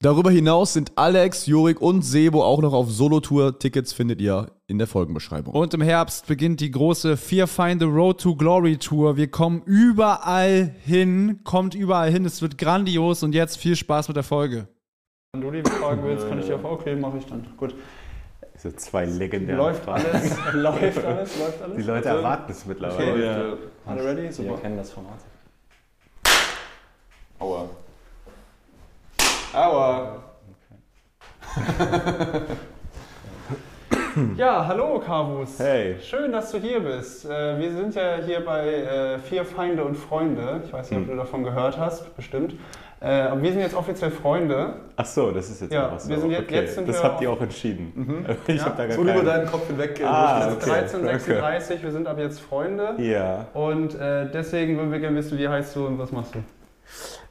Darüber hinaus sind Alex, Jurik und Sebo auch noch auf Solo-Tour. Tickets findet ihr in der Folgenbeschreibung. Und im Herbst beginnt die große Fear Find the Road to Glory Tour. Wir kommen überall hin, kommt überall hin. Es wird grandios und jetzt viel Spaß mit der Folge. Wenn du die fragen willst, kann ich dir auf okay, mache ich dann. Gut. So zwei legendäre Läuft Fragen. alles, läuft alles, läuft alles. Die Leute Also, erwarten es mittlerweile. Okay, Ja. äh, alle ready? Wir Super. kennen das Format. Aua. Aua. Ja, hallo Kavus. Hey. Schön, dass du hier bist. Äh, Wir sind ja hier bei äh, Vier Feinde und Freunde. Ich weiß nicht, ob Hm. du davon gehört hast, bestimmt. Äh, Aber wir sind jetzt offiziell Freunde. Ach so, das ist jetzt Ja, einfach so. wir sind jetzt- okay. jetzt sind das wir habt ihr auch entschieden. Ich Ja. hab da gar So über deinen Kopf hinweg. Ah, Es ist okay. 13.36 wir sind ab jetzt Freunde. Ja. Und äh, deswegen würden wir gerne wissen, wie heißt du und was machst du?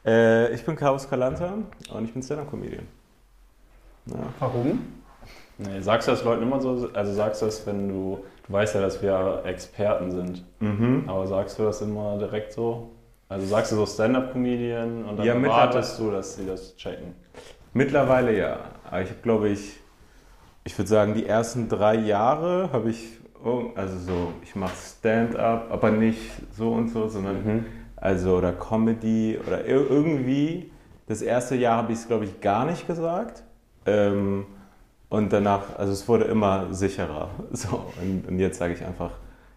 Äh, ich bin Carlos Calanta und ich bin Stand-Up-Comedian. Ja. Warum? Nee, sagst du das Leuten immer so? Also sagst du das, wenn du. Du weißt ja, dass wir Experten sind. Mhm. Aber sagst du das immer direkt so? Also sagst du so Stand-Up-Comedian und dann Ja, erwartest du, dass sie das checken. Mittlerweile ja. Aber ich habe, glaube ich, ich würde sagen, die ersten drei Jahre habe ich, oh, also so, ich mache Stand-up, aber nicht so und so, sondern Mhm. Also oder Comedy oder ir- irgendwie. Das erste Jahr habe ich es, glaube ich, gar nicht gesagt. Ähm, und danach, also es wurde immer sicherer. So, und, und jetzt sage ich einfach,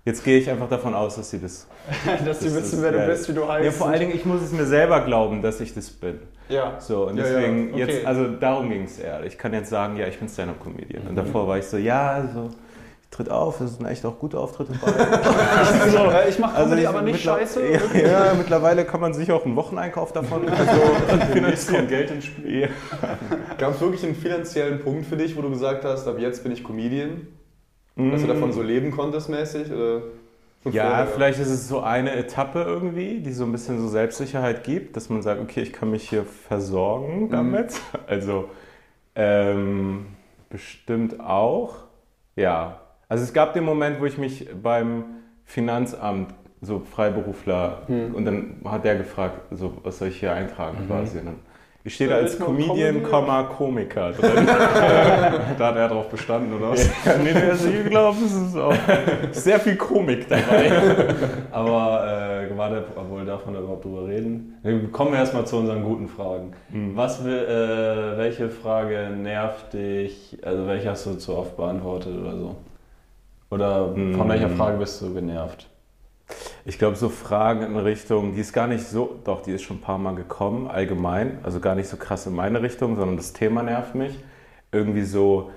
jetzt gehe ich einfach davon aus, dass sie das. Dass die das wissen, ist wer du geil. bist, wie du heißt. Ja, vor allen Dingen, ich muss es mir selber glauben, dass ich das bin. Ja. So, und Ja, ja, deswegen, okay. jetzt, also darum ging es eher. Ich kann jetzt sagen, ja, ich bin Stand-Up-Comedian. Mhm. Und davor war ich so, ja, also, ich tritt auf, das sind echt auch gute Auftritte bei. so, äh, ich mache Comedy, ich- aber nicht mittler- scheiße. Ja, ja, mittlerweile kann man sich auch einen Wocheneinkauf davon also, finanzieren. Geld ins Spiel. Gab es wirklich einen finanziellen Punkt für dich, wo du gesagt hast, ab jetzt bin ich Comedian? Dass du davon so leben konntest mäßig? Oder Ja, vielleicht ist es so eine Etappe irgendwie, die so ein bisschen so Selbstsicherheit gibt, dass man sagt, okay, ich kann mich hier versorgen damit. Also ähm, bestimmt auch. Ja. Also es gab den Moment, wo ich mich beim Finanzamt so Freiberufler und dann hat der gefragt, so was soll ich hier eintragen quasi. Und dann, ich stehe da als Comedian? Komma, Komiker drin. Da hat er drauf bestanden, oder was? Ja, nee, nee, also ich glaube, es ist auch sehr viel Komik dabei. Aber äh, warte, obwohl darf man da überhaupt drüber reden? Wir kommen erstmal zu unseren guten Fragen. Mhm. Was will, äh, welche Frage nervt dich? Also welche hast du zu oft beantwortet oder so? Oder von welcher Frage bist du genervt? Ich glaube, so Fragen in Richtung, die ist gar nicht so, doch, die ist schon ein paar Mal gekommen, allgemein, also gar nicht so krass in meine Richtung, sondern das Thema nervt mich. Irgendwie so,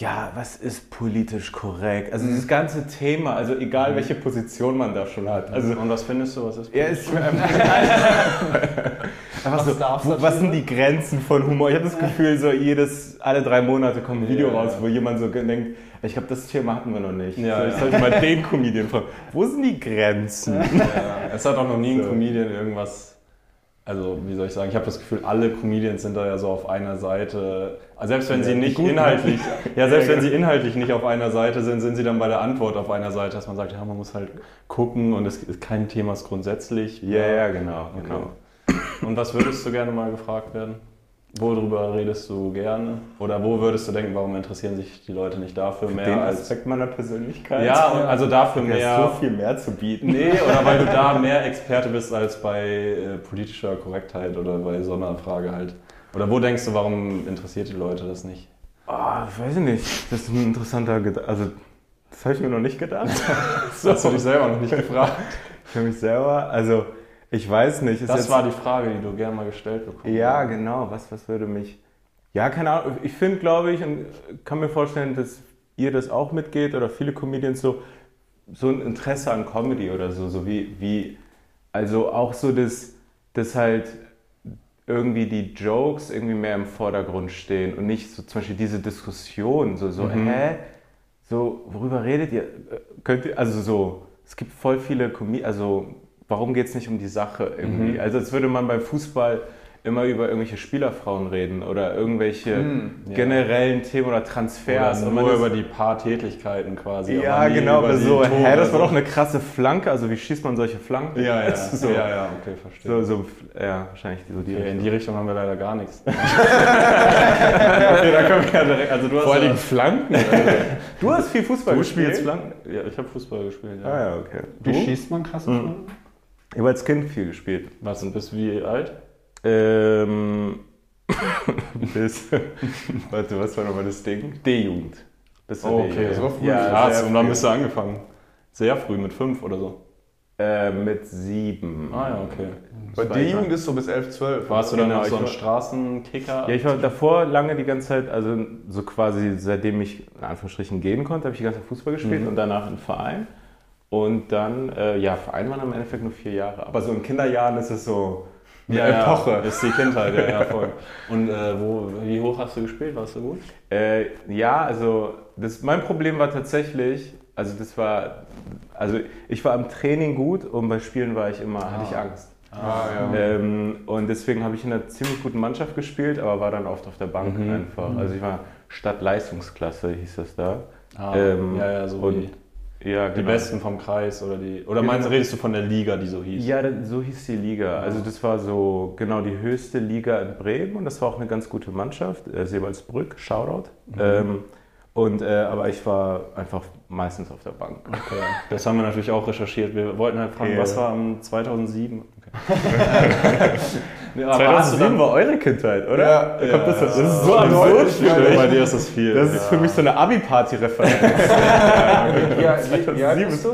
ja, was ist politisch korrekt? Also dieses ganze Thema, also egal welche Position man da schon hat. Also Und was findest du, was ist ja, ist einfach so, wo, was sind die Grenzen von Humor? Ich habe das Gefühl, so jedes, alle drei Monate kommt ein Video Ja, raus, wo jemand so denkt, ich glaube, das Thema hatten wir noch nicht. Ja, so, ich sollte mal den Comedian fragen. Wo sind die Grenzen? Ja, es hat auch noch nie ein. Comedian irgendwas. Also, wie soll ich sagen? Ich habe das Gefühl, alle Comedians sind da ja so auf einer Seite. Also selbst wenn Ja, sie nicht inhaltlich, ja, selbst wenn sie inhaltlich nicht auf einer Seite sind, sind sie dann bei der Antwort auf einer Seite, dass man sagt, ja, man muss halt gucken und es ist kein Thema ist grundsätzlich. Ja, ja, genau. Okay. genau. Und was würdest du gerne mal gefragt werden? Worüber redest du gerne? Oder wo würdest du denken, warum interessieren sich die Leute nicht dafür mehr Den als. Aspekt meiner Persönlichkeit. Ja, und also dafür Ja, mehr. so viel mehr zu bieten. Nee, oder weil du da mehr Experte bist als bei äh, politischer Korrektheit oder bei so einer Frage halt. Oder wo denkst du, warum interessiert die Leute das nicht? Ah, ich weiß nicht. Das ist ein interessanter Gedanke. Also, das habe ich mir noch nicht gedacht. Das hast du dich selber noch nicht gefragt. Für mich selber. Also, ich weiß nicht. Das war die Frage, die du gerne mal gestellt bekommen Ja, genau. Was, was würde mich. Ja, keine Ahnung. Ich finde, glaube ich, und kann mir vorstellen, dass ihr das auch mitgeht oder viele Comedians so, so ein Interesse an Comedy oder so, so wie, wie also auch so das, das halt irgendwie die Jokes irgendwie mehr im Vordergrund stehen und nicht so zum Beispiel diese Diskussion, so, so, hä? so, worüber redet ihr? Äh, Könnt ihr, also so, es gibt voll viele, Comi also warum geht es nicht um die Sache irgendwie? Also als würde man beim Fußball immer über irgendwelche Spielerfrauen reden oder irgendwelche generellen Themen oder Transfers. Oder nur über die paar Tätigkeiten quasi. ja, genau, so, hä, das war doch eine krasse Flanke, also wie schießt man solche Flanken? Ja, ja, so, ja, ja, okay, verstehe. So, so, ja, wahrscheinlich so die Okay, in die Richtung haben wir leider gar nichts. okay, da können wir ja direkt. Also du hast Vor allem ja, Flanken. Du hast viel Fußball du gespielt? spielst Flanken. Ja, ich habe Fußball gespielt. Ja. Ah ja, okay. Wie schießt man krasse Flanken? Ich habe als Kind viel gespielt. Was und bist wie alt? Ähm, bis, warte, was war nochmal das Ding? D-Jugend. Bis Oh, okay, so früh. Ja, Krass, sehr und dann früh. bist du angefangen. Sehr früh, mit fünf oder so. Äh, mit sieben. Ah ja, okay. Bei war D-Jugend ist so bis 11, 12. Warst du Genau, dann auch ich so ein war- Straßenkicker? Ja, ich war davor lange die ganze Zeit, also so quasi seitdem ich in Anführungsstrichen gehen konnte, habe ich die ganze Zeit Fußball gespielt Mhm. und danach im Verein. Und dann, äh, ja, Verein waren im Endeffekt nur vier Jahre. Aber so in Kinderjahren ist es so eine ja, Epoche. Ja, ist die Kindheit, ja, ja, voll. Und äh, wo, wie hoch hast du gespielt? Warst du gut? Äh, ja, also das, mein Problem war tatsächlich, also das war, also ich war im Training gut und bei Spielen war ich immer, hatte ich Angst. Ah, ja. Ähm, und deswegen habe ich in einer ziemlich guten Mannschaft gespielt, aber war dann oft auf der Bank Mhm. einfach. Also ich war Stadtleistungsklasse, hieß das da. Ah, Ähm, ja, ja, so und- wie Ja, die genau. Besten vom Kreis oder die. Oder Genau. meinst du, redest du von der Liga, die so hieß? Ja, so hieß die Liga. Also das war so genau die höchste Liga in Bremen und das war auch eine ganz gute Mannschaft. Äh, Seewaldsbrück, Shoutout. Ähm, und, äh, aber ich war einfach meistens auf der Bank. Okay. Das haben wir natürlich auch recherchiert. Wir wollten halt fragen, Ja. was war im 2007? Nee, aber hast du 2007 dann, war eure Kindheit, oder? Ja, Da kommt das, das ist so Ja, absurd. Stimmt, bei dir ist das viel. Das ist für mich so eine Abi-Party-Referenz. Ja, wie alt bist du?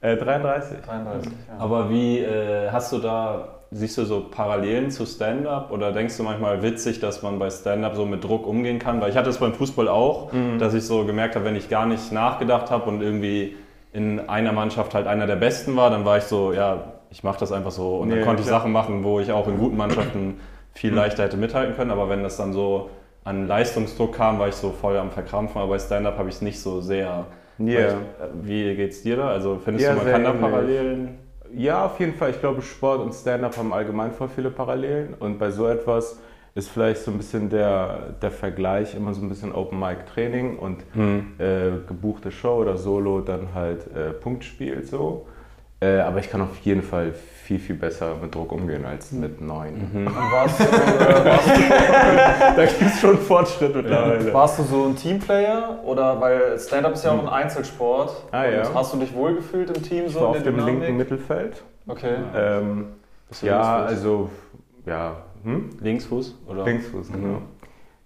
Äh, 33. 33. Ja. Aber wie äh, hast du da, siehst du so Parallelen zu Stand-up oder denkst du manchmal witzig, dass man bei Stand-up so mit Druck umgehen kann? Weil ich hatte es beim Fußball auch, dass ich so gemerkt habe, wenn ich gar nicht nachgedacht habe und irgendwie in einer Mannschaft halt einer der Besten war, dann war ich so, ja, ich mache das einfach so. Und dann Ja, konnte ich. Sachen machen, wo ich auch in guten Mannschaften viel leichter hätte mithalten können. Aber wenn das dann so an Leistungsdruck kam, war ich so voll am Verkrampfen. Aber bei Stand-up habe ich es nicht so sehr. Weil ich, äh, wie geht's dir da? Also findest Ja, du, man kann da. Parallelen? Ja, auf jeden Fall. Ich glaube, Sport und Stand-up haben allgemein voll viele Parallelen. Und bei so etwas ist vielleicht so ein bisschen der, der Vergleich immer so ein bisschen Open-Mic-Training und äh, gebuchte Show oder Solo dann halt äh, Punktspiel so. Äh, aber ich kann auf jeden Fall viel, viel besser mit Druck umgehen als mit neun. Und warst du, äh, warst, Da gibt es schon Fortschritt mittlerweile. warst du so ein Teamplayer? Oder weil Stand-up ist ja auch ein Einzelsport. Ah, und ja. Hast du dich wohlgefühlt im Team Ich so war in auf der dem Dynamik? linken Mittelfeld. Okay. Ähm, Bist du ja, Linksfuß? also, ja, hm? Linksfuß? Oder? Linksfuß, genau.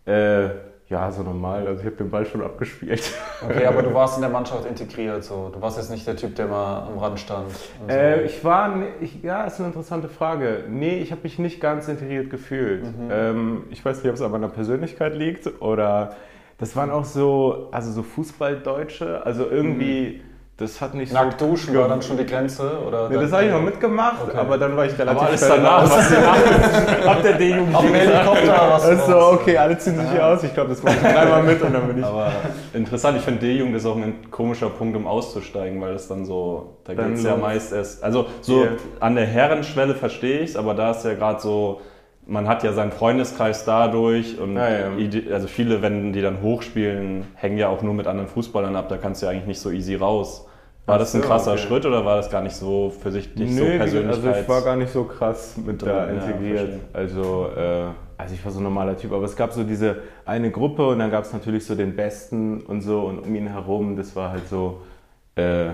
Äh, ja, so normal. Also ich habe den Ball schon abgespielt. Okay, aber du warst in der Mannschaft integriert so. Du warst jetzt nicht der Typ, der mal am Rand stand. so. Äh, ich war, ich, ja, ist eine interessante Frage. Nee, ich habe mich nicht ganz integriert gefühlt. Ähm, ich weiß nicht, ob es an meiner Persönlichkeit liegt oder das waren auch so, also so Fußballdeutsche, also irgendwie, das hat nicht Nackt so... duschen war dann schon die Grenze? Oder Nee, das habe ich noch mitgemacht, Okay. aber dann war ich relativ Aber alles danach, was dir ab der D-Jugend. Auf dem Helikopter was Also, okay, alle ziehen sich hier aus. Ich glaube, das mache ich dreimal mit und dann bin ich... Aber interessant, ich finde D-Jugend ist auch ein komischer Punkt, um auszusteigen, weil das dann so, da geht es ja meist erst, also so Yeah. an der Herrenschwelle verstehe ich es, aber da ist ja gerade so, man hat ja seinen Freundeskreis dadurch und ja. ide- also viele, wenn die dann hochspielen, hängen ja auch nur mit anderen Fußballern ab, da kannst du ja eigentlich nicht so easy raus. War Ach das ein so, krasser okay. Schritt oder war das gar nicht so für sich dich so Nö, wie- Persönlichkeits... also ich war gar nicht so krass mit da ja, integriert. verstehe. also, äh, also ich war so ein normaler Typ, aber es gab so diese eine Gruppe und dann gab es natürlich so den Besten und so und um ihn herum, das war halt so, äh,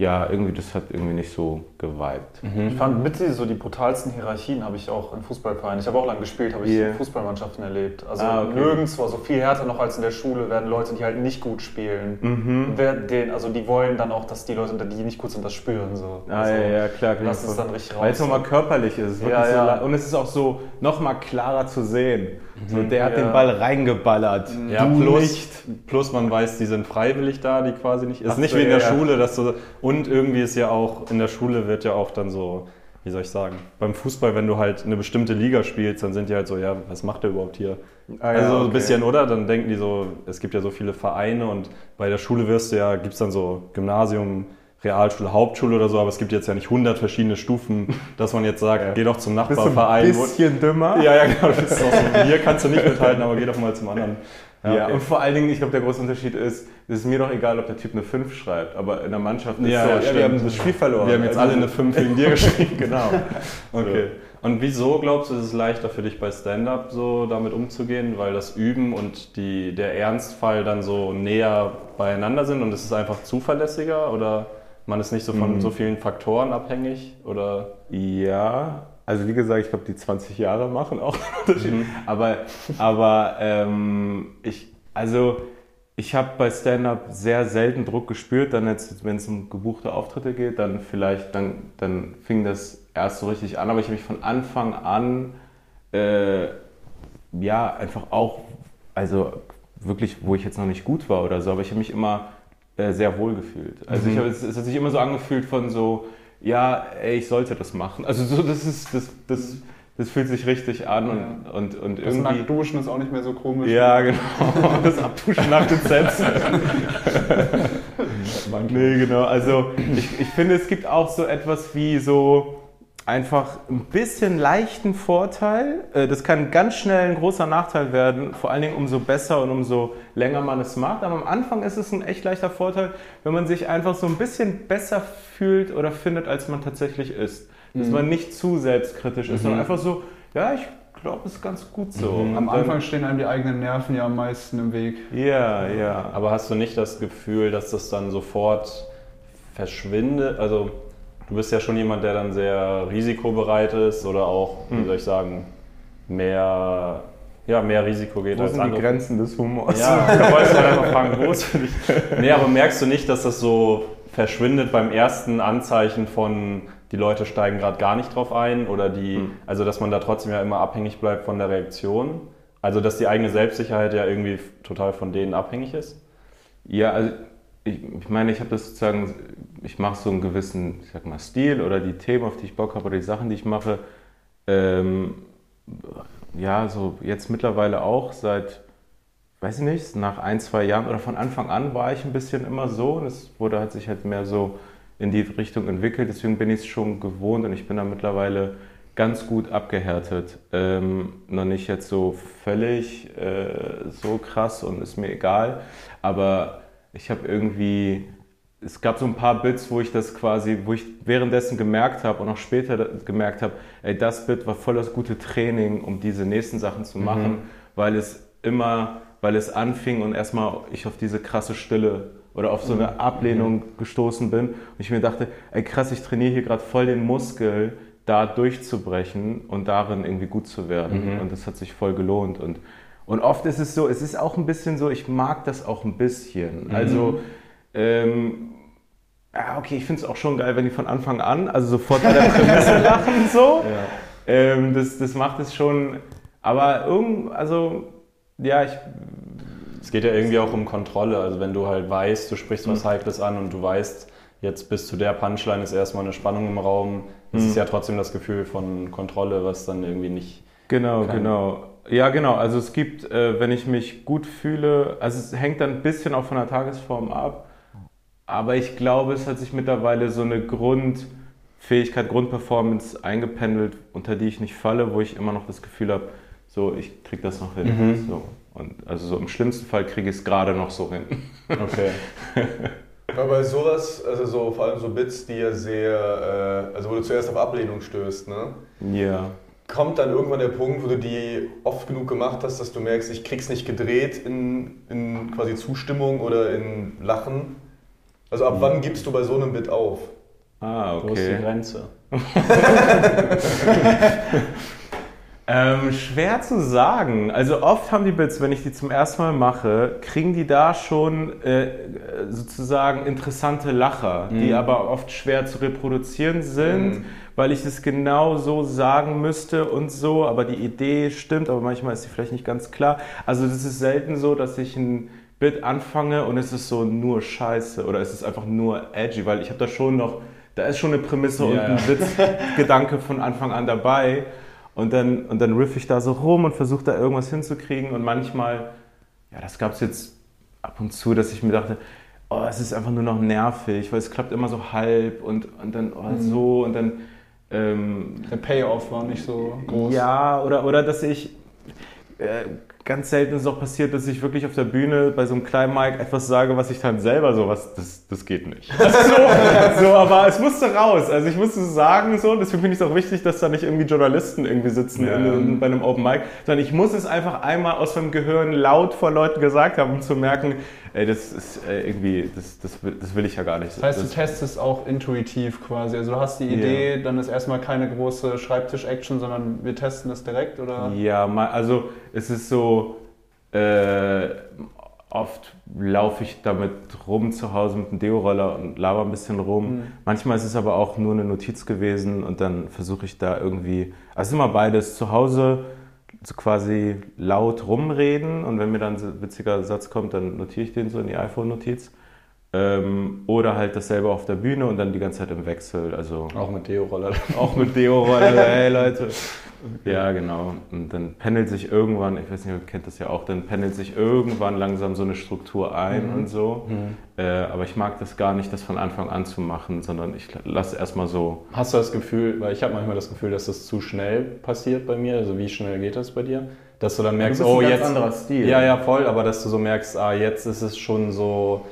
ja, irgendwie, das hat irgendwie nicht so geweibt. Ich fand mit so die brutalsten Hierarchien habe ich auch in Fußballvereinen. Ich habe auch lange gespielt, habe ich Yeah. in Fußballmannschaften erlebt. Also Ah, okay. nirgendwo, also viel härter noch als in der Schule, werden Leute, die halt nicht gut spielen. Wer den, also die wollen dann auch, dass die Leute, die nicht gut sind, das spüren. So. Ah, also, ja, ja, klar. klar. lass es dann richtig raus. Weil es nochmal körperlich ist. Es Ja, so ja. la- Und es ist auch so nochmal klarer zu sehen. So, der hat Ja. den Ball reingeballert. Ja, du plus, nicht. plus man weiß, die sind freiwillig da, die quasi nicht. Ist Ach nicht so, wie in der ja. Schule, dass du. Und irgendwie ist ja auch, in der Schule wird ja auch dann so wie soll ich sagen, beim Fußball, wenn du halt eine bestimmte Liga spielst, dann sind die halt so, ja, was macht der überhaupt hier? Ah, ja, also ein okay. bisschen, oder? Dann denken die so, es gibt ja so viele Vereine und bei der Schule wirst du ja, gibt es dann so Gymnasium, Realschule, Hauptschule oder so, aber es gibt jetzt ja nicht 100 verschiedene Stufen, dass man jetzt sagt, geh doch zum Bist du ein Nachbarverein. bisschen dümmer? ja, ja, genau. Das ist auch so, hier kannst du nicht mithalten, aber geh doch mal zum anderen. Ja, okay. und vor allen Dingen, ich glaube, der große Unterschied ist, es ist mir doch egal, ob der Typ eine 5 schreibt, aber in der Mannschaft ist Ja, so, ja, ja, wir haben das Spiel verloren. Wir haben jetzt Also, alle eine 5 wegen dir geschrieben. Genau. Okay. Und wieso glaubst du, ist es leichter für dich bei Stand-Up so damit umzugehen? Weil das Üben und die, der Ernstfall dann so näher beieinander sind und es ist einfach zuverlässiger oder man ist nicht so von so vielen Faktoren abhängig? Oder Ja, also wie gesagt, ich glaube, die 20 Jahre machen auch einen Unterschied. Mhm. Aber, aber ähm, ich, also ich habe bei Stand-Up sehr selten Druck gespürt. Dann jetzt, wenn es um gebuchte Auftritte geht, dann vielleicht, dann, dann fing das erst so richtig an. Aber ich habe mich von Anfang an äh, ja einfach auch, also wirklich, wo ich jetzt noch nicht gut war oder so, aber ich habe mich immer äh, sehr wohl gefühlt. Also ich habe, es, es hat sich immer so angefühlt von so, ja, ey, ich sollte das machen. Also so, das ist, das, das, das fühlt sich richtig an und, und, und Das irgendwie. Nacktduschen ist auch nicht mehr so komisch. Ja, genau. Das Abtuschen nach den Sets. nee, genau. Also ich, ich finde, es gibt auch so etwas wie so einfach ein bisschen leichten Vorteil. Äh, Das kann ganz schnell ein großer Nachteil werden, vor allen Dingen umso besser und umso länger man es macht. Aber am Anfang ist es ein echt leichter Vorteil, wenn man sich einfach so ein bisschen besser fühlt oder findet, als man tatsächlich ist. Dass man nicht zu selbstkritisch ist, sondern einfach so, ja, ich glaube, es ist ganz gut so. Am Und dann- Anfang stehen einem die eigenen Nerven ja am meisten im Weg. ja, ja. aber hast du nicht das Gefühl, dass das dann sofort verschwindet? Also du bist ja schon jemand, der dann sehr risikobereit ist oder auch, wie soll ich sagen, mehr, ja, mehr Risiko geht Wo als sind die andere. Grenzen des Humors? Ja, da wollte ich einfach fragen, wo ist für dich? Nee, aber merkst du nicht, dass das so verschwindet beim ersten Anzeichen von, die Leute steigen gerade gar nicht drauf ein oder die, also dass man da trotzdem ja immer abhängig bleibt von der Reaktion? Also dass die eigene Selbstsicherheit ja irgendwie total von denen abhängig ist? Ja, also ich, ich meine, ich habe das sozusagen, ich mache so einen gewissen, ich sag mal, Stil oder die Themen, auf die ich Bock habe oder die Sachen, die ich mache. Ähm, ja, so jetzt mittlerweile auch seit, weiß ich nicht, nach ein, zwei Jahren oder von Anfang an war ich ein bisschen immer so und es wurde hat sich halt mehr so in die Richtung entwickelt. Deswegen bin ich es schon gewohnt und ich bin da mittlerweile ganz gut abgehärtet. Ähm, noch nicht jetzt so völlig äh, so krass und ist mir egal, aber ich habe irgendwie, es gab so ein paar Bits, wo ich das quasi, wo ich währenddessen gemerkt habe und auch später gemerkt habe, ey, das Bit war voll das gute Training, um diese nächsten Sachen zu machen, weil es immer, weil es anfing und erstmal ich auf diese krasse Stille oder auf so eine Ablehnung gestoßen bin. Und ich mir dachte, ey krass, ich trainiere hier gerade voll den Muskel, da durchzubrechen und darin irgendwie gut zu werden. Und das hat sich voll gelohnt. Und und oft ist es so, es ist auch ein bisschen so, ich mag das auch ein bisschen. Also, ähm, ja, okay, ich finde es auch schon geil, wenn die von Anfang an, also sofort bei der Prämisse lachen, so. Ähm, das, das macht es schon, aber irgend, also, ja, ich, Es geht ja irgendwie auch um Kontrolle. Also wenn du halt weißt, du sprichst was Heikles an und du weißt, jetzt bis zu der Punchline ist erstmal eine Spannung im Raum, das ist ja trotzdem das Gefühl von Kontrolle, was dann irgendwie nicht. Genau, Kann. genau. Ja, genau. Also es gibt, äh, wenn ich mich gut fühle, also es hängt dann ein bisschen auch von der Tagesform ab. Aber ich glaube, es hat sich mittlerweile so eine Grundfähigkeit, Grundperformance eingependelt, unter die ich nicht falle, wo ich immer noch das Gefühl habe, so, ich krieg das noch hin. So. Und also so im schlimmsten Fall kriege ich es gerade noch so hin. Okay. Aber bei sowas, also so vor allem so Bits, die ja sehr, äh, also wo du zuerst auf Ablehnung stößt, ne? Ja. Kommt dann irgendwann der Punkt, wo du die oft genug gemacht hast, dass du merkst, ich krieg's nicht gedreht in, in quasi Zustimmung oder in Lachen? Also ab wann gibst du bei so einem Bit auf? Ah, Wo ist die okay. Grenze? Ähm, schwer zu sagen. Also oft haben die Bits, wenn ich die zum ersten Mal mache, kriegen die da schon äh, sozusagen interessante Lacher, die aber oft schwer zu reproduzieren sind, weil ich es genau so sagen müsste und so, aber die Idee stimmt, aber manchmal ist sie vielleicht nicht ganz klar. Also das ist selten so, dass ich ein Bit anfange und es ist so nur Scheiße oder es ist einfach nur edgy, weil ich habe da schon noch da ist schon eine Prämisse und Ja, ein. Witzgedanke von Anfang an dabei. Und dann, und dann riff ich da so rum und versuche da irgendwas hinzukriegen. Und manchmal, ja, das gab es jetzt ab und zu, dass ich mir dachte, oh, es ist einfach nur noch nervig, weil es klappt immer so halb und, und dann oh, so und dann. Ähm, Der Payoff war nicht so groß. ja, oder, oder dass ich. Äh, ganz selten ist es auch passiert, dass ich wirklich auf der Bühne bei so einem kleinen Mic etwas sage, was ich dann selber so, was, das, das geht nicht. so, so, aber es musste raus. Also ich musste es sagen so, deswegen finde ich es auch wichtig, dass da nicht irgendwie Journalisten irgendwie sitzen Ja. in, in, bei einem Open Mic, sondern ich muss es einfach einmal aus meinem Gehirn laut vor Leuten gesagt haben, um zu merken, ey, das ist äh, irgendwie, das, das, will- das will ich ja gar nicht. Das heißt, du das, testest auch intuitiv quasi. Also du hast die Idee, dann ist erstmal keine große Schreibtisch-Action, sondern wir testen das direkt oder? Ja, also es ist so, äh, oft laufe ich damit rum zu Hause mit einem Deo-Roller und laber ein bisschen rum. Manchmal ist es aber auch nur eine Notiz gewesen und dann versuche ich da irgendwie, also es ist immer beides, zu Hause so quasi laut rumreden und wenn mir dann ein witziger Satz kommt, dann notiere ich den so in die iPhone-Notiz. Ähm, oder halt dasselbe auf der Bühne und dann die ganze Zeit im Wechsel. Also Auch mit Deo-Roller. auch mit Deo-Roller, hey Leute. Ja, genau. Und dann pendelt sich irgendwann, ich weiß nicht, ihr kennt das ja auch, dann pendelt sich irgendwann langsam so eine Struktur ein und so. Äh, aber ich mag das gar nicht, das von Anfang an zu machen, sondern ich lasse erstmal so. Hast du das Gefühl, weil ich habe manchmal das Gefühl, dass das zu schnell passiert bei mir, also wie schnell geht das bei dir? Dass du dann merkst, bist oh jetzt. anderer Stil. Ja, ja, voll, aber dass du so merkst, ah, jetzt ist es schon so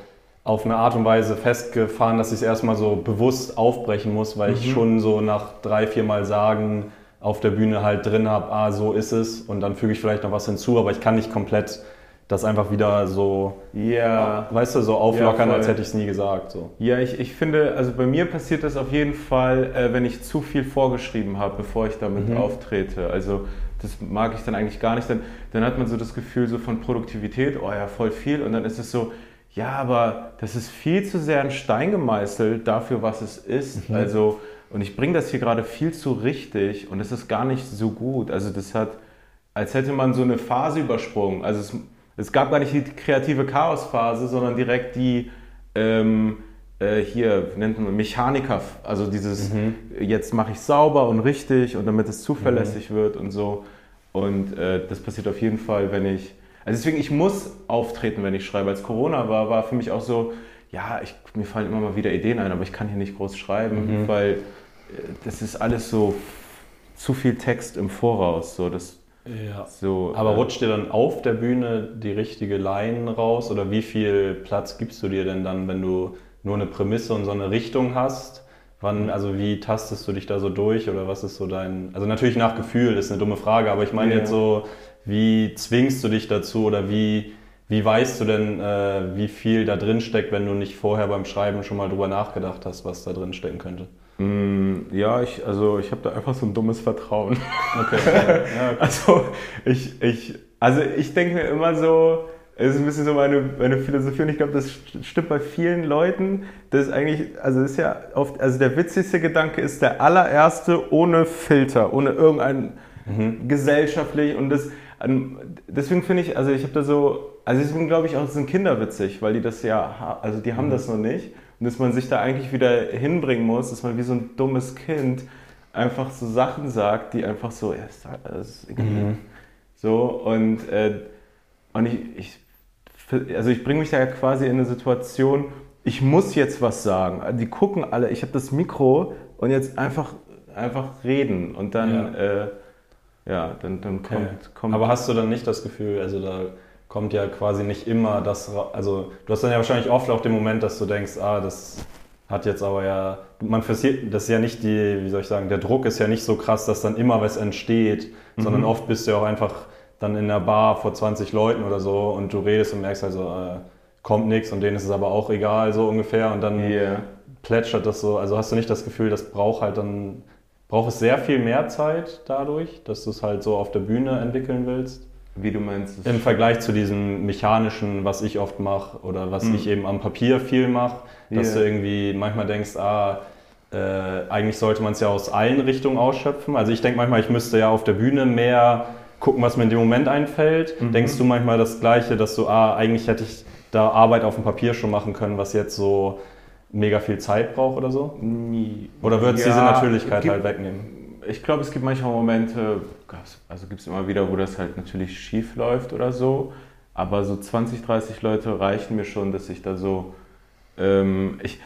auf eine Art und Weise festgefahren, dass ich es erstmal so bewusst aufbrechen muss, weil Mhm. ich schon so nach drei, vier Mal sagen auf der Bühne halt drin habe, ah, so ist es und dann füge ich vielleicht noch was hinzu, aber ich kann nicht komplett das einfach wieder so, Ja. weißt du, so auflockern, voll. als hätte ich es nie gesagt. So. Ja, ich, ich finde, also bei mir passiert das auf jeden Fall, äh, wenn ich zu viel vorgeschrieben habe, bevor ich damit auftrete. Also das mag ich dann eigentlich gar nicht. Dann, dann hat man so das Gefühl so von Produktivität, oh ja, voll viel. Und dann ist es so, ja, aber das ist viel zu sehr ein Stein gemeißelt dafür, was es ist. Also, und ich bringe das hier gerade viel zu richtig und es ist gar nicht so gut. Also das hat, als hätte man so eine Phase übersprungen. Also es, es gab gar nicht die kreative Chaosphase, sondern direkt die ähm, äh, hier nennt man Mechaniker, also dieses jetzt mache ich sauber und richtig und damit es zuverlässig wird und so. Und äh, das passiert auf jeden Fall, wenn ich also deswegen ich muss auftreten, wenn ich schreibe. Als Corona war, war für mich auch so, ja, ich, mir fallen immer mal wieder Ideen ein, aber ich kann hier nicht groß schreiben, weil äh, das ist alles so zu viel Text im Voraus. So, das, Ja. so, Aber äh, rutscht dir dann auf der Bühne die richtige Line raus oder wie viel Platz gibst du dir denn dann, wenn du nur eine Prämisse und so eine Richtung hast? Wann, also wie tastest du dich da so durch oder was ist so dein, also natürlich nach Gefühl ist eine dumme Frage, aber ich meine Ja. jetzt so, wie zwingst du dich dazu oder wie, wie weißt du denn, äh, wie viel da drin steckt, wenn du nicht vorher beim Schreiben schon mal drüber nachgedacht hast, was da drin stecken könnte? Mm, Ja, ich, also ich habe da einfach so ein dummes Vertrauen. Okay. ja, Also ich, ich, also ich denke mir immer so, es ist ein bisschen so meine, meine Philosophie und ich glaube, das st- stimmt bei vielen Leuten. Das ist eigentlich, also das ist ja oft, also der witzigste Gedanke ist der allererste ohne Filter, ohne irgendein gesellschaftlich und das, deswegen finde ich, also ich habe da so, also deswegen glaube ich auch, sind Kinder witzig, weil die das ja, also die haben das noch nicht. Und dass man sich da eigentlich wieder hinbringen muss, dass man wie so ein dummes Kind einfach so Sachen sagt, die einfach so, ja, ist, ist irgendwie so und, äh, und ich, ich, also ich bringe mich da ja quasi in eine Situation, ich muss jetzt was sagen. Die gucken alle, ich habe das Mikro und jetzt einfach, einfach reden. Und dann, ja, äh, ja dann, dann kommt, Okay. kommt Aber hast du dann nicht das Gefühl, also da kommt ja quasi nicht immer das, also du hast dann ja wahrscheinlich oft auch den Moment, dass du denkst, ah, das hat jetzt aber ja, man versiert, das ist ja nicht die, wie soll ich sagen, der Druck ist ja nicht so krass, dass dann immer was entsteht, sondern oft bist du ja auch einfach dann in der Bar vor 20 Leuten oder so und du redest und merkst also, äh, kommt nichts und denen ist es aber auch egal, so ungefähr und dann Yeah. plätschert das so. Also hast du nicht das Gefühl, das braucht halt dann, braucht es sehr viel mehr Zeit dadurch, dass du es halt so auf der Bühne entwickeln willst? wie du meinst, Im Vergleich zu diesem mechanischen, was ich oft mache oder was ich eben am Papier viel mache, dass Ja. du irgendwie manchmal denkst, ah, äh, eigentlich sollte man es ja aus allen Richtungen ausschöpfen. Also ich denke manchmal, ich müsste ja auf der Bühne mehr gucken, was mir in dem Moment einfällt. Denkst du manchmal das Gleiche, dass du, ah, eigentlich hätte ich da Arbeit auf dem Papier schon machen können, was jetzt so mega viel Zeit braucht oder so? Nie. Oder wird es diese Ja, Natürlichkeit gibt- halt wegnehmen? Ich glaube, es gibt manchmal Momente, also gibt es immer wieder, wo das halt natürlich schief läuft oder so. Aber so 20, 30 Leute reichen mir schon, dass ich da so. Ähm, ich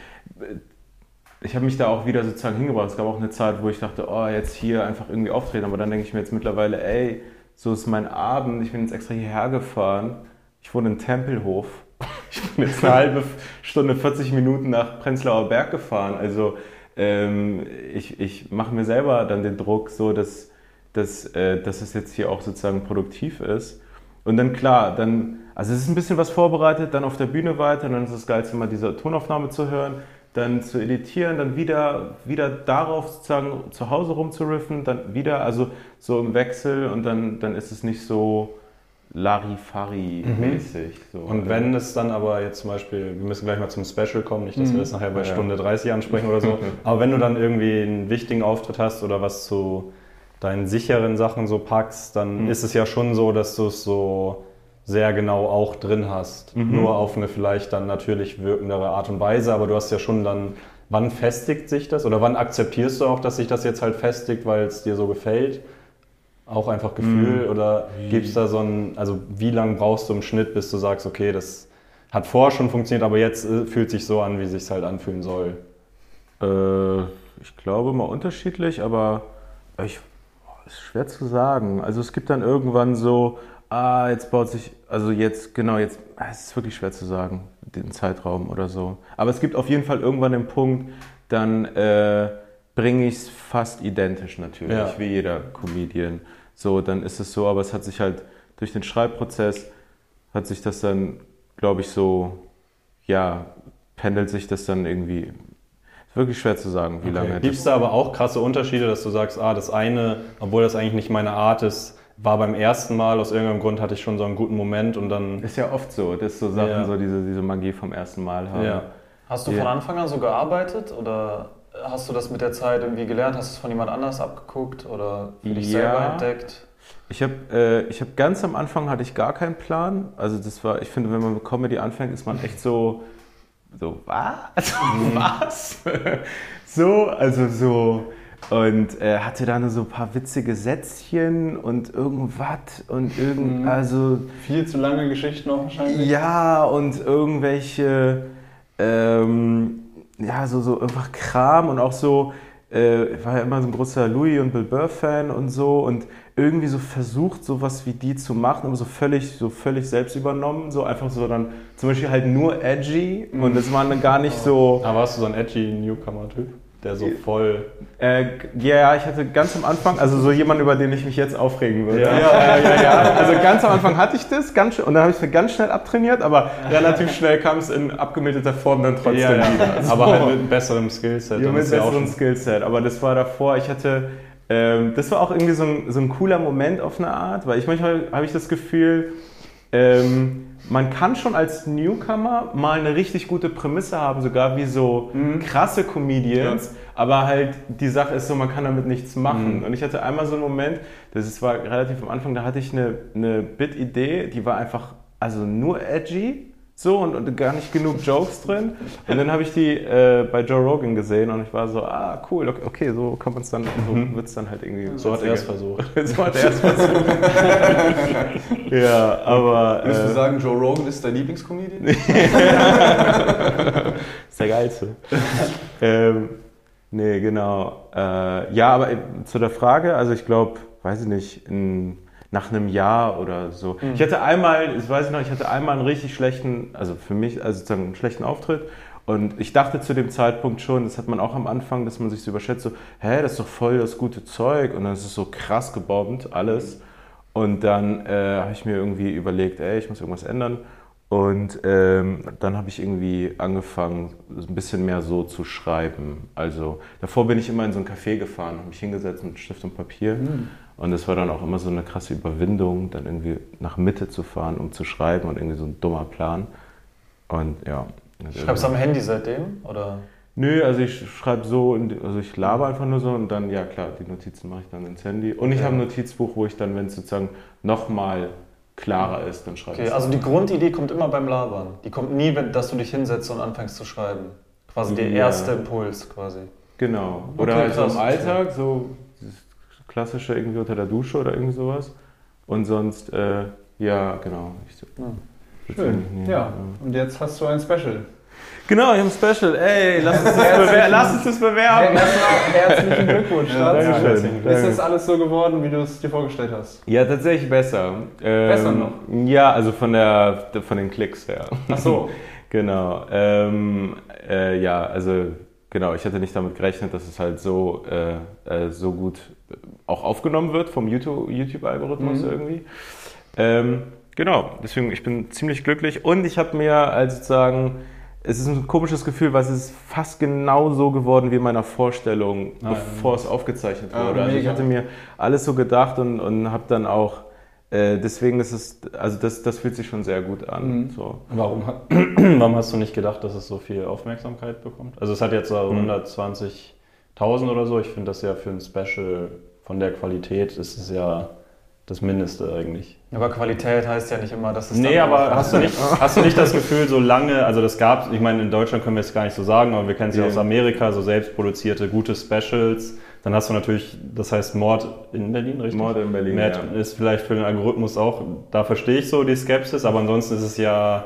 ich habe mich da auch wieder sozusagen hingebracht. Es gab auch eine Zeit, wo ich dachte, oh, jetzt hier einfach irgendwie auftreten. Aber dann denke ich mir jetzt mittlerweile, ey, so ist mein Abend. Ich bin jetzt extra hierher gefahren. Ich wohne in Tempelhof. Ich bin jetzt eine halbe Stunde, 40 Minuten nach Prenzlauer Berg gefahren. Also ähm, ich, ich mache mir selber dann den Druck, so dass, dass, äh, dass es jetzt hier auch sozusagen produktiv ist. Und dann klar, dann, also es ist ein bisschen was vorbereitet, dann auf der Bühne weiter, dann ist es geil, immer diese Tonaufnahme zu hören, dann zu editieren, dann wieder, wieder darauf sozusagen zu Hause rumzuriffen, dann wieder, also so im Wechsel und dann, dann ist es nicht so Larifari-mäßig. So. Und wenn es dann aber jetzt zum Beispiel, wir müssen gleich mal zum Special kommen, nicht, dass wir das nachher bei Ja. Stunde 30 ansprechen oder so, aber wenn du dann irgendwie einen wichtigen Auftritt hast oder was zu deinen sicheren Sachen so packst, dann ist es ja schon so, dass du es so sehr genau auch drin hast. Nur auf eine vielleicht dann natürlich wirkendere Art und Weise, aber du hast ja schon dann, wann festigt sich das oder wann akzeptierst du auch, dass sich das jetzt halt festigt, weil es dir so gefällt? Auch einfach Gefühl oder gibt es da so ein, also wie lange brauchst du im Schnitt, bis du sagst, okay, das hat vorher schon funktioniert, aber jetzt äh, fühlt sich so an, wie sich halt anfühlen soll? Äh, ich glaube mal unterschiedlich, aber ich, ist schwer zu sagen. Also es gibt dann irgendwann so, ah, jetzt baut sich, also jetzt, genau, jetzt, ah, es ist wirklich schwer zu sagen, den Zeitraum oder so. Aber es gibt auf jeden Fall irgendwann den Punkt, dann äh, bringe ich es fast identisch natürlich, Ja. wie jeder Comedian. So, dann ist es so, aber es hat sich halt durch den Schreibprozess, hat sich das dann, glaube ich, so, ja, pendelt sich das dann irgendwie. Ist wirklich schwer zu sagen, wie lange. Gibt es da aber auch krasse Unterschiede, dass du sagst, ah, das eine, obwohl das eigentlich nicht meine Art ist, war beim ersten Mal, aus irgendeinem Grund hatte ich schon so einen guten Moment und dann. Ist ja oft so, dass so Sachen Ja. so diese, diese Magie vom ersten Mal haben. Ja. Hast du Ja. von Anfang an so gearbeitet oder hast du das mit der Zeit irgendwie gelernt? Hast du es von jemand anders abgeguckt oder für dich Ja. selber entdeckt? Ich habe äh, ich hab ganz am Anfang hatte ich gar keinen Plan. Also das war, ich finde, wenn man mit Comedy anfängt, ist man echt so, so was, was, so, also so und äh, hatte dann so ein paar witzige Sätzchen und irgendwas und irgend, also Viel zu lange Geschichten auch wahrscheinlich. Ja, und irgendwelche, ähm, ja, so, so einfach Kram und auch so, äh, ich war ja immer so ein großer Louis und Bill Burr-Fan und so und irgendwie so versucht, sowas wie die zu machen, aber so völlig, so völlig selbst übernommen, so einfach so dann zum Beispiel halt nur edgy und das war dann gar nicht so. Aber warst du so ein edgy Newcomer-Typ, der so voll. Äh, ja, ich hatte ganz am Anfang, also so jemand, über den ich mich jetzt aufregen würde. Ja. ja, ja, ja. Also ganz am Anfang hatte ich das, ganz, und dann habe ich es mir ganz schnell abtrainiert, aber relativ schnell kam es in abgemilderter Form dann trotzdem Ja, wieder. Aber halt mit besserem Skillset. ja, mit besserem Skillset. Aber das war davor, ich hatte, ähm, das war auch irgendwie so ein, so ein cooler Moment auf eine Art, weil ich manchmal habe ich das Gefühl, ähm, man kann schon als Newcomer mal eine richtig gute Prämisse haben, sogar wie so krasse Comedians, aber halt die Sache ist so, man kann damit nichts machen. Und ich hatte einmal so einen Moment, das ist- war relativ am Anfang, da hatte ich eine, eine Bit-Idee, die war einfach also nur edgy. So und, und gar nicht genug Jokes drin. Und dann habe ich die äh, bei Joe Rogan gesehen und ich war so, ah, cool, okay, okay so kann man es dann, so wird es dann halt irgendwie. So hat er es versucht. so hat er es versucht. ja, aber. Würdest du Äh, sagen, Joe Rogan ist dein Lieblingscomedian? ist der geilste. ähm, nee, genau. Äh, ja, aber äh, zu der Frage, also ich glaube, weiß ich nicht, in, nach einem Jahr oder so. Ich hatte einmal, ich weiß ich noch, ich hatte einmal einen richtig schlechten, also für mich, also sozusagen einen schlechten Auftritt. Und ich dachte zu dem Zeitpunkt schon, das hat man auch am Anfang, dass man sich so überschätzt, so, hä, das ist doch voll das gute Zeug. Und dann ist es so krass gebombt, alles. Und dann äh, habe ich mir irgendwie überlegt, ey, ich muss irgendwas ändern. Und ähm, dann habe ich irgendwie angefangen, ein bisschen mehr so zu schreiben. Also davor bin ich immer in so ein Café gefahren, habe mich hingesetzt mit Stift und Papier. Und das war dann auch immer so eine krasse Überwindung, dann irgendwie nach Mitte zu fahren, um zu schreiben und irgendwie so ein dummer Plan. Und ja. Schreibst du am Handy seitdem? Oder? Nö, also ich schreibe so, also ich laber einfach nur so und dann, ja klar, die Notizen mache ich dann ins Handy. Und ich habe ein Notizbuch, wo ich dann, wenn es sozusagen nochmal klarer ist, dann schreibe Okay, ich also die Grundidee kommt immer beim Labern. Die kommt nie, wenn, dass du dich hinsetzt und anfängst zu schreiben. Quasi der Ja. erste Impuls quasi. Genau. Oder Okay, halt so im. Alltag, so klassische irgendwie unter der Dusche oder irgendwie sowas. Und sonst, äh, ja, genau. Ich, so- Schön. Nee, Ja. Und jetzt hast du ein Special. Genau, ich habe ein Special. Ey, lass uns das, bewer lass uns das bewerben. Erstmal herzlichen Glückwunsch dazu. Dankeschön. Ist es alles so geworden, wie du es dir vorgestellt hast? Ja, tatsächlich besser. Ähm, Besser noch? Ja, also von, der, von den Klicks her. Ach so. Genau. Ähm, äh, ja, also genau, ich hatte nicht damit gerechnet, dass es halt so, äh, äh, so gut auch aufgenommen wird vom YouTube- YouTube-Algorithmus Mhm. irgendwie. Ähm, genau, deswegen, ich bin ziemlich glücklich und ich habe mir als sozusagen, es ist ein komisches Gefühl, weil es ist fast genau so geworden wie in meiner Vorstellung, bevor es aufgezeichnet Ah, wurde. also ich hatte mir alles so gedacht und, und habe dann auch, äh, deswegen ist es, also das, das fühlt sich schon sehr gut an. Mhm. So. Warum, warum hast du nicht gedacht, dass es so viel Aufmerksamkeit bekommt? Also es hat jetzt so 120.000 oder so. Ich finde das ja für ein Special von der Qualität ist es ja das Mindeste eigentlich. Aber Qualität heißt ja nicht immer, dass es Nee, aber hast du, nicht, hast du nicht das Gefühl, so lange, also das gab ich meine, in Deutschland können wir es gar nicht so sagen, aber wir kennen es ja Ja. aus Amerika, so selbstproduzierte, gute Specials. Dann hast du natürlich, das heißt Mord in Berlin, richtig? Mord in Berlin, Mord ja. ist vielleicht für den Algorithmus auch, da verstehe ich so die Skepsis, aber ansonsten ist es ja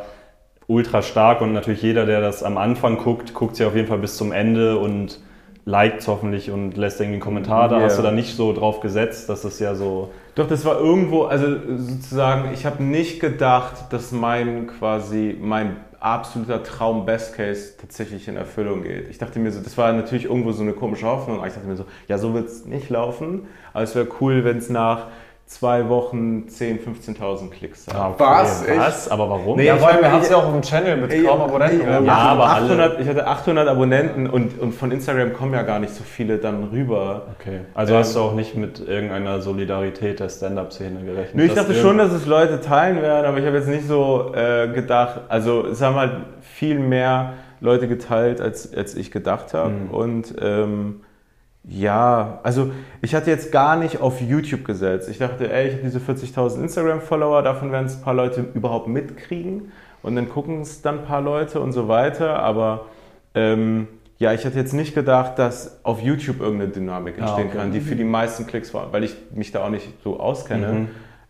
ultra stark und natürlich jeder, der das am Anfang guckt, guckt sich auf jeden Fall bis zum Ende und liked hoffentlich und lässt irgendwie einen Kommentar da. Ja. Hast du da nicht so drauf gesetzt, dass es ja so... Doch, das war irgendwo, also sozusagen, ich habe nicht gedacht, dass mein quasi, mein absoluter Traum Best Case tatsächlich in Erfüllung geht. Ich dachte mir so, das war natürlich irgendwo so eine komische Hoffnung, aber ich dachte mir so, ja, so wird es nicht laufen, aber es wäre cool, wenn es nach zwei Wochen 10.000, 15.000 Klicks. Ah, okay. Was? Was? Aber warum? Nee, Ja, ich vor allem, hab- wir haben es ja auch im Channel mit kaum Abonnenten. Ja, Ja, aber alle- 800, ich hatte 800 Abonnenten und, und von Instagram kommen ja gar nicht so viele dann rüber. Okay. Also Ähm, hast du auch nicht mit irgendeiner Solidarität der Stand-Up-Szene gerechnet? Nö, ich dachte schon, dass es Leute teilen werden, aber ich habe jetzt nicht so äh, gedacht, also es haben halt viel mehr Leute geteilt, als, als ich gedacht habe. Mhm. Und ähm, ja, also ich hatte jetzt gar nicht auf YouTube gesetzt. Ich dachte, ey, ich habe diese 40.000 Instagram-Follower, davon werden es ein paar Leute überhaupt mitkriegen und dann gucken es dann ein paar Leute und so weiter. Aber ähm, ja, ich hatte jetzt nicht gedacht, dass auf YouTube irgendeine Dynamik entstehen okay. kann, die für die meisten Klicks war, weil ich mich da auch nicht so auskenne. Mhm.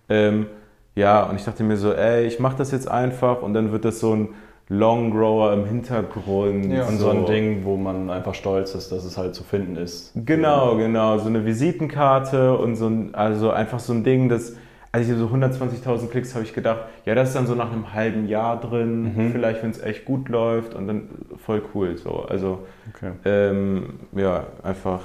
Ähm, ja, und ich dachte mir so, ey, ich mache das jetzt einfach und dann wird das so ein Long Grower im Hintergrund. Ja. Und so ein Ding, wo man einfach stolz ist, dass es halt zu finden ist. Genau, genau. So eine Visitenkarte und so ein, also einfach so ein Ding, das, als ich so 120.000 Klicks habe ich gedacht, ja, das ist dann so nach einem halben Jahr drin, Mhm. vielleicht, wenn es echt gut läuft und dann voll cool so. Also, Okay. ähm, ja, einfach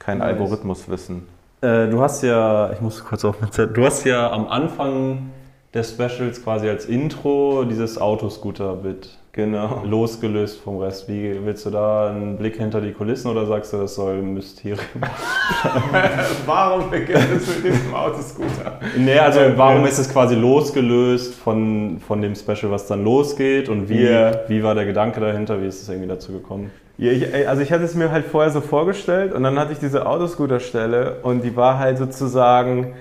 kein Nice. Algorithmuswissen. Äh, du hast ja, ich muss kurz auf mein Zettel, du hast ja am Anfang des Specials quasi als Intro dieses Autoscooter-Bit Genau. losgelöst vom Rest. Wie willst du da einen Blick hinter die Kulissen oder sagst du, das soll ein Mysterium? Warum beginnt es mit diesem Autoscooter? Nee, also Äh, warum äh, ist es quasi losgelöst von, von dem Special, was dann losgeht und wie, wie war der Gedanke dahinter, wie ist es irgendwie dazu gekommen? Ja, ich, ey, also ich hatte es mir halt vorher so vorgestellt und dann hatte ich diese Autoscooter-Stelle und die war halt sozusagen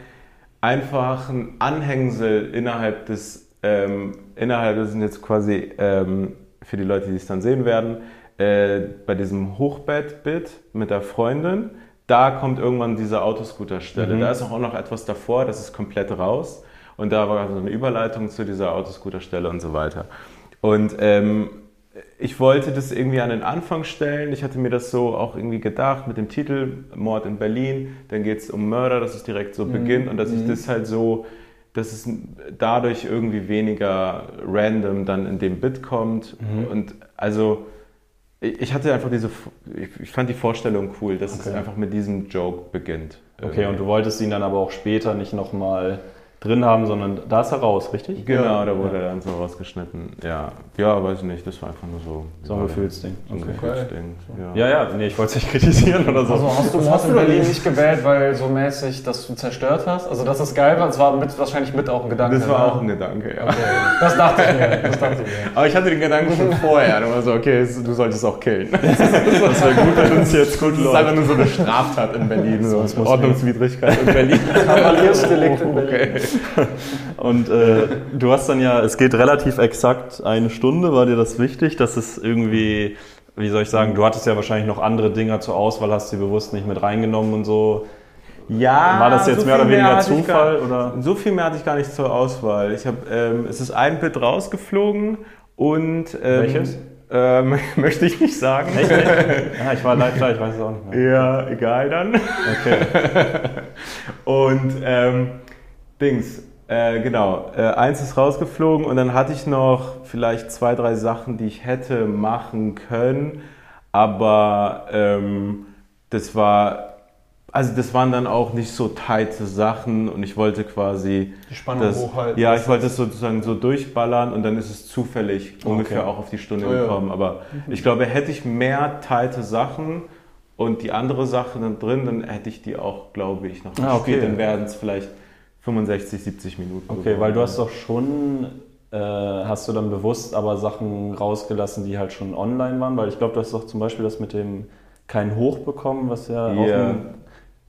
einfach ein Anhängsel innerhalb des, ähm, innerhalb, das sind jetzt quasi ähm, für die Leute, die es dann sehen werden, äh, bei diesem Hochbett-Bit mit der Freundin, da kommt irgendwann diese Autoscooter-Stelle. Mhm. Da ist auch noch etwas davor, das ist komplett raus und da war so eine Überleitung zu dieser Autoscooter-Stelle und so weiter. Und ähm, ich wollte das irgendwie an den Anfang stellen. Ich hatte mir das so auch irgendwie gedacht mit dem Titel Mord in Berlin. Dann geht es um Mörder, dass es direkt so beginnt und dass ich das halt so, dass es dadurch irgendwie weniger random dann in dem Bit kommt. Und also ich hatte einfach diese, ich ich fand die Vorstellung cool, dass es Okay. einfach mit diesem Joke beginnt. Okay, und du wolltest ihn dann aber auch später nicht nochmal drin haben, sondern da ist er raus, richtig? Genau, da wurde er dann so rausgeschnitten. Ja, ja, weiß ich nicht, das war einfach nur so. So ein Gefühlsding. So ein Okay. Gefühlsding. Ja. Ja, ja, nee, ich wollte es nicht kritisieren oder so. Also hast du Mord in Berlin nicht gewählt, weil so mäßig, dass du zerstört hast? Also dass es geil war, das war mit, wahrscheinlich mit auch ein Gedanke. Das war ne? auch ein Gedanke, ja. Okay. Das dachte ich mir. Das dachte ich mir. Aber ich hatte den Gedanken schon vorher. Da war so, okay, es- du solltest auch killen. Das Das wäre gut, wenn uns jetzt gut ist läuft. einfach nur so eine Straftat in Berlin. So Ordnungswidrigkeit in Berlin. Kavaliersdelikt in Berlin. Okay. Und äh, du hast dann ja, es geht relativ exakt eine Stunde, war dir das wichtig, dass es irgendwie wie soll ich sagen, du hattest ja wahrscheinlich noch andere Dinger zur Auswahl, hast sie bewusst nicht mit reingenommen und so. Ja, War das jetzt so mehr oder weniger ich Zufall, Gar, oder? So viel mehr hatte ich gar nicht zur Auswahl. Ich hab, ähm, es ist ein Bit rausgeflogen und. Ähm, Welches? Ähm, möchte ich nicht sagen. Echt? Ja, ich war live da, ich weiß es auch nicht mehr. Ja, egal dann. Okay. Und ähm, Dings, äh, genau, äh, eins ist rausgeflogen und dann hatte ich noch vielleicht zwei, drei Sachen, die ich hätte machen können, aber ähm, das war, also das waren dann auch nicht so tighte Sachen und ich wollte quasi Die Spannung das, hochhalten. Ja, ich wollte es sozusagen so durchballern und dann ist es zufällig ungefähr auch auf die Stunde Oh ja. gekommen, aber ich glaube, hätte ich mehr tighte Sachen und die andere Sache dann drin, dann hätte ich die auch, glaube ich, noch Ah, gespielt. okay. Dann wären es vielleicht 65, 70 Minuten. Okay, geworden. weil du hast doch schon, äh, hast du dann bewusst aber Sachen rausgelassen, die halt schon online waren, weil ich glaube, du hast doch zum Beispiel das mit dem kein Hoch bekommen, was ja auch Ja. ein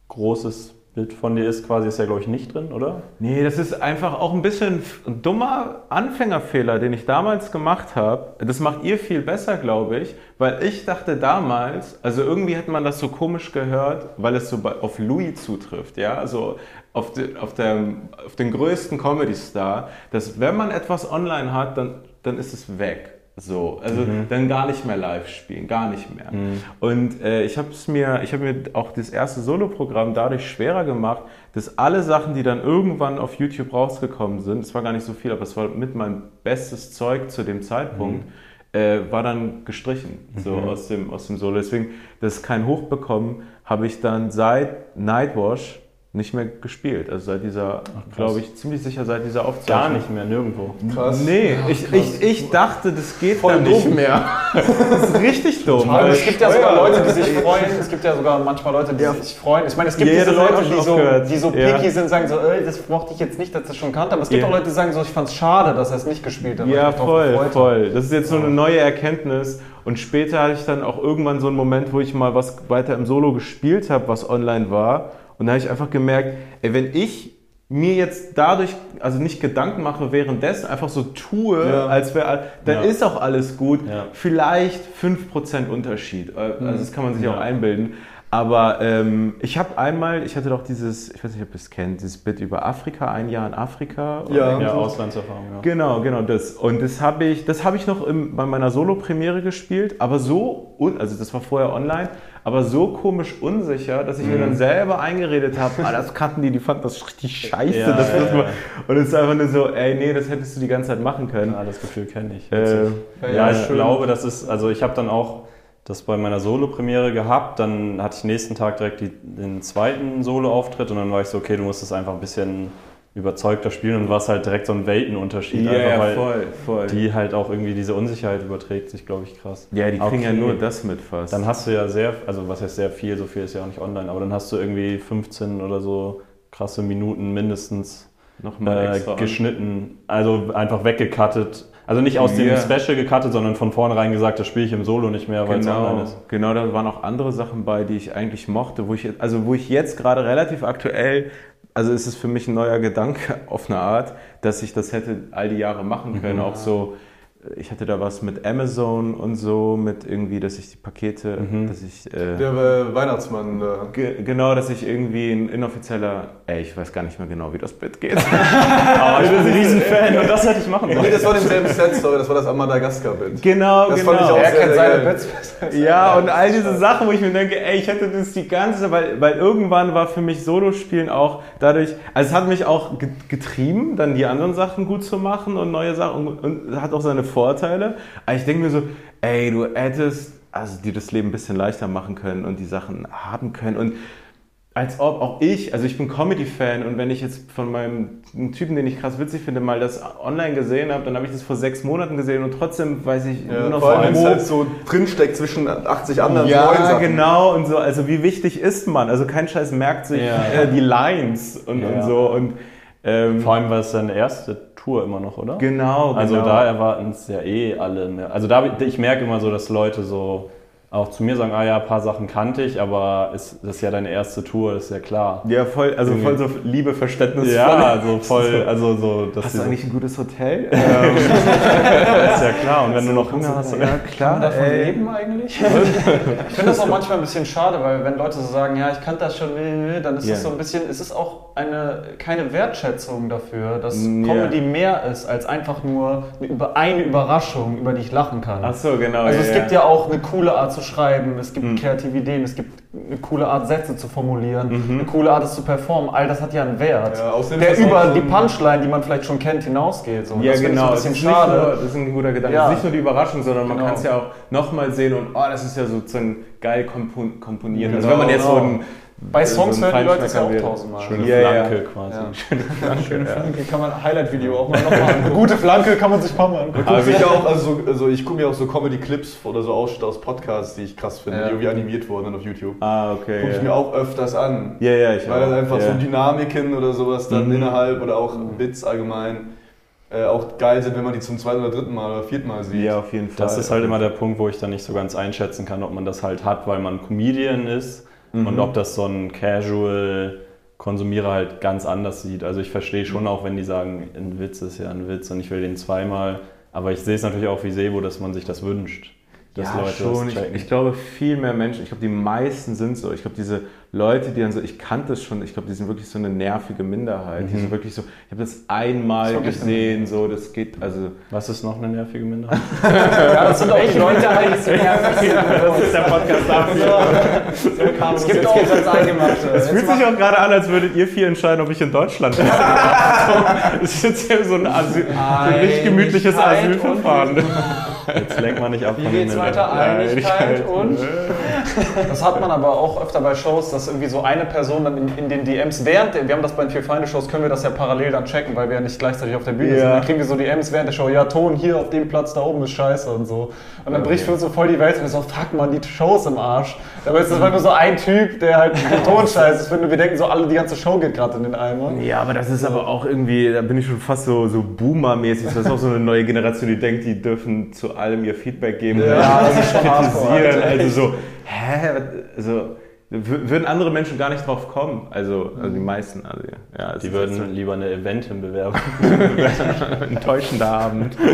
großes Bild von dir ist, quasi ist ja glaube ich nicht drin, oder? Nee, das ist einfach auch ein bisschen ein dummer Anfängerfehler, den ich damals gemacht habe. Das macht ihr viel besser, glaube ich, weil ich dachte damals, also irgendwie hat man das so komisch gehört, weil es so auf Louis zutrifft, ja, also auf, den, auf, der, auf den größten Comedy-Star, dass wenn man etwas online hat, dann, dann ist es weg. So, also dann gar nicht mehr live spielen, gar nicht mehr. Und äh, ich habe es mir, ich habe mir auch das erste Solo-Programm dadurch schwerer gemacht, dass alle Sachen, die dann irgendwann auf YouTube rausgekommen sind, es war gar nicht so viel, aber es war mit mein bestes Zeug zu dem Zeitpunkt, äh, war dann gestrichen, so aus dem, aus dem Solo. Deswegen, das kein Hoch bekommen, habe ich dann seit Nightwash nicht mehr gespielt. Also seit dieser, glaube ich, ziemlich sicher seit dieser Aufzeichnung. Gar nicht mehr, nirgendwo. Krass. Nee, ich, ich, ich dachte, das geht Voll dann nicht dumm. mehr. Das ist richtig dumm. Aber es gibt ja sogar Leute, die sich freuen. Es gibt ja sogar manchmal Leute, die sich freuen. Ich meine, es gibt Ja, ja, diese Leute, die so, gehört. die so Ja. picky sind, sagen so, ey, das mochte ich jetzt nicht, dass ich das schon kannte. Aber es gibt Ja. auch Leute, die sagen so, ich fand es schade, dass er es nicht gespielt hat. Ja, ich mich drauf voll, voll. Das ist jetzt so eine neue Erkenntnis. Und später hatte ich dann auch irgendwann so einen Moment, wo ich mal was weiter im Solo gespielt habe, was online war. Und da habe ich einfach gemerkt, ey, wenn ich mir jetzt dadurch, also nicht Gedanken mache, währenddessen einfach so tue, Ja. als wäre, dann Ja. ist auch alles gut. Ja. Vielleicht 5% Unterschied. Äh, Also das kann man sich auch einbilden. Aber ähm, ich habe einmal, ich hatte doch dieses, ich weiß nicht, ob ihr es kennt, dieses Bit über Afrika, ein Jahr in Afrika. Ja. Ja, Auslandserfahrung, ja. Genau, genau das. Und das habe ich, das habe ich noch im, bei meiner Solo-Premiere gespielt, aber so, also das war vorher online, aber so komisch unsicher, dass ich mir dann selber eingeredet habe, ah, das kannten die, die fanden das richtig scheiße. Ja, das ja, ja. Und es ist einfach nur so, ey, nee, das hättest du die ganze Zeit machen können. Ja, das Gefühl kenne ich. Äh, Ja, Ja, ich schön. glaube, das ist, also ich habe dann auch das bei meiner Solo-Premiere gehabt, dann hatte ich nächsten Tag direkt die, den zweiten Solo-Auftritt und dann war ich so, okay, du musst es einfach ein bisschen überzeugter spielen und war es halt direkt so ein Weltenunterschied, ja, einfach ja, voll, voll. die halt auch irgendwie diese Unsicherheit überträgt sich, glaube ich, krass. ja, die kriegen ja Okay. nur das mit fast. Dann hast du ja sehr, also was heißt sehr viel, so viel ist ja auch nicht online, aber dann hast du irgendwie 15 oder so krasse Minuten mindestens nochmal äh, geschnitten, also einfach weggecuttet. Also nicht aus dem Ja. Special gecuttet, sondern von vornherein gesagt, das spiele ich im Solo nicht mehr, weil es online Genau, ist. genau, da waren auch andere Sachen bei, die ich eigentlich mochte, wo ich, also wo ich jetzt gerade relativ aktuell, also ist es für mich ein neuer Gedanke auf eine Art, dass ich das hätte all die Jahre machen können. Auch so, ich hatte da was mit Amazon und so, mit irgendwie, dass ich die Pakete, dass ich, äh, Der äh, Weihnachtsmann. Äh, ge genau, dass ich irgendwie ein inoffizieller, ey, ich weiß gar nicht mehr genau, wie das Bit geht. Aber ich bin ein Riesenfan und das hätte ich machen nee, sollen. das war demselben Set, sorry, das war das Madagaskar-Bit. genau, Das genau. fand ich auch Er sehr, kennt sehr seine. Bits besser. Ja, und all diese Sachen, wo ich mir denke, ey, ich hätte das die ganze Zeit, weil, weil irgendwann war für mich Solospielen auch dadurch, also es hat mich auch ge- getrieben, dann die anderen Sachen gut zu machen und neue Sachen und, und hat auch seine Vorteile. Aber ich denke mir so, ey, du hättest also dir das Leben ein bisschen leichter machen können und die Sachen haben können und als ob auch ich, also ich bin Comedy-Fan und wenn ich jetzt von meinem Typen, den ich krass witzig finde, mal das online gesehen habe, dann habe ich das vor sechs Monaten gesehen und trotzdem weiß ich Ja, nur noch vor allem, grob- halt so drinsteckt zwischen 80 anderen neuen ja, Sachen. genau und so. Also wie wichtig ist man? Also kein Scheiß merkt sich Ja. äh, die Lines und, Ja. und so und ähm, Vor allem war es seine erste Tour immer noch, oder? genau, Also genau. da erwarten es ja eh alle mehr. Also da, ich merke immer so, dass Leute so auch zu mir sagen, ah ja, ein paar Sachen kannte ich, aber ist, das ist ja deine erste Tour, ist ja klar. Ja, voll, also voll so Liebe, Verständnis. Ja, also voll, also so, dass Hast du so- eigentlich ein gutes Hotel? ist ja klar. Und wenn du noch Hunger hast, ja, klar. davon ey. leben eigentlich? ich finde das auch manchmal ein bisschen schade, weil wenn Leute so sagen, ja, ich kannte das schon, dann ist Ja. es so ein bisschen, es ist auch eine, keine Wertschätzung dafür, dass Ja. Comedy mehr ist als einfach nur eine, über- eine Überraschung, über die ich lachen kann. Ach so, genau. Also es ja, gibt ja auch eine coole Art zu schreiben, es gibt Mhm. kreative Ideen, es gibt eine coole Art Sätze zu formulieren, eine coole Art es zu performen. All das hat ja einen Wert, Ja, der ist das über so die Punchline, die man vielleicht schon kennt, hinausgeht. So. Ja, das genau. So ein das, bisschen ist nicht nur, schade. das ist ein guter Gedanke. Ja. Das ist nicht nur die Überraschung, sondern man Genau. kann es ja auch nochmal sehen und oh, das ist ja sozusagen geil kompon komponiert. Also Genau, wenn man jetzt so genau. ein Bei Songs so hören die Leute es ja auch tausendmal. schöne Ja, ja. Flanke quasi. Ja. Schöne Flanke, kann man Highlight-Video auch mal noch machen. Eine gute Flanke kann man sich ein paar Mal angucken. Ich gucke mir auch, also, also ich gucke mir auch so Comedy-Clips oder so Ausschnitte aus Podcasts, die ich krass finde, Ja. die irgendwie animiert wurden auf YouTube. Ah, okay. Gucke ich mir ja. auch öfters an. ja, ja, ich Weil dann auch. einfach ja. so Dynamiken oder sowas dann Mhm. innerhalb oder auch Bits allgemein äh, auch geil sind, wenn man die zum zweiten oder dritten Mal oder vierten Mal sieht. Ja, auf jeden Fall. Das ist halt immer der Punkt, wo ich dann nicht so ganz einschätzen kann, ob man das halt hat, weil man Comedian ist Mhm. und ob das so ein Casual Konsumierer halt ganz anders sieht. Also ich verstehe Mhm. schon auch, wenn die sagen, ein Witz ist ja ein Witz und ich will den zweimal, aber ich sehe es natürlich auch wie Sebo, dass man sich das wünscht, dass ja, Leute schon. das Ich, ich glaube, viel mehr Menschen, ich glaube, die meisten sind so. Ich glaube, diese Leute, die dann so, ich kannte es schon, ich glaube, die sind wirklich so eine nervige Minderheit. Die sind wirklich so, ich habe das einmal Das gesehen, so, das geht, also. Was ist noch eine nervige Minderheit? Ja, das sind auch die Leute, Das ist der Podcast dafür. Es gibt auch das Eingemachte. Es fühlt sich auch gerade an, als würdet ihr vier entscheiden, ob ich in Deutschland bin. Es ist jetzt hier so ein, Asyl, so ein richtig gemütliches Asylverfahren. Jetzt lenkt man nicht ab Wie geht's den weiter? Einigkeit und? Das hat man aber auch öfter bei Shows, dass irgendwie so eine Person dann in, in den DMs während, der, wir haben das bei den vier Feinde Shows, können wir das ja parallel dann checken, weil wir ja nicht gleichzeitig auf der Bühne Ja. sind. Dann kriegen wir so DMs während der Show, ja Ton hier auf dem Platz da oben ist scheiße und so. Und dann bricht für uns so voll die Welt und wir so, fuck man, die Show ist im Arsch. Dabei ist das halt nur so ein Typ, der halt den Ton scheiße ist. Wir denken so, alle, die ganze Show geht gerade in den Eimer. Ja, aber das ist aber auch irgendwie, da bin ich schon fast so, so Boomer-mäßig. Das ist auch so eine neue Generation, die denkt, die dürfen zu allem ihr Feedback geben. Ja, das ist schon kritisieren. Also so, hä? Also, würden andere Menschen gar nicht drauf kommen. Also, also die meisten. Also, ja, Die würden lieber eine Eventin bewerben. enttäuschender Abend.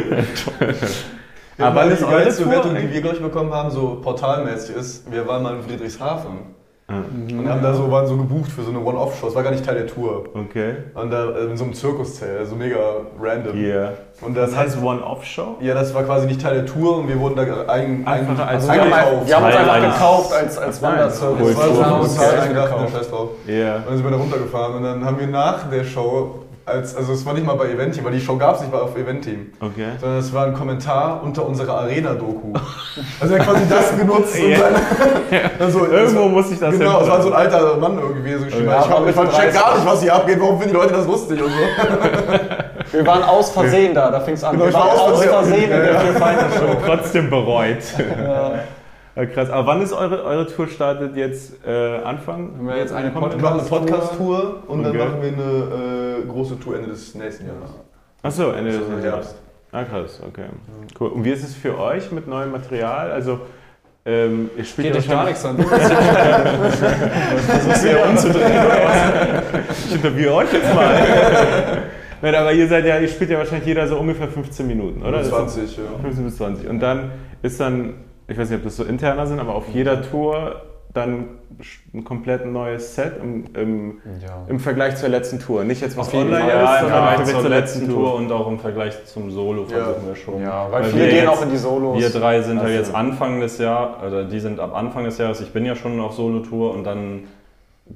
Ja, Aber weil die geilste Tour Wertung, die wir, glaube ich, bekommen haben, so portalmäßig ist, wir waren mal in Friedrichshafen. Mhm. Und haben da so, waren so gebucht für so eine One-Off-Show. Das war gar nicht Teil der Tour. Okay. Und da äh, in so einem Zirkuszelt, also mega random. Yeah. Und das Das heißt One-Off-Show? Ja, das war quasi nicht Teil der Tour und wir wurden da ein, Einfach ein, als- eingekauft. Wir haben uns Teil einfach gekauft als, als Wanderzirkus. Cool. Das war so ein halt eingedacht, eingekauft. Scheiß drauf. Ja. Und dann sind wir da runtergefahren und dann haben wir nach der Show, als, also es war nicht mal bei Eventeam, weil die Show gab es nicht mal auf Eventeam, Okay. sondern es war ein Kommentar unter unserer Arena-Doku. Also er hat quasi das genutzt und dann, also, Irgendwo muss ich das Genau, es war so ein alter Mann irgendwie so geschrieben. Ja, ich ich check 30. gar nicht, was hier abgeht, warum finden die Leute das lustig und so. Wir waren aus Versehen da, da fing es an. Genau, wir ich war waren aus aus Versehen. Versehen in der vier Feinde Show. Trotzdem bereut. Ja. Ja, krass. Aber wann ist eure, eure Tour startet jetzt äh, Anfang? Haben wir jetzt eine Wir machen eine Podcast-Tour und dann Okay. machen wir eine äh, große Tour Ende des nächsten Jahres. Achso, Ende des Also Jahres. Ah, krass, okay. Cool. Und wie ist es für euch mit neuem Material? Also, ähm, ihr spielt Geht ja dich gar nichts an. Das wäre umzudrehen. Ich interviewe euch jetzt mal. Nein, aber ihr seid ja, ihr spielt ja wahrscheinlich jeder so ungefähr 15 Minuten, oder? Das sind 20, ja. 15 bis 20. Und dann ist dann, ich weiß nicht, ob das so interner sind, aber auf jeder Tour dann ein komplett neues Set im, im, Ja. im Vergleich zur letzten Tour. Nicht jetzt was Auf jeden online Fall. ist, Ja, im sondern im Vergleich Vergleich zur letzten Tour und auch im Vergleich zum Solo Ja. versuchen wir schon. Ja, weil, Weil viele wir gehen jetzt- auch in die Solos. Wir drei sind halt Also- jetzt Anfang des Jahres, oder die sind ab Anfang des Jahres, ich bin ja schon auf Solo-Tour und dann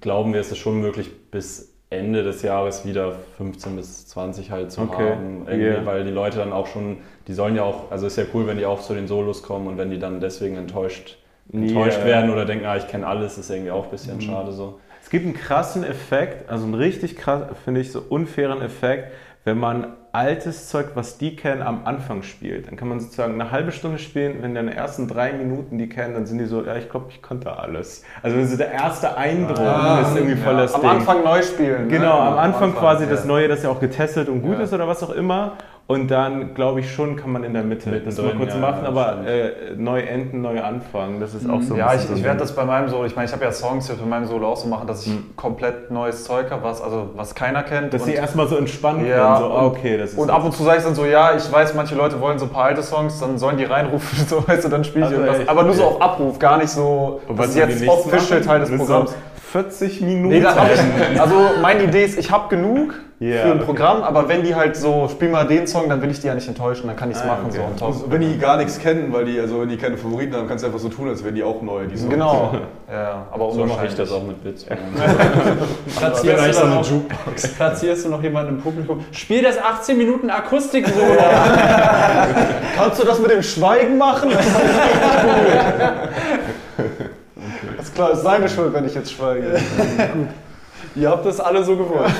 glauben wir, es ist schon möglich, bis Ende des Jahres wieder 15 bis 20 halt zu Okay. haben. Irgendwie, Yeah. Weil die Leute dann auch schon, die sollen ja auch, also ist ja cool, wenn die auch zu den Solos kommen und wenn die dann deswegen enttäuscht, enttäuscht Yeah. werden oder denken, ah, ich kenne alles, ist irgendwie auch ein bisschen schade so. Es gibt einen krassen Effekt, also einen richtig krass, finde ich, so unfairen Effekt, wenn man altes Zeug, was die kennen, am Anfang spielt. Dann kann man sozusagen eine halbe Stunde spielen, wenn dann die ersten drei Minuten die kennen, dann sind die so, ja, ich glaube, ich konnte alles. Also so der erste Eindruck Ah, ist irgendwie voll das Am Ding. Anfang neu spielen. Genau, ne? am Anfang quasi ja. das Neue, das ja auch getestet und gut Ja. ist oder was auch immer. Und dann, glaube ich, schon kann man in der Mitte das mal kurz ja, machen, ja, aber äh, neu enden, neu anfangen. Das ist auch so ein Ja, ich, ich werde das bei meinem Solo, ich meine, ich habe ja Songs bei meinem Solo auch so machen, dass ich komplett neues Zeug habe, was, also, was keiner kennt. Dass sie erstmal so entspannen Ja, können. So, ah, und- okay, das ist und ab und zu sage ich dann so, ja, ich weiß, manche Leute wollen so ein paar alte Songs, dann sollen die reinrufen, so weißt du, dann spiele ich Also irgendwas. echt? Aber nur so auf Abruf, gar nicht so, Und das was ist jetzt official? Teil des Programms. So 40 Minuten. Nee, ich, also meine Idee ist, ich habe genug Ja, für ein okay. Programm, aber wenn die halt so, spiel mal den Song, dann will ich die ja nicht enttäuschen, dann kann ich es Ah, machen okay. so top. Also, wenn die gar nichts kennen, weil die, also wenn die keine Favoriten haben, kannst du einfach so tun, als wären die auch neu. Die Songs. Genau, ja, aber So mache ich das auch mit Witz. Platzierst, du so noch, Jukebox. platzierst du noch jemanden im Publikum? Spiel das 18 Minuten Akustik-Solo. Kannst du das mit dem Schweigen machen? Das ist Das ist klar, es ist seine Schuld, wenn ich jetzt schweige. Gut. Ihr habt das alle so gewollt.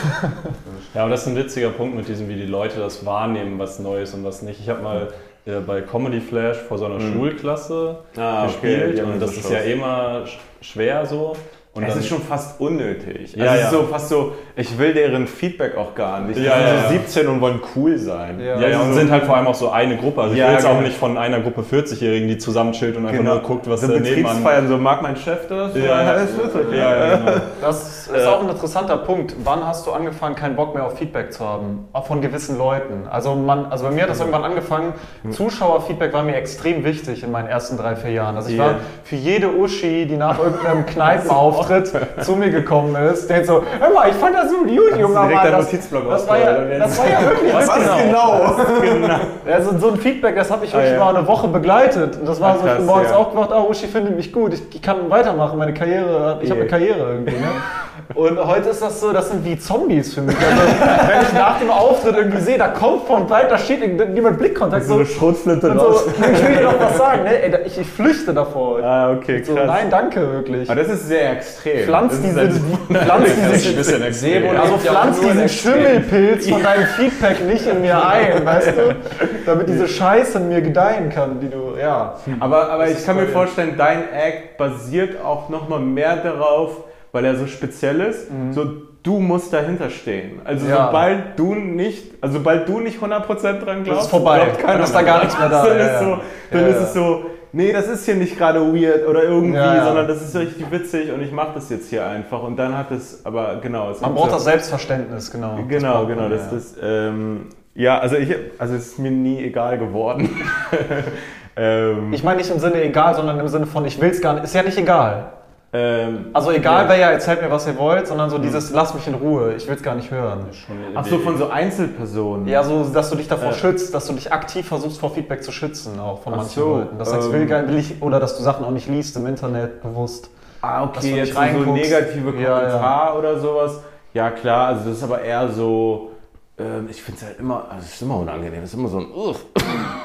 Ja, aber das ist ein witziger Punkt mit diesem, wie die Leute das wahrnehmen, was neu ist und was nicht. Ich habe mal äh, bei Comedy Flash vor so einer Schulklasse Mhm. Ah, okay, gespielt haben und so das ist ja immer sch- schwer so. Und es dann- ist schon fast unnötig. Ja, also es ja. ist so fast so, ich will deren Feedback auch gar nicht. Die Ja, sind ja, so ja. 17 und wollen cool sein. Ja. Ja, ja, und so- sind halt vor allem auch so eine Gruppe. Also ich Ja, will jetzt auch genau. nicht von einer Gruppe 40-Jährigen, die zusammen chillt und einfach nur guckt, was so der Nebenmann... Betriebsfeiern, so mag mein Chef das? Ja, ja. das ist okay. Ja, ja, genau. Das ist auch ein interessanter Punkt. Wann hast du angefangen, keinen Bock mehr auf Feedback zu haben? Auch von gewissen Leuten. Also, man, also bei mir hat das irgendwann angefangen. Zuschauerfeedback war mir extrem wichtig in meinen ersten drei, vier Jahren. Also ich war für jede Uschi, die nach irgendeinem Kneipenauftritt zu mir gekommen ist, denkt so, hör mal, ich fand das so gut, junger direkt Das, Notizblock das, war ja, das war ja wirklich Was genau? genau. Also so ein Feedback, das habe ich wirklich Ah, ja. mal eine Woche begleitet. Und das war so, ich bin morgens ja. aufgewacht, ah, Uschi findet mich gut, ich, kann weitermachen, meine Karriere, ich habe eine. Karriere irgendwie. Ne? Und heute ist das so, das sind wie Zombies für mich. Also, wenn ich nach dem Auftritt irgendwie sehe, da kommt von weit, da steht niemand Blickkontakt. So eine Schrotflinte und raus. so, ich will dir doch was sagen, ne? Ey, ich, ich flüchte davor. Ah, okay, krass. so, nein, danke, wirklich. Aber das ist sehr extrem. Pflanz diese, pflanz diese, bisschen extrem. also pflanz diesen. Schimmelpilz von deinem Feedback nicht in mir ein, weißt du? Damit diese Scheiße in mir gedeihen kann, die du, ja. Aber, aber ich kann mir vorstellen, dein Act basiert auch nochmal mehr darauf, weil er so speziell ist. So, du musst dahinter stehen. Also Mhm. Ja. sobald du nicht, also sobald du nicht 100% dran glaubst, ist vorbei. glaubt keiner Dann ist da gar dran. nichts mehr da. Dann, Ja, ist, so, dann ist es so, nee, das ist hier nicht gerade weird oder irgendwie, Ja, ja. sondern das ist richtig witzig und ich mache das jetzt hier einfach. Und dann hat es, aber genau. Es Man braucht das Selbstverständnis, genau. Das Genau, braucht genau. man, Das, ja. das, ähm, ja, also ich, also es ist mir nie egal geworden. ähm, Ich meine nicht im Sinne egal, sondern im Sinne von ich will es gar nicht. Ist ja nicht egal. Ähm, Also egal Ja. wäre ja, erzählt mir, was ihr wollt, sondern so dieses lass mich in Ruhe, ich will es gar nicht hören. Ach so, von so Einzelpersonen. Ja, so, dass du dich davor Ja. schützt, dass du dich aktiv versuchst, vor Feedback zu schützen, auch von Ach manchen so, Leuten. Das heißt, ähm, will, gar- will ich, oder dass du Sachen auch nicht liest im Internet bewusst. Ah, okay, jetzt so, negative Ja, Kommentar oder sowas. Ja, klar, also das ist aber eher so. ähm, ich finde es halt immer, also es ist immer unangenehm, es ist immer so ein. Ugh.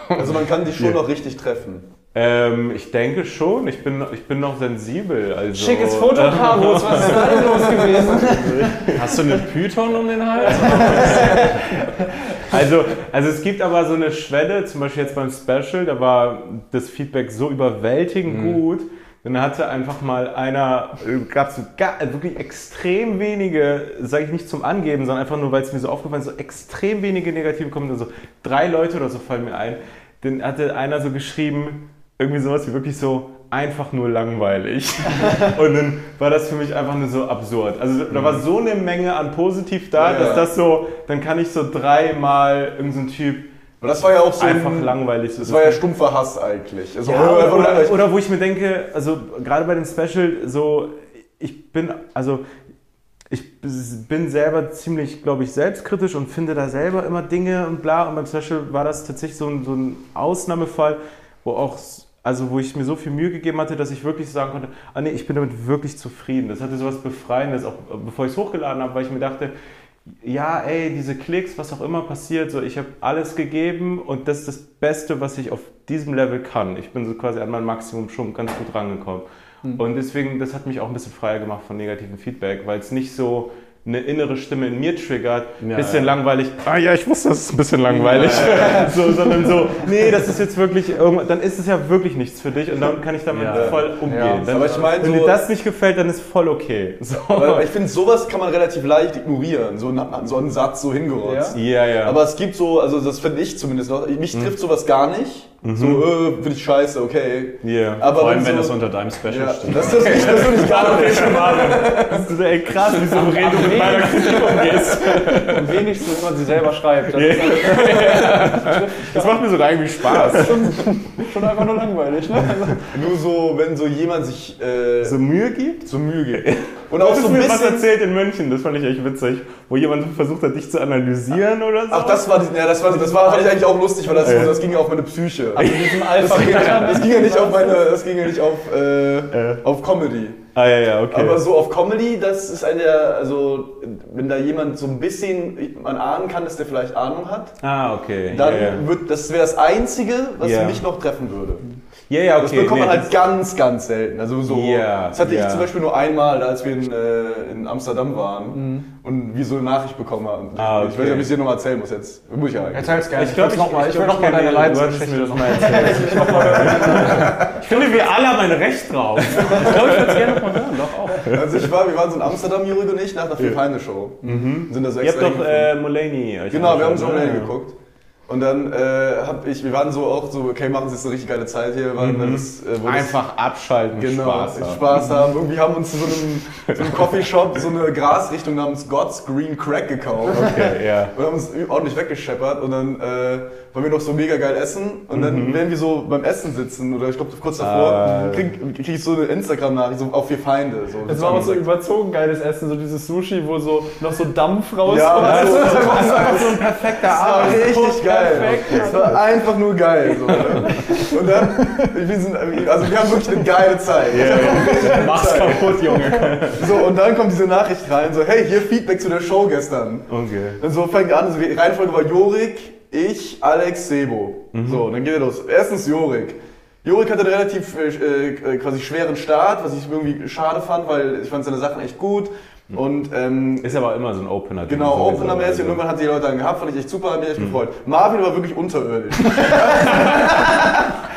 Also man kann dich schon noch richtig treffen. Ähm, ich denke schon, ich bin, ich bin noch sensibel. Also, Schickes Foto, Carlos, was ist da denn los gewesen? Hast du einen Python um den Hals? Also, also es gibt aber so eine Schwelle, zum Beispiel jetzt beim Special, da war das Feedback so überwältigend gut. Dann hatte einfach mal einer, gab es so ga- wirklich extrem wenige, sage ich nicht zum Angeben, sondern einfach nur, weil es mir so aufgefallen ist, so extrem wenige negative Kommentare, so drei Leute oder so fallen mir ein. Dann hatte einer so geschrieben, irgendwie sowas wie wirklich so einfach nur langweilig. Und dann war das für mich einfach nur so absurd. Also da war so eine Menge an positiv da, Ja, dass das so, dann kann ich so dreimal irgendein so Typ Aber das war ja auch so einfach ein, langweilig. Das war ja stumpfer Hass eigentlich. Also, ja, oder, oder, oder, oder wo ich mir denke, also gerade bei dem Special, so ich bin, also ich bin selber ziemlich, glaube ich, selbstkritisch und finde da selber immer Dinge und bla. Und beim Special war das tatsächlich so ein, so ein Ausnahmefall, wo auch, also wo ich mir so viel Mühe gegeben hatte, dass ich wirklich sagen konnte, ah nee, ich bin damit wirklich zufrieden. Das hatte so was Befreiendes, auch bevor ich es hochgeladen habe, weil ich mir dachte, ja, ey, diese Klicks, was auch immer passiert, so ich habe alles gegeben und das ist das Beste, was ich auf diesem Level kann. Ich bin so quasi an mein Maximum schon ganz gut rangekommen. Und deswegen, das hat mich auch ein bisschen freier gemacht von negativem Feedback, weil es nicht so eine innere Stimme in mir triggert, Ja, bisschen ja. langweilig, ah ja, ich wusste, das ist ein bisschen langweilig, so, sondern so, nee, das ist jetzt wirklich, irgendwas, dann ist es ja wirklich nichts für dich und dann kann ich damit Ja. voll umgehen. Dann, Aber ich meine, wenn so- dir das nicht gefällt, dann ist voll okay. So. Aber ich finde, sowas kann man relativ leicht ignorieren, so, einen- so einen Satz so hingerotzt. Ja, ja. Aber es gibt so, also das finde ich zumindest noch, mich trifft sowas gar nicht. So, äh, finde ich scheiße, okay. Ja. Aber Vor allem, wenn so, das unter deinem Special ja, steht. das, das, das, das finde ich gar nicht. Das ist ey, krass, wie souverän du mit meiner Kritik umgehst. Am wenigsten, wenn man sie selber schreibt. Das Ja. ist Das macht mir sogar irgendwie Spaß. schon einfach nur langweilig. Ne? Nur so, wenn so jemand sich äh, So Mühe gibt? so Mühe gibt. Und Du auch hast so ein mir was bisschen. erzählt in München, das fand ich echt witzig, wo jemand versucht hat, dich zu analysieren oder so. Ach, das war, ja, das war, das war, fand ich eigentlich auch lustig, weil das, Ja. das ging ja auf meine Psyche. In diesem Das Alphabet. ging, das ging ja nicht auf meine, das ging ja nicht auf, äh, auf Comedy. Ah, ja, ja, okay. Aber so auf Comedy, das ist eine also wenn da jemand so ein bisschen, man ahnen kann, dass der vielleicht Ahnung hat, ah, okay. dann ja, ja. wird, das wäre das Einzige, was Ja. mich noch treffen würde. Ja, ja, okay. Das bekommt man nee, halt ganz, ganz selten. Also so, Ja, das hatte ja. ich zum Beispiel nur einmal, als wir in, äh, in Amsterdam waren und wir so eine Nachricht bekommen haben. Mhm. Ah, Ich weiß nicht, okay. ob ich es dir nochmal erzählen muss jetzt. Muss ich ja eigentlich. Erzähl's gerne. Ich glaube, ich, noch mal. Ich will glaub, noch mal deine kenne- du hattest mir Leidensgeschichte das noch mal erzählt. Ich finde, wir alle haben ein Recht drauf. Ich glaube, ich würde es gerne noch mal hören, doch auch. Also ich war, wir waren so in Amsterdam, Juri und ich, nach der Vier-Feinde-Show. Sind da so Ihr habt doch äh, Mulaney. Genau, wir haben so ne? schnell geguckt. Und dann äh, hab ich, wir waren so auch so, okay, machen Sie jetzt eine richtig geile Zeit hier. Weil das, äh, wo das- Einfach abschalten, Genau, Spaß haben. Spaß haben. Irgendwie haben uns in so einem, so einem Coffeeshop so eine Grasrichtung namens God's Green Crack gekauft. Okay, ja. Und haben uns ordentlich weggescheppert und dann äh, wollen wir noch so mega geil essen und dann werden wir so beim Essen sitzen oder ich glaube kurz davor, Ah. krieg, krieg ich so eine Instagram-Nachricht so auf vier Feinde. So, Es war auch so überzogen geiles Essen, so dieses Sushi, wo so noch so Dampf rauskommt. Ja, so, so, so, so ein perfekter Das war richtig geil. Perfekt. Das war einfach nur geil. So, ne? Und dann, wir sind, also wir haben wirklich eine geile Zeit. Mach's kaputt, Junge. So, und dann kommt diese Nachricht rein, so, hey, hier Feedback zu der Show gestern. Okay. Und so fängt an, also die Reihenfolge war Jorik, ich, Alex, Sebo. So, und dann geht er los. Erstens Jorik. Jorik hatte einen relativ äh, äh, quasi schweren Start, was ich irgendwie schade fand, weil ich fand seine Sachen echt gut. Und ähm, Ist aber immer so ein Opener. genau, Opener-mäßig also. und irgendwann hat die Leute dann gehabt, fand ich echt super, hat mich echt gefreut. Marvin war wirklich unterirdisch.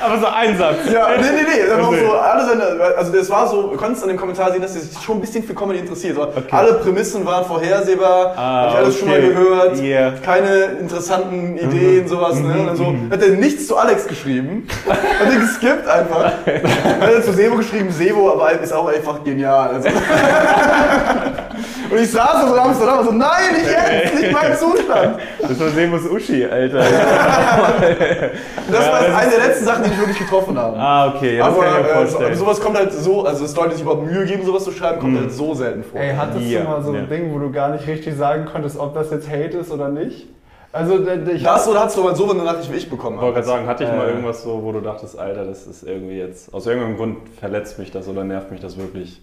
Aber so ein Satz. Ja, nee, nee, nee. Dann auch Okay. so, alle seine, also das war so, du konntest an dem Kommentar sehen, dass er sich schon ein bisschen für Comedy interessiert. So, Alle Prämissen waren vorhersehbar, Ah, hab ich alles schon mal okay. gehört, Yeah. keine interessanten Ideen, sowas. Ne? Und dann so hat er nichts zu Alex geschrieben, hat er geskippt einfach. Hat er zu Sebo geschrieben, Sebo aber ist auch einfach genial. Also. Und ich saß so in Amsterdam und so, nein, nicht jetzt, nicht mein Zustand. Das war Semus Uschi, Alter. Das Ja, war das eine der letzten Sachen, die mich wirklich getroffen haben. ah, okay, ja, das aber kann ich mir äh, so, sowas kommt halt so, also dass Leute sich überhaupt Mühe geben, sowas zu schreiben, kommt halt so selten vor. Ey, hattest Ja, du mal so ein ja. Ding, wo du gar nicht richtig sagen konntest, ob das jetzt Hate ist oder nicht? Also, ich das oder hast du mal so eine Nachricht wie ich bekommen? Ich wollte gerade sagen, hatte ich mal Äh. irgendwas so, wo du dachtest, Alter, das ist irgendwie jetzt, aus irgendeinem Grund verletzt mich das oder nervt mich das wirklich.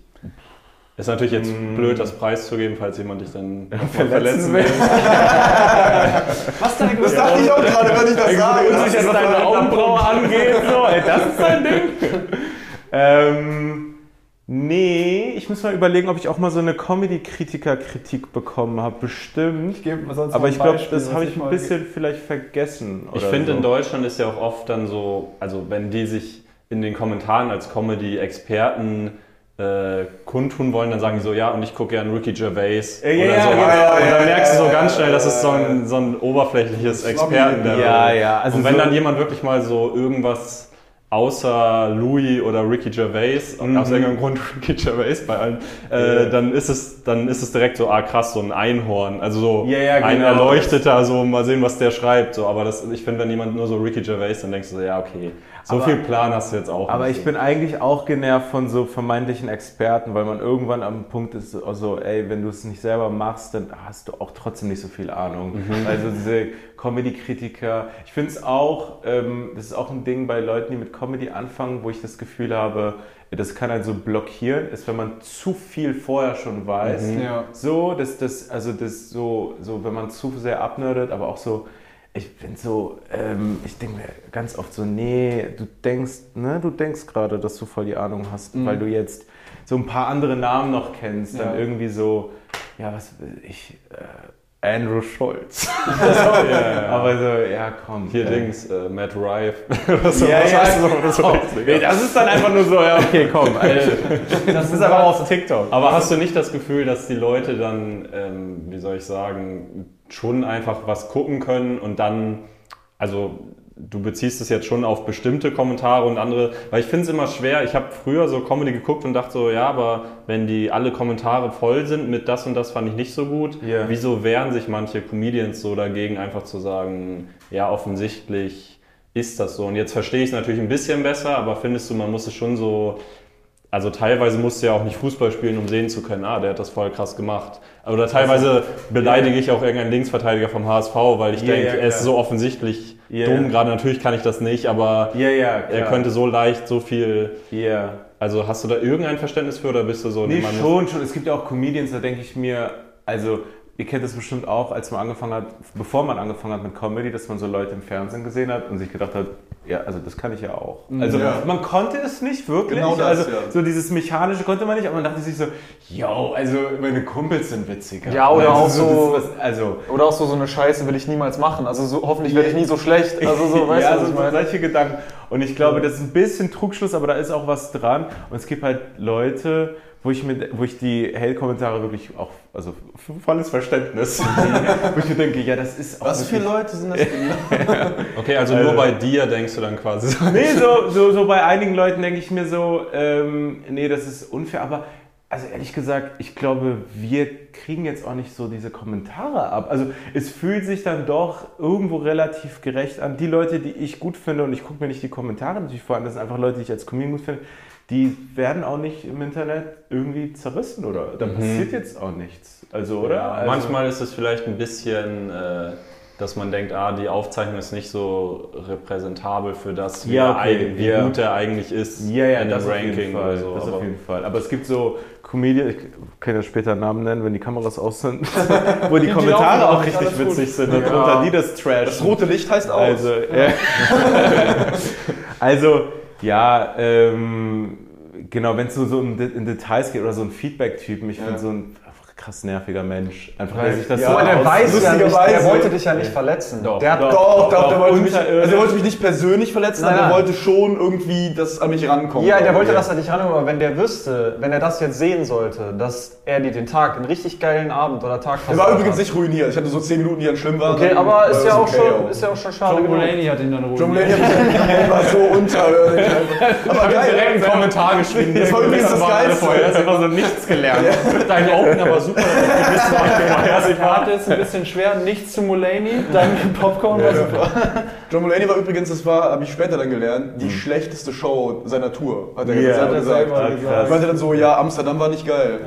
Ist natürlich jetzt blöd, das preiszugeben, falls jemand dich dann verletzen will. Was deine Das dachte ich auch gerade, wenn ich das sage. Und sich jetzt deine Augenbraue angeht, so, ey, das ist dein Ding. ähm, nee, ich muss mal überlegen, ob ich auch mal so eine Comedy-Kritiker-Kritik bekommen habe. Bestimmt. gebe sonst Aber mal ich glaube, das habe ich ein bisschen vielleicht vergessen. Ich finde, so. in Deutschland ist ja auch oft dann so, also wenn die sich in den Kommentaren als Comedy-Experten äh, kundtun wollen, dann sagen die so, ja, und ich gucke gern Ricky Gervais Ja, ja, oder ja, so. genau, und ja, dann ja, merkst du so ja, ganz ja, schnell, das ja, ist so ein, so ein oberflächliches Experten. Ja, ja. Also und wenn so- dann jemand wirklich mal so irgendwas außer Louis oder Ricky Gervais, Mhm. aus irgendeinem Grund Ricky Gervais bei allen, äh, dann ist es dann ist es direkt so, ah krass, so ein Einhorn, also so Ja, ja, ein genau. Erleuchteter, so mal sehen, was der schreibt, so, aber das, ich finde, wenn jemand nur so Ricky Gervais, dann denkst du so, ja okay, so Aber- viel Plan hast du jetzt auch Aber nicht. ich bin eigentlich auch genervt von so vermeintlichen Experten, weil man irgendwann am Punkt ist, also, ey, wenn du es nicht selber machst, dann hast du auch trotzdem nicht so viel Ahnung. Also diese Comedy-Kritiker, ich finde es auch, ähm, das ist auch ein Ding bei Leuten, die mit Comedy anfangen, wo ich das Gefühl habe, das kann halt so blockieren, ist, wenn man zu viel vorher schon weiß. Ja. So, dass das, also das so, so, wenn man zu sehr abnördet, aber auch so, ich bin so, ähm, ich denke mir ganz oft so, nee, du denkst, ne, du denkst gerade, dass du voll die Ahnung hast, weil du jetzt so ein paar andere Namen noch kennst, dann Ja. irgendwie so, ja, was will ich, äh, Andrew Schulz. Aber so, ja, komm. Hier äh, Dings, äh, Matt Rife. oder so. Ja, Was ja, heißt so? Das ich Nee, das ist dann einfach nur so, ja, okay, komm. Also, das ist aber auf TikTok. Aber hast du nicht das Gefühl, dass die Leute dann, ähm, wie soll ich sagen, schon einfach was gucken können und dann, also du beziehst es jetzt schon auf bestimmte Kommentare und andere, weil ich finde es immer schwer, ich habe früher so Comedy geguckt und dachte so, ja, aber wenn die alle Kommentare voll sind mit das und das fand ich nicht so gut, Ja. wieso wehren sich manche Comedians so dagegen, einfach zu sagen, ja, offensichtlich ist das so. Und jetzt verstehe ich es natürlich ein bisschen besser, aber findest du, man muss es schon so also teilweise musst du ja auch nicht Fußball spielen, um sehen zu können, ah, der hat das voll krass gemacht. Oder teilweise beleidige ich auch irgendeinen Linksverteidiger vom HSV, weil ich Ja, denke, ja, er ist so offensichtlich Ja, dumm. Gerade natürlich kann ich das nicht, aber Ja, ja, er könnte so leicht so viel. Ja. Also hast du da irgendein Verständnis für oder bist du so Nee, schon, schon. Es gibt ja auch Comedians, da denke ich mir, also ihr kennt das bestimmt auch, als man angefangen hat, bevor man angefangen hat mit Comedy, dass man so Leute im Fernsehen gesehen hat und sich gedacht hat, ja, also das kann ich ja auch. Also Ja. man konnte es nicht wirklich. Genau das, also ja. so dieses mechanische konnte man nicht, aber man dachte sich so, yo, also meine Kumpels sind witziger. Ja, oder also auch so- das, was, also Oder auch so, so eine Scheiße will ich niemals machen. Also so, hoffentlich werde ich nie so schlecht. Also so, weißt ja, du, was so ich meine? solche Gedanken. Und ich glaube, das ist ein bisschen Trugschluss, aber da ist auch was dran. Und es gibt halt Leute, wo ich, mir, wo ich die Hate-Kommentare wirklich auch, also volles Verständnis, wo ich mir denke, ja, das ist auch Was für Leute sind das denn? Okay, also nur bei dir denkst du dann quasi so. Nee, so, so, so bei einigen Leuten denke ich mir so, ähm, nee, das ist unfair, aber also ehrlich gesagt, ich glaube, wir kriegen jetzt auch nicht so diese Kommentare ab. Also es fühlt sich dann doch irgendwo relativ gerecht an. Die Leute, die ich gut finde, und ich gucke mir nicht die Kommentare natürlich vor an, das sind einfach Leute, die ich als Comedian gut finde, die werden auch nicht im Internet irgendwie zerrissen oder da passiert jetzt auch nichts. Also, oder? Ja, also, manchmal ist es vielleicht ein bisschen, äh, dass man denkt, ah, die Aufzeichnung ist nicht so repräsentabel für das, wie, Ja, okay, wie ja. gut er eigentlich ist Ja, ja, in das jeden Ranking Fall. oder so. das aber- auf jeden Fall. Aber es gibt so Comedian, ich kann ja später Namen nennen, wenn die Kameras aus sind, wo die Kommentare laufen, auch alles richtig gut. witzig sind und drunter die das Trash. Das rote Licht heißt aus. Also, ja. also ja, ähm, genau, wenn es so, so um De- in Details geht oder so ein Feedback-Typen, ich finde so ein krass nerviger Mensch. Einfach, der sich das Ja, so Aber der weiß ja nicht, der wollte dich ja nicht verletzen. Doch, der hat doch. Doch, doch, der wollte, mich, also der wollte mich nicht persönlich verletzen, Nein, aber der nein. wollte schon irgendwie, dass an mich rankommt. Ja, der wollte, Ja. dass er dich ranhört, aber wenn der wüsste, wenn er das jetzt sehen sollte, dass er dir den Tag, einen richtig geilen Abend oder Tag Der war versaut übrigens hat. nicht ruiniert. Ich hatte so 10 Minuten, die dann schlimm waren. Okay, dann aber war ist ja, auch okay schon, ist ja auch schon schade John genug. Mulaney hat ihn dann John ruiniert. Mulaney hat mich war so unterirdisch. einfach. Aber geil. einen Kommentar geschrieben. Das war übrigens das Geilste. Vorher hast du einfach so nichts gelernt. Dein Opener war super. Das Part ist ein bisschen schwer, nichts zu Mulaney, dann Popcorn war super. John Mulaney war übrigens, das war, habe ich später dann gelernt, die schlechteste Show seiner Tour, hat er Ja, selber hat er gesagt. Ich meinte dann so, ja, Amsterdam war nicht geil.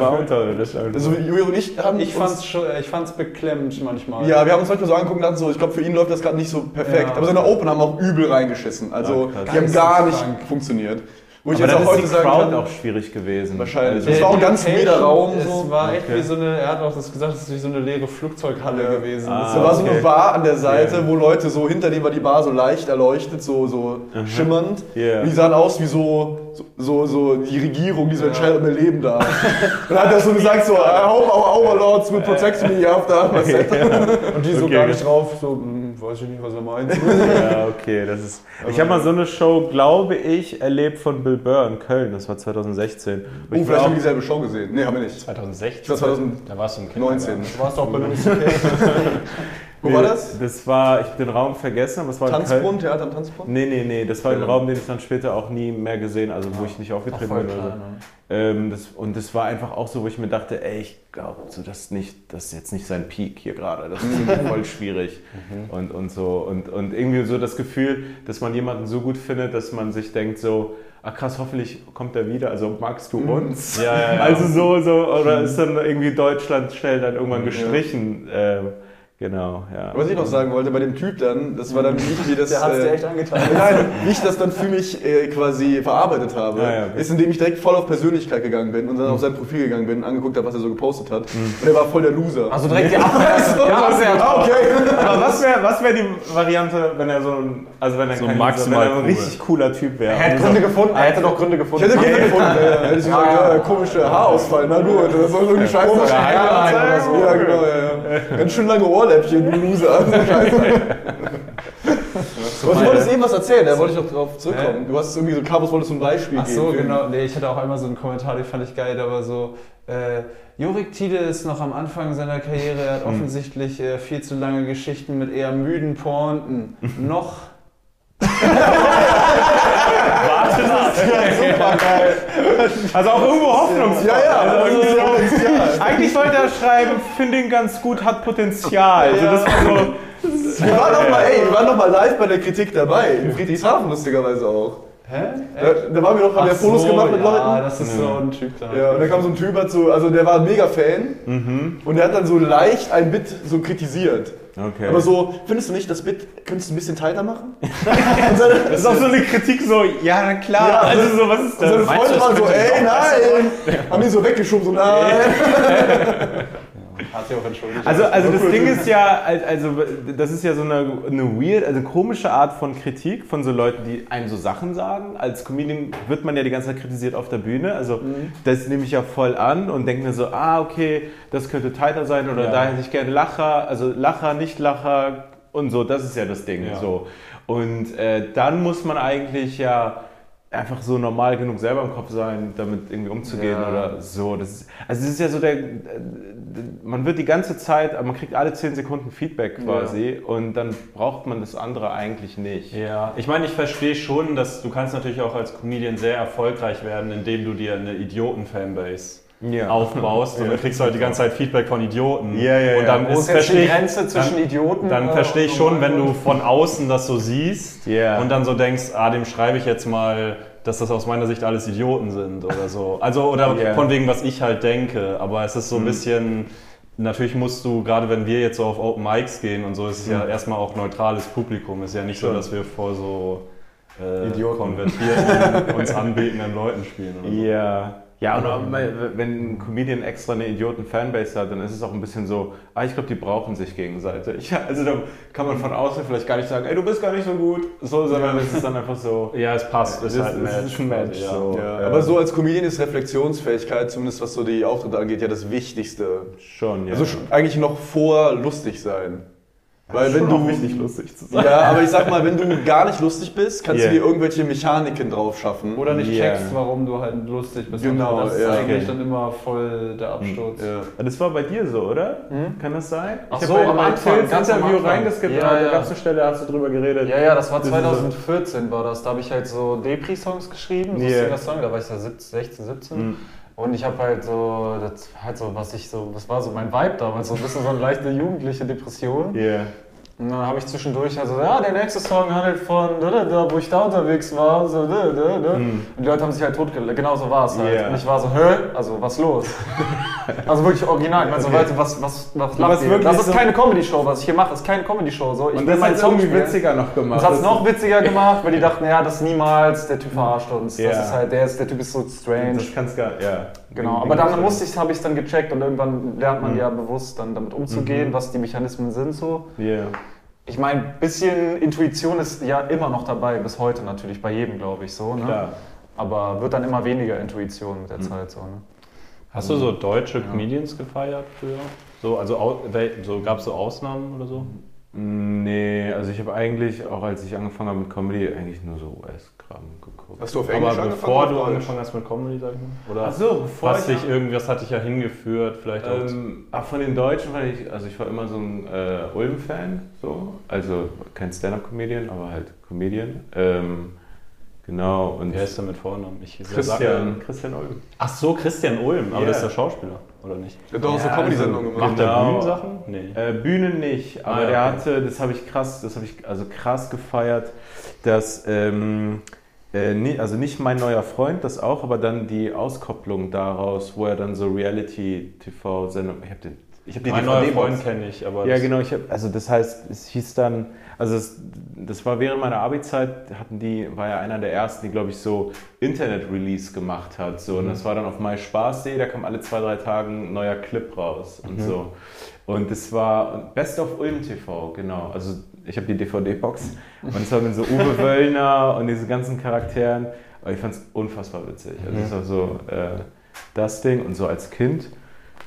war unterirdisch. Also Juri und ich haben Ich uns- fand's, ich fand's beklemmend manchmal. Ja, wir haben uns manchmal so angeguckt und dachten so, ich glaube, für ihn läuft das gerade nicht so perfekt. Ja. Aber seine Open haben auch übel reingeschissen. Also, Ja, die haben gar nicht funktioniert. Wo ich Aber jetzt dann auch ist heute die sagen Crowd kann, auch schwierig gewesen. Wahrscheinlich. Also, Das war auch ein ganz weirder Raum. Es So. war echt Okay. wie so eine, er hat auch das gesagt, es ist wie so eine leere Flugzeughalle Ja. gewesen. Ah. Da war so eine okay. Bar an der Seite, Okay. wo Leute so, hinter dem war die Bar so leicht erleuchtet, so, so schimmernd. Yeah. Und die sahen aus wie so, so, so die Regierung, die so entscheidet, ob wir leben da. Und dann hat er so gesagt, so, I hope our overlords will protect me after set. Und die so Okay. gar nicht drauf, so, hm, weiß ich nicht, was er meint. Ja, okay, das ist. Ich habe mal so eine Show, glaube ich, erlebt von Bill Burr in Köln. Das war 2016. Wo Oh, ich vielleicht auch- haben wir dieselbe Show gesehen. Nee, haben wir nicht. 2016? Das war 2019. Da warst du im Kindergarten. Du warst auch bei Louis C.K. Wo war das? Das war, ich habe den Raum vergessen, aber es war in Köln. Tanzbrunnen, Theater am Tanzbrunnen? Nee, nee, nee, das war ein. Raum, den ich dann später auch nie mehr gesehen, also wo ich nicht aufgetreten bin. So. Ähm, das, und das war einfach auch so, wo ich mir dachte, ey, ich glaube, so, das, nicht, das ist jetzt nicht sein Peak hier gerade. Das ist voll schwierig. Und, und so. Und, und irgendwie so das Gefühl, dass man jemanden so gut findet, dass man sich denkt, so, ach krass, hoffentlich kommt er wieder. Also magst du uns? Ja, ja, ja. Also so, so, oder ist dann irgendwie Deutschland schnell dann irgendwann gestrichen. Ähm, Genau, ja. Was ich noch sagen wollte, bei dem Typ dann, das war dann nicht wie das. Der hat's äh, dir echt angetan. Nein, ich das dann für mich äh, quasi verarbeitet habe, Ja, ja, okay. ist, indem ich direkt voll auf Persönlichkeit gegangen bin und dann auf sein Profil gegangen bin, angeguckt habe, was er so gepostet hat. Und er war voll der Loser. Also direkt die Abwehr. ah, okay. Aber was wäre was wär die Variante, wenn er so ein, also wenn er So kein maximal wenn er ein richtig cooler Typ wäre? Er hätte Gründe gefunden, er hätte doch Gründe Ich gefunden. hätte Gründe gefunden, ja, ja. hätte ich gesagt, ja, komische Haarausfall, na gut, das soll so eine Scheiße. Ja, genau, ja, ja. Ganz schön lange Ohrläppchen, du Loser. Also. Aber du wolltest eben was erzählen, da wollte ich noch drauf zurückkommen. Du hast irgendwie so, Carlos wolltest so ein Beispiel Ach geben. so, für- genau. Nee, ich hatte auch einmal so einen Kommentar, den fand ich geil, der war so, äh, Jorik Tiede ist noch am Anfang seiner Karriere, er hat offensichtlich äh, viel zu lange Geschichten mit eher müden Pointen. noch. Also auch irgendwo hoffnungsvoll. Ja, ja, Also das irgendwie ist ja so- Potenzial. Eigentlich wollte er schreiben, finde ihn ganz gut, hat Potenzial. Also das war so, Wir waren doch mal, ey, wir waren doch mal live bei der Kritik dabei. In Friedrichshafen lustigerweise auch. Hä? Da, da waren wir doch, haben wir Fotos gemacht mit ja, Leuten. das ist so ein Typ da. Ja, und da kam so ein Typ dazu, also der war ein mega Fan und der hat dann so leicht ein Bit so kritisiert. Okay. Aber so, findest du nicht, das Bit könntest du ein bisschen tighter machen? das ist auch so eine Kritik, so, ja, na klar. Ja, also so, was ist und seine das? Freunde waren so, ey, nein! Haben die so weggeschoben, so, nein! Hat sich auch entschuldigt. Also, also das Ding ist ja, also das ist ja so eine, eine weird, also komische Art von Kritik von so Leuten, die einem so Sachen sagen. Als Comedian wird man ja die ganze Zeit kritisiert auf der Bühne. Also das nehme ich ja voll an und denke mir so, ah, okay, das könnte tighter sein oder da hätte ich gerne Lacher, also Lacher, nicht Lacher und so, das ist ja das Ding. So. Und äh, dann muss man eigentlich ja einfach so normal genug selber im Kopf sein, damit irgendwie umzugehen Ja. oder so. Das ist, also es ist ja so der, man wird die ganze Zeit, man kriegt alle 10 Sekunden Feedback quasi und dann braucht man das andere eigentlich nicht. Ja, ich meine, ich verstehe schon, dass du kannst natürlich auch als Comedian sehr erfolgreich werden, indem du dir eine Idioten-Fanbase Ja. aufbaust und dann kriegst du halt die ganze Zeit Feedback von Idioten. Ja, ja, und ja. dann Wo ist jetzt verstehe die ich, Grenze zwischen Idioten? dann äh, verstehe ich und schon, wenn du von außen das so siehst Ja. und dann so denkst, ah, dem schreibe ich jetzt mal, dass das aus meiner Sicht alles Idioten sind oder so. Also, oder Ja. von wegen, was ich halt denke. Aber es ist so ein bisschen, natürlich musst du, gerade wenn wir jetzt so auf Open Mics gehen und so, ist es ja erstmal auch neutrales Publikum. Ist ja nicht so, dass wir vor so äh, Idioten. konvertierten, uns anbetenden Leuten spielen. Oder so. Ja. Ja, und auch, wenn ein Comedian extra eine Idioten-Fanbase hat, dann ist es auch ein bisschen so, ah, ich glaube, die brauchen sich gegenseitig. Also da kann man von außen vielleicht gar nicht sagen, ey, du bist gar nicht so gut, so, sondern es ist dann einfach so, Ja, es passt. Es ist halt ein Match. ist ein Match. ja. So. Ja, aber so als Comedian ist Reflexionsfähigkeit, zumindest was so die Auftritte angeht, ja das Wichtigste. Schon, ja. Also eigentlich noch vor lustig sein. Weil wenn du auch wichtig lustig zu sein. Ja, aber ich sag mal, wenn du gar nicht lustig bist, kannst Yeah. du dir irgendwelche Mechaniken drauf schaffen. Oder nicht Ja. checkst, warum du halt lustig bist. Genau, Und das ist ja. eigentlich Okay. dann immer voll der Absturz. ja. Das war bei dir so, oder? Kann das sein? Ach ich so, habe am bei Anfang, am Interview reingeskippt, Ja, da ja. gab es eine Stelle, hast du drüber geredet. Ja, ja, das war Das ist so- 2014 war das. Da habe ich halt so Depri-Songs geschrieben, so Yeah. Singer-Song, da war ich ja 16, 17. Mhm. Und ich habe halt so, das halt so, was ich so, das war so mein Vibe damals, so ein bisschen so eine leichte jugendliche Depression. Yeah. Und dann habe ich zwischendurch also, ja, der nächste Song handelt von da, da, da, wo ich da unterwegs war, so, da, da, da. Und die Leute haben sich halt totgelacht, genau so war es halt. Yeah. Und ich war so, hä? Also, was los? also wirklich original, ich meine so, Okay. Leute, was, was, was lacht ihr? Das ist so- keine Comedy-Show, was ich hier mache, das ist keine Comedy-Show. So, ich Und das hat Song irgendwie spielen. witziger noch gemacht. Das hat es noch witziger gemacht, weil die dachten, ja, das ist niemals, der Typ verarscht uns. Ja. Das ist halt, der, ist, der Typ ist so strange. Das kannst gar, ja. Genau, aber dann musste ich, habe ich es dann gecheckt und irgendwann lernt man ja bewusst dann damit umzugehen, was die Mechanismen sind so. Yeah. Ich meine, ein bisschen Intuition ist ja immer noch dabei, bis heute natürlich, bei jedem, glaube ich, so. Ne? Klar. Aber wird dann immer weniger Intuition mit der Zeit so. Ne? Hast du so deutsche Comedians gefeiert früher? So, also so, gab es so Ausnahmen oder so? Nee, also ich habe eigentlich, auch als ich angefangen habe mit Comedy, eigentlich nur so US-Kram geguckt. Hast du auf Englisch Aber angefangen bevor du angefangen hast mit Comedy, sag ich mal? Oder Ach so, bevor was ich dich irgendwas hat dich ja hingeführt, vielleicht auch. Ähm, ach, von den Deutschen war ich, also ich war immer so ein äh, Ulm-Fan, so. Also kein Stand-Up-Comedian, aber halt Comedian. Ähm, genau, und Wer ist denn mit Vornamen? Ich Christian, Christian Ulm. Ach so, Christian Ulm, aber Ja. das ist der Schauspieler, oder nicht? Der hat doch auch so Ja, Comedy-Sendungen also- gemacht. Macht der Genau. Bühnensachen? Nee. Äh, Bühne nicht, aber Ah, ja, der okay. hatte, das habe ich krass, das habe ich also krass gefeiert, dass ähm, äh, nie, also nicht mein neuer Freund, das auch, aber dann die Auskopplung daraus, wo er dann so Reality-TV-Sendung, ich habe den Ich habe die Mein neuer. Freund kenne ich, aber Ja, genau. Ich hab, also das heißt, es hieß dann, also es, das war während meiner Abi-Zeit, hatten die, war ja einer der ersten, die glaube ich so Internet-Release gemacht hat. So. Und das war dann auf MySpaß.de, da kam alle zwei, drei Tage ein neuer Clip raus und so. Und das war Best of Ulm TV, genau. Also ich habe die DVD-Box und es war mit so Uwe Wöllner und diese ganzen Charakteren. Aber ich fand es unfassbar witzig. Also es war so äh, das Ding und so als Kind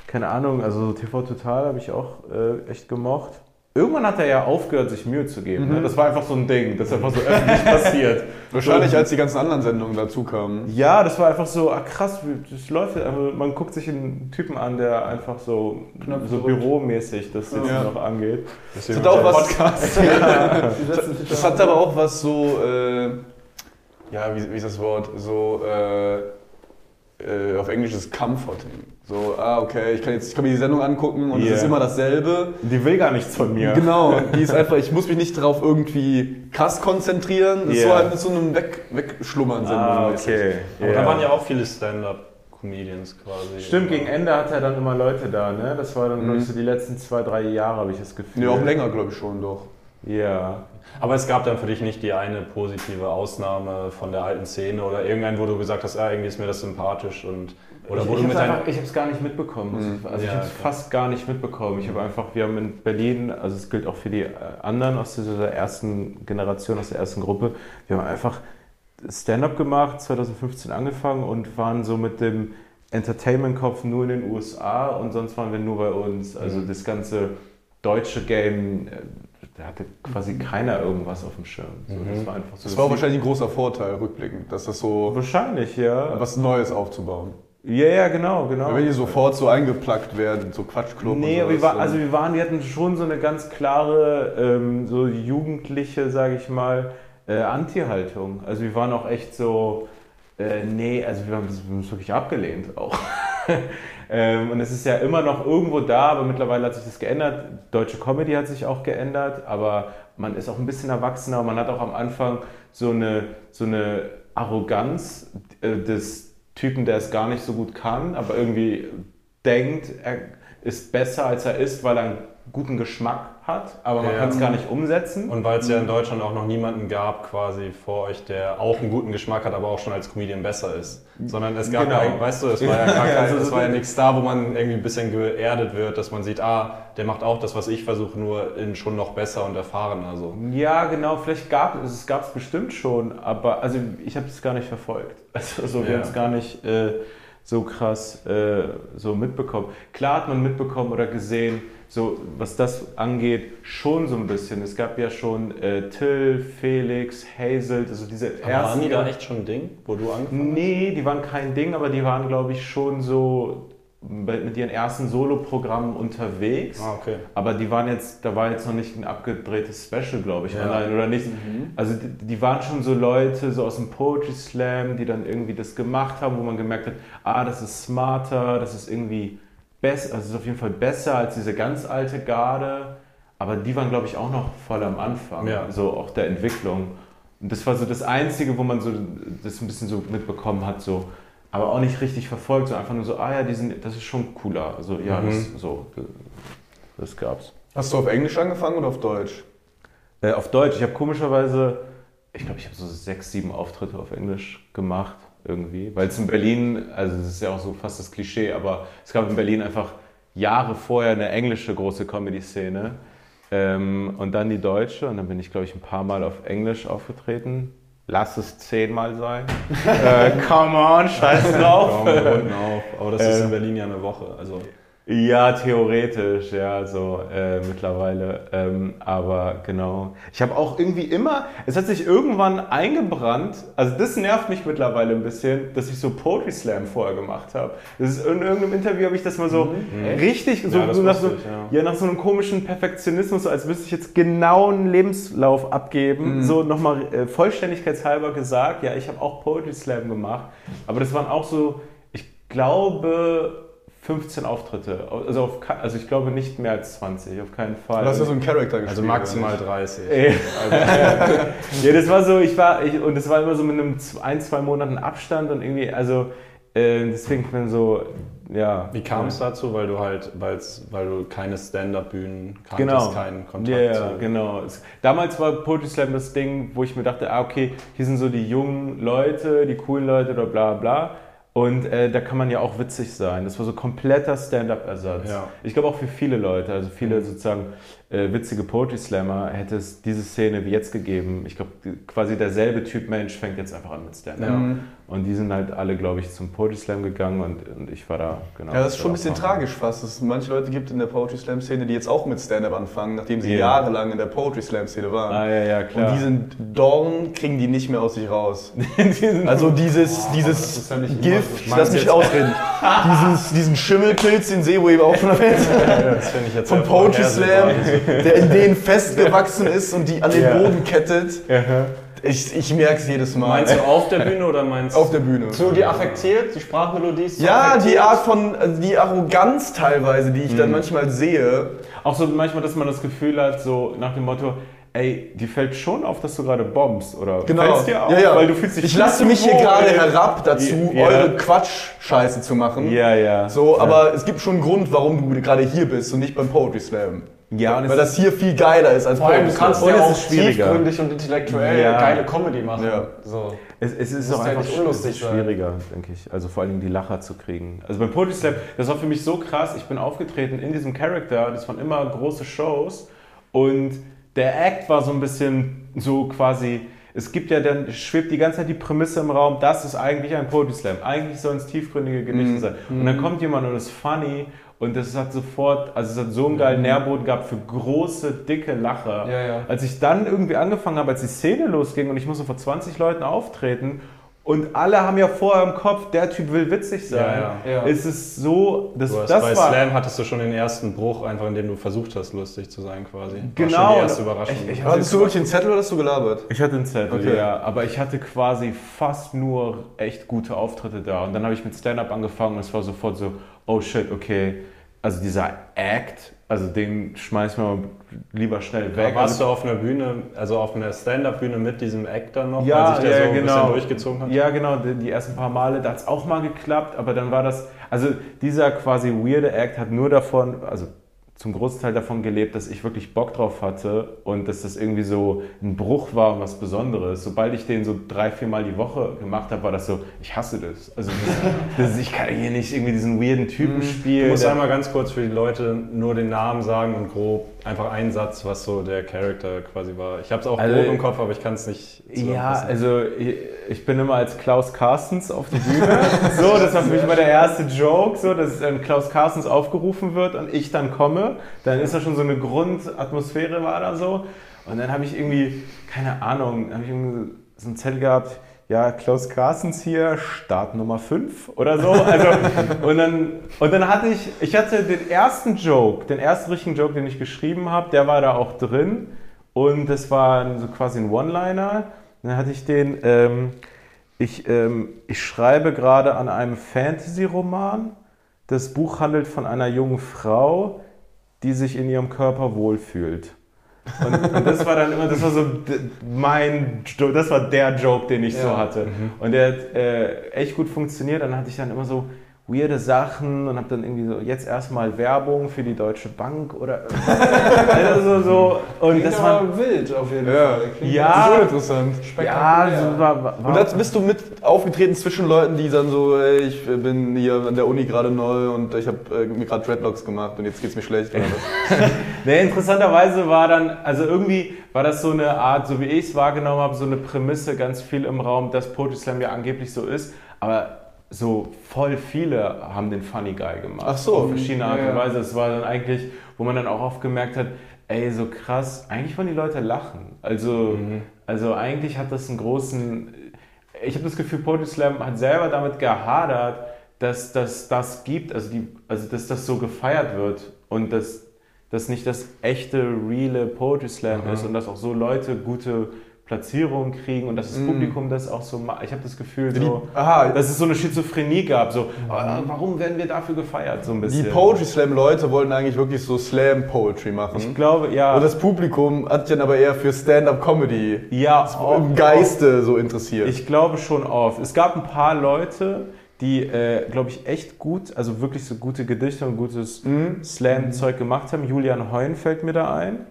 keine Ahnung, also TV Total habe ich auch äh, echt gemocht. Irgendwann hat er ja aufgehört, sich Mühe zu geben. Ne? Das war einfach so ein Ding, das ist einfach so öffentlich passiert. Wahrscheinlich, so, als die ganzen anderen Sendungen dazu kamen. Ja, das war einfach so, ah, krass, wie- das läuft. Also man guckt sich einen Typen an, der einfach so, so büromäßig das jetzt Ja. noch angeht. Das hat auch was. Das hat aber auch was so, äh, ja, wie, wie ist das Wort? So, äh, äh, auf Englisch ist Comforting. So, ah, okay, ich kann jetzt, ich kann mir die Sendung angucken und es Yeah. ist immer dasselbe. Die will gar nichts von mir. Genau, die ist einfach, ich muss mich nicht darauf irgendwie krass konzentrieren. Das ist so Yeah. halt mit so einem Weg, Wegschlummern-Sendung. Ah, okay. Aber Ja. da waren ja auch viele Stand-Up-Comedians quasi. Stimmt, gegen Ende hat er dann immer Leute da, ne? Das war dann, glaub ich, so die letzten zwei, drei Jahre, habe ich das Gefühl. Nee, auch länger, glaube ich schon doch. Ja. Aber es gab dann für dich nicht die eine positive Ausnahme von der alten Szene oder irgendein, wo du gesagt hast, ah, irgendwie ist mir das sympathisch und oder ich ich habe es gar nicht mitbekommen. muss ich- Also ich Ja, habe es fast gar nicht mitbekommen. Ich habe einfach, wir haben in Berlin, also es gilt auch für die äh, anderen aus dieser ersten Generation, aus der ersten Gruppe, wir haben einfach Stand-up gemacht, 2015 angefangen und waren so mit dem Entertainment-Kopf nur in den USA und sonst waren wir nur bei uns. Also das ganze deutsche Game, äh, da hatte quasi keiner irgendwas auf dem Schirm. So, Das war einfach so. Das war wahrscheinlich ein großer Vorteil, rückblickend, dass das so wahrscheinlich, ja. was Neues aufzubauen. Ja, ja, genau, genau. Wenn die sofort so eingeplackt werden, so Quatschclub Nee, und aber wir, sowas, war, also wir waren, wir hatten schon so eine ganz klare, ähm, so jugendliche, sage ich mal, äh, Anti-Haltung. Also wir waren auch echt so, äh, nee, also wir haben das wir haben es wirklich abgelehnt auch. ähm, und es ist ja immer noch irgendwo da, aber mittlerweile hat sich das geändert. Deutsche Comedy hat sich auch geändert, aber man ist auch ein bisschen erwachsener. Man hat auch am Anfang so eine, so eine Arroganz äh, des Typen, der es gar nicht so gut kann, aber irgendwie denkt, er ist besser als er ist, weil er einen guten Geschmack hat, aber man Ja. kann es gar nicht umsetzen. Und weil es ja in Deutschland auch noch niemanden gab, quasi vor euch, der auch einen guten Geschmack hat, aber auch schon als Comedian besser ist. Sondern es gab Genau. ja, weißt du, es war ja gar kein, Also es war ja nichts da, wo man irgendwie ein bisschen geerdet wird, dass man sieht, ah, der macht auch das, was ich versuche, nur in schon noch besser und erfahrener. So. Ja, genau, vielleicht gab es, es gab es bestimmt schon, aber also ich habe es gar nicht verfolgt. Also so, wir Ja. haben es gar nicht äh, so krass äh, so mitbekommen. Klar hat man mitbekommen oder gesehen, so was das angeht, schon so ein bisschen. Es gab ja schon äh, Till, Felix, Hazel, also diese Aber waren die da echt schon ein Ding, wo du angefangen Nee, die waren kein Ding, aber die waren, glaube ich, schon so mit ihren ersten Soloprogrammen unterwegs. Ah, okay. Aber die waren jetzt, da war jetzt noch nicht ein abgedrehtes Special, glaube ich, Ja. online oder nicht. Also die, die waren schon so Leute, so aus dem Poetry Slam, die dann irgendwie das gemacht haben, wo man gemerkt hat, ah, das ist smarter, das ist irgendwie besser, also es ist auf jeden Fall besser als diese ganz alte Garde. Aber die waren, glaube ich, auch noch voll am Anfang, Ja. so auch der Entwicklung. Und das war so das Einzige, wo man so das ein bisschen so mitbekommen hat, so, aber auch nicht richtig verfolgt, so einfach nur so, ah ja, die sind, das ist schon cooler. Also ja, Mhm. das, so, das, gab's. Hast du auf Englisch angefangen oder auf Deutsch? Äh, auf Deutsch. Ich habe komischerweise, ich glaube, ich habe so sechs, sieben Auftritte auf Englisch gemacht irgendwie. Weil es in Berlin, also das ist ja auch so fast das Klischee, aber es gab in Berlin einfach Jahre vorher eine englische große Comedy-Szene ähm, und dann die deutsche und dann bin ich, glaube ich, ein paar Mal auf Englisch aufgetreten. Lass es zehnmal sein. äh, come on, scheiß drauf. Komm, auf. Aber das ist in Berlin ja eine Woche. Also Ja, theoretisch, ja, so äh, mittlerweile. Ähm, aber genau. Ich habe auch irgendwie immer, es hat sich irgendwann eingebrannt, also das nervt mich mittlerweile ein bisschen, dass ich so Poetry Slam vorher gemacht habe. Das ist in irgendeinem Interview habe ich das mal so richtig, so, Ja, so nach, so, ich, ja. ja, nach so einem komischen Perfektionismus, so als müsste ich jetzt genau einen Lebenslauf abgeben, so nochmal äh, vollständigkeitshalber gesagt, ja, ich habe auch Poetry Slam gemacht, aber das waren auch so, ich glaube, 15 Auftritte. Also, auf, also ich glaube nicht mehr als 20, auf keinen Fall. Du hast ja so einen Charakter gespielt. Also maximal 30. Ey. ja, das war so, ich war, ich, und das war immer so mit einem ein, zwei Monaten Abstand und irgendwie, also äh, deswegen ich bin so, ja. Wie kam es dazu? Weil du halt, weil's, weil du keine Stand-Up-Bühnen kanntest, Genau. keinen Kontakt Ja, ja, zu. genau. Damals war Poetry Slam das Ding, wo ich mir dachte, ah, okay, hier sind so die jungen Leute, die coolen Leute oder bla bla. Und äh, da kann man ja auch witzig sein. Das war so kompletter Stand-up-Ersatz. Ja. Ich glaube auch für viele Leute, also viele sozusagen äh, witzige Poetry Slammer, hätte es diese Szene wie jetzt gegeben. Ich glaube, quasi derselbe Typ Mensch fängt jetzt einfach an mit Stand-up. Und die sind halt alle, glaube ich, zum Poetry Slam gegangen und, und ich war da, genau. Ja, das ist schon ein bisschen machen. tragisch fast, dass es manche Leute gibt in der Poetry Slam Szene, die jetzt auch mit Stand-Up anfangen, nachdem sie Ja. jahrelang in der Poetry Slam Szene waren. Ah, ja, ja, klar. Und diesen Dorn kriegen die nicht mehr aus sich raus. Also dieses, dieses ja nicht immer Gift, so. lass mich ausreden. dieses, diesen Schimmelpilz, den Sebo eben auch schon erwähnt hat, Das finde ich jetzt sehr Poetry Slam. Der in denen festgewachsen ist und die an den Ja. Boden kettet. Ich, ich merke es jedes Mal. Meinst du auf der Bühne oder meinst du? auf der Bühne. So die affektiert, die Sprachmelodie ist so Ja, die affektiert. Art von, also die Arroganz teilweise, die ich dann manchmal sehe. Auch so manchmal, dass man das Gefühl hat, so nach dem Motto, ey, dir fällt schon auf, dass du gerade bombst, oder Genau. fällt's dir auf, ja, ja. weil du fühlst dich ich lasse mich hier gerade herab dazu, Ja. eure Quatsch-Scheiße zu machen. Ja, ja. So, aber es gibt schon einen Grund, warum du gerade hier bist und nicht beim Poetry Slam. Ja, Weil das hier viel geiler ist als Vor allem, du kannst ja auch schwieriger. tiefgründig und intellektuell Ja. geile Comedy machen. Ja. So. Es, es ist auch ja einfach sch- unlustig es ist sein. schwieriger, denke ich. Also vor allen Dingen die Lacher zu kriegen. Also beim Poetry Slam, das war für mich so krass. Ich bin aufgetreten in diesem Charakter. Das waren immer große Shows. Und der Act war so ein bisschen so quasi. Es gibt ja dann, schwebt die ganze Zeit die Prämisse im Raum, das ist eigentlich ein Poetry Slam. Eigentlich sollen es tiefgründige Gedichte Mhm. sein. Und dann kommt jemand und ist funny und das hat sofort, also es hat so einen geilen Nährboden gehabt für große, dicke Lacher. Ja, ja. Als ich dann irgendwie angefangen habe, als die Szene losging und ich musste vor 20 Leuten auftreten und alle haben ja vorher im Kopf, der Typ will witzig sein, Ja, ja. ist es so, das, Du hast, das bei war Slam hattest du schon den ersten Bruch, einfach in dem du versucht hast, lustig zu sein quasi. War Genau. schon die erste Überraschung. Ich- ich- Hattest du wirklich einen Zettel oder hast du gelabert? Ich hatte einen Zettel, Okay. ja, aber ich hatte quasi fast nur echt gute Auftritte da. Und dann habe ich mit Stand-Up angefangen und es war sofort so, oh shit, okay, also dieser Act, also den schmeißen wir lieber schnell weg. Warst Also- du auf einer Bühne, also auf einer Stand-Up-Bühne mit diesem Actor noch, Ja, als sich der ja, so ein genau. bisschen durchgezogen hat? Ja, genau, die, die ersten paar Male, da hat es auch mal geklappt, aber dann war das, also dieser quasi weirde Act hat nur davon, also zum Großteil davon gelebt, dass ich wirklich Bock drauf hatte und dass das irgendwie so ein Bruch war und was Besonderes. Sobald ich den so drei, vier Mal die Woche gemacht habe, war das so, ich hasse das. Also das, das, ich kann hier nicht irgendwie diesen weirden Typen Du spielen. musst der- einmal ganz kurz für die Leute nur den Namen sagen und grob einfach einen Satz, was so der Charakter quasi war. Ich habe es auch Also- grob im Kopf, aber ich kann es nicht Ja, also ich, ich bin immer als Klaus Carstens auf der Bühne. so, das war für mich immer der erste Joke, so, dass ähm, Klaus Carstens aufgerufen wird und ich dann komme. Dann ist da schon so eine Grundatmosphäre war da so. Und dann habe ich irgendwie, keine Ahnung, habe ich irgendwie so einen Zettel gehabt, ja, Klaus Carstens hier, Start Nummer 5 oder so. Also, und, dann, und dann hatte ich, ich hatte den ersten Joke, den ersten richtigen Joke, den ich geschrieben habe, der war da auch drin. Und das war so quasi ein One-Liner. Dann hatte ich den, ähm, ich, ähm, ich schreibe gerade an einem Fantasy-Roman. Das Buch handelt von einer jungen Frau, die sich in ihrem Körper wohlfühlt. Und, und das war dann immer, das war so mein, das war der Joke, den ich so hatte. Und der hat äh, echt gut funktioniert. Dann hatte ich dann immer so weirde Sachen und habe dann irgendwie so, jetzt erstmal Werbung für die Deutsche Bank oder also so. Und Klingt das war, wild auf jeden Ja. Fall. Klingt Ja. Das ist schon interessant. ja, so war, war, Und dann bist du mit aufgetreten zwischen Leuten, die dann so, ey, ich bin hier an der Uni gerade neu und ich habe äh, mir gerade Dreadlocks gemacht und jetzt geht's mir schlecht. Nee, interessanterweise war dann, also irgendwie war das so eine Art, so wie ich es wahrgenommen habe, so eine Prämisse ganz viel im Raum, dass Poetry Slam ja angeblich so ist, aber so voll viele haben den Funny Guy gemacht. Ach so. Auf verschiedene Art und. Weise. Es war dann eigentlich, wo man dann auch oft gemerkt hat, ey, so krass, eigentlich wollen die Leute lachen. Also, also eigentlich hat das einen großen, ich habe das Gefühl, Poetry Slam hat selber damit gehadert, dass das das gibt, also, die, also dass das so gefeiert wird und dass das nicht das echte, reale Poetry Slam ist und dass auch so Leute gute Platzierungen kriegen und dass das Publikum das auch so macht. Ich habe das Gefühl, so, Aha, dass es so eine Schizophrenie gab, so, ah, warum werden wir dafür gefeiert, so ein die bisschen. Poetry Slam Leute wollten eigentlich wirklich so Slam Poetry machen. Ich glaube, ja. Und das Publikum hat sich dann aber eher für Stand-up Comedy ja, im Geiste so interessiert. Ich glaube schon oft. Es gab ein paar Leute, die, äh, glaube ich, echt gut, also wirklich so gute Gedichte und gutes Mhm. Slam-Zeug gemacht haben. Julian Heun fällt mir da ein.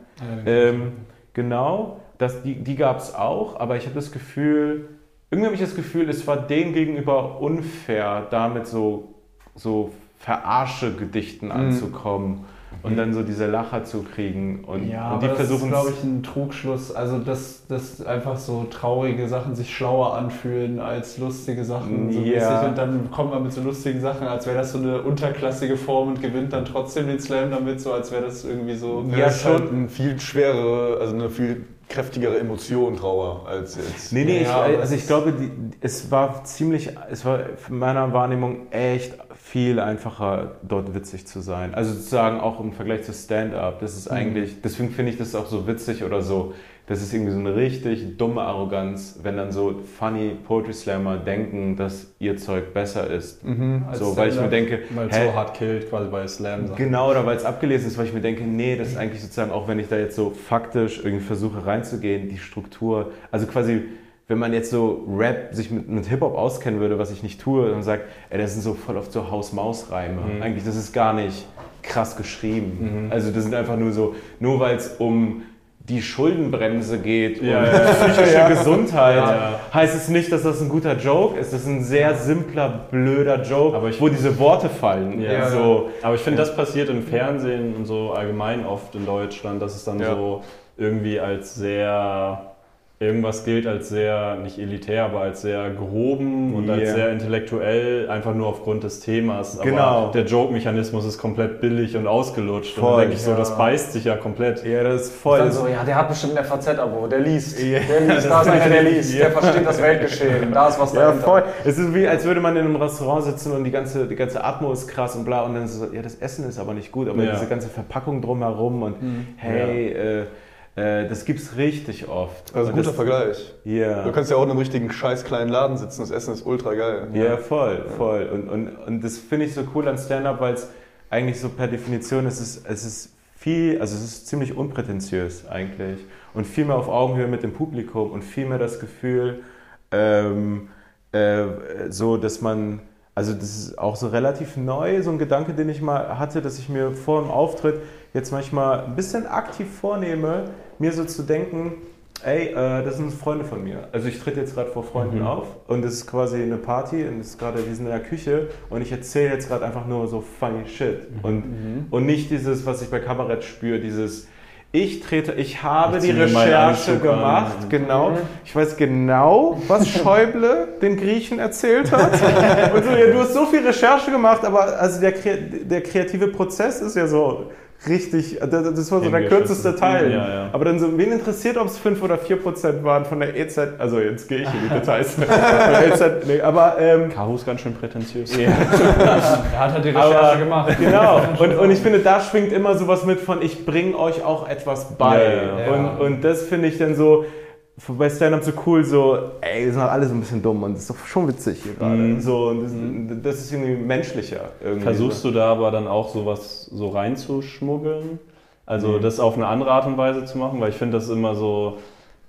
Ähm, genau, das, die, die gab es auch, aber ich habe das Gefühl, irgendwie habe ich das Gefühl, es war denen gegenüber unfair, damit so, so verarsche Gedichten anzukommen und dann so diese Lacher zu kriegen. Und, Ja, und die aber das ist, versuchen glaube ich, ein Trugschluss. Also, dass, dass einfach so traurige Sachen sich schlauer anfühlen als lustige Sachen. So mäßig. Und dann kommt man mit so lustigen Sachen, als wäre das so eine unterklassige Form und gewinnt dann trotzdem den Slam damit, so als wäre das irgendwie so. Ja, das halt schon. eine viel schwerere, also eine viel kräftigere Emotion, Trauer, als jetzt. Nee, nee, Ja, ich, also es ich glaube, die, es war ziemlich, es war in meiner Wahrnehmung echt viel einfacher, dort witzig zu sein. Also sozusagen auch im Vergleich zu Stand-Up. Das ist eigentlich, deswegen finde ich das auch so witzig oder so. Das ist irgendwie so eine richtig dumme Arroganz, wenn dann so funny Poetry Slammer denken, dass ihr Zeug besser ist. als So, weil ich mir denke, Weil es so hart killt, quasi bei Slam. Sachen. Genau, oder weil es abgelesen ist, weil ich mir denke, nee, das ist eigentlich sozusagen, auch wenn ich da jetzt so faktisch irgendwie versuche reinzugehen, die Struktur, also quasi, wenn man jetzt so Rap sich mit, mit Hip-Hop auskennen würde, was ich nicht tue, und sagt, ey, das sind so voll oft so Haus-Maus-Reime. Eigentlich, das ist gar nicht krass geschrieben. Also das sind einfach nur so, nur weil es um die Schuldenbremse geht und Ja, ja, psychische Gesundheit, Ja. heißt es nicht, dass das ein guter Joke ist. Das ist ein sehr simpler, blöder Joke, Aber ich- wo diese Worte fallen. Ja. So, Aber ich finde, das passiert im Fernsehen und so allgemein oft in Deutschland, dass es dann Ja. so irgendwie als sehr, irgendwas gilt als sehr, nicht elitär, aber als sehr gehoben und als Ja. sehr intellektuell, einfach nur aufgrund des Themas. Aber Genau. der Joke-Mechanismus ist komplett billig und ausgelutscht. und Voll, dann denke ich so, ja. das beißt sich ja komplett. Ja, das ist voll. Dann so, ja, der hat bestimmt ein FAZ-Abo, der liest. Ja. Der liest, da ist einer, der liest, der versteht das Weltgeschehen, da ist was ja, dahinter. voll. Es ist wie, als würde man in einem Restaurant sitzen und die ganze, die ganze Atmo ist krass und bla und dann ist es so, ja, das Essen ist aber nicht gut, aber Ja. diese ganze Verpackung drumherum und hey, äh, äh, das gibt's richtig oft. Also Und guter das, Vergleich. Ja. Du kannst ja auch in einem richtigen scheiß kleinen Laden sitzen, das Essen ist ultra geil. Ja, voll, voll. Und, und, und das finde ich so cool an Stand-Up, weil es eigentlich so per Definition es ist, es ist viel, also es ist ziemlich unprätentiös eigentlich und viel mehr auf Augenhöhe mit dem Publikum und viel mehr das Gefühl, ähm, äh, so, dass man, also das ist auch so relativ neu, so ein Gedanke, den ich mal hatte, dass ich mir vor dem Auftritt jetzt manchmal ein bisschen aktiv vornehme, mir so zu denken, ey, äh, das sind Freunde von mir. Also ich trete jetzt gerade vor Freunden auf und es ist quasi eine Party und es ist gerade, wir sind in der Küche und ich erzähle jetzt gerade einfach nur so funny shit. Und, und nicht dieses, was ich bei Kabarett spüre, dieses ich trete, ich habe Ich die Recherche Anzug an. gemacht, genau. Ich weiß genau, was Schäuble den Griechen erzählt hat. Und so, ja, du hast so viel Recherche gemacht, aber also der, der kreative Prozess ist ja so richtig, das das war so der kürzeste Teil. Ja, ja. Aber dann so, wen interessiert, ob es 5 oder 4 Prozent waren von der EZ, also jetzt gehe ich in die Details. EZ, nee, aber ähm, Kahu ist ganz schön prätentiös. Er hat halt die Recherche Aber- gemacht. Genau. Und, und ich finde, da schwingt immer sowas mit von, ich bringe euch auch etwas bei. Ja. Und, und das finde ich dann so bei Stand-Up so cool, so, ey, wir sind doch alle so ein bisschen dumm und das ist doch schon witzig hier gerade. Mhm. So, das, das ist irgendwie menschlicher. Irgendwie Versuchst du da aber dann auch sowas so reinzuschmuggeln? Also das auf eine andere Art und Weise zu machen? Weil ich finde das immer so,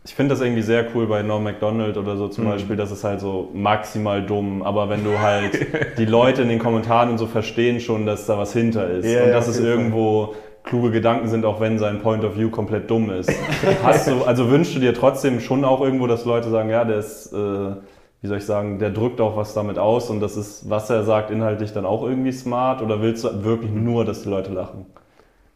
ich finde das irgendwie sehr cool bei Norm MacDonald oder so zum Beispiel, das ist halt so maximal dumm, aber wenn du halt die Leute in den Kommentaren und so verstehen schon, dass da was hinter ist Ja, und dass auf es jeden Fall. Kluge Gedanken sind, auch wenn sein Point of View komplett dumm ist. Hast du, also wünschst du dir trotzdem schon auch irgendwo, dass Leute sagen, ja, der ist, äh, wie soll ich sagen, der drückt auch was damit aus und das ist, was er sagt, inhaltlich dann auch irgendwie smart oder willst du wirklich nur, dass die Leute lachen?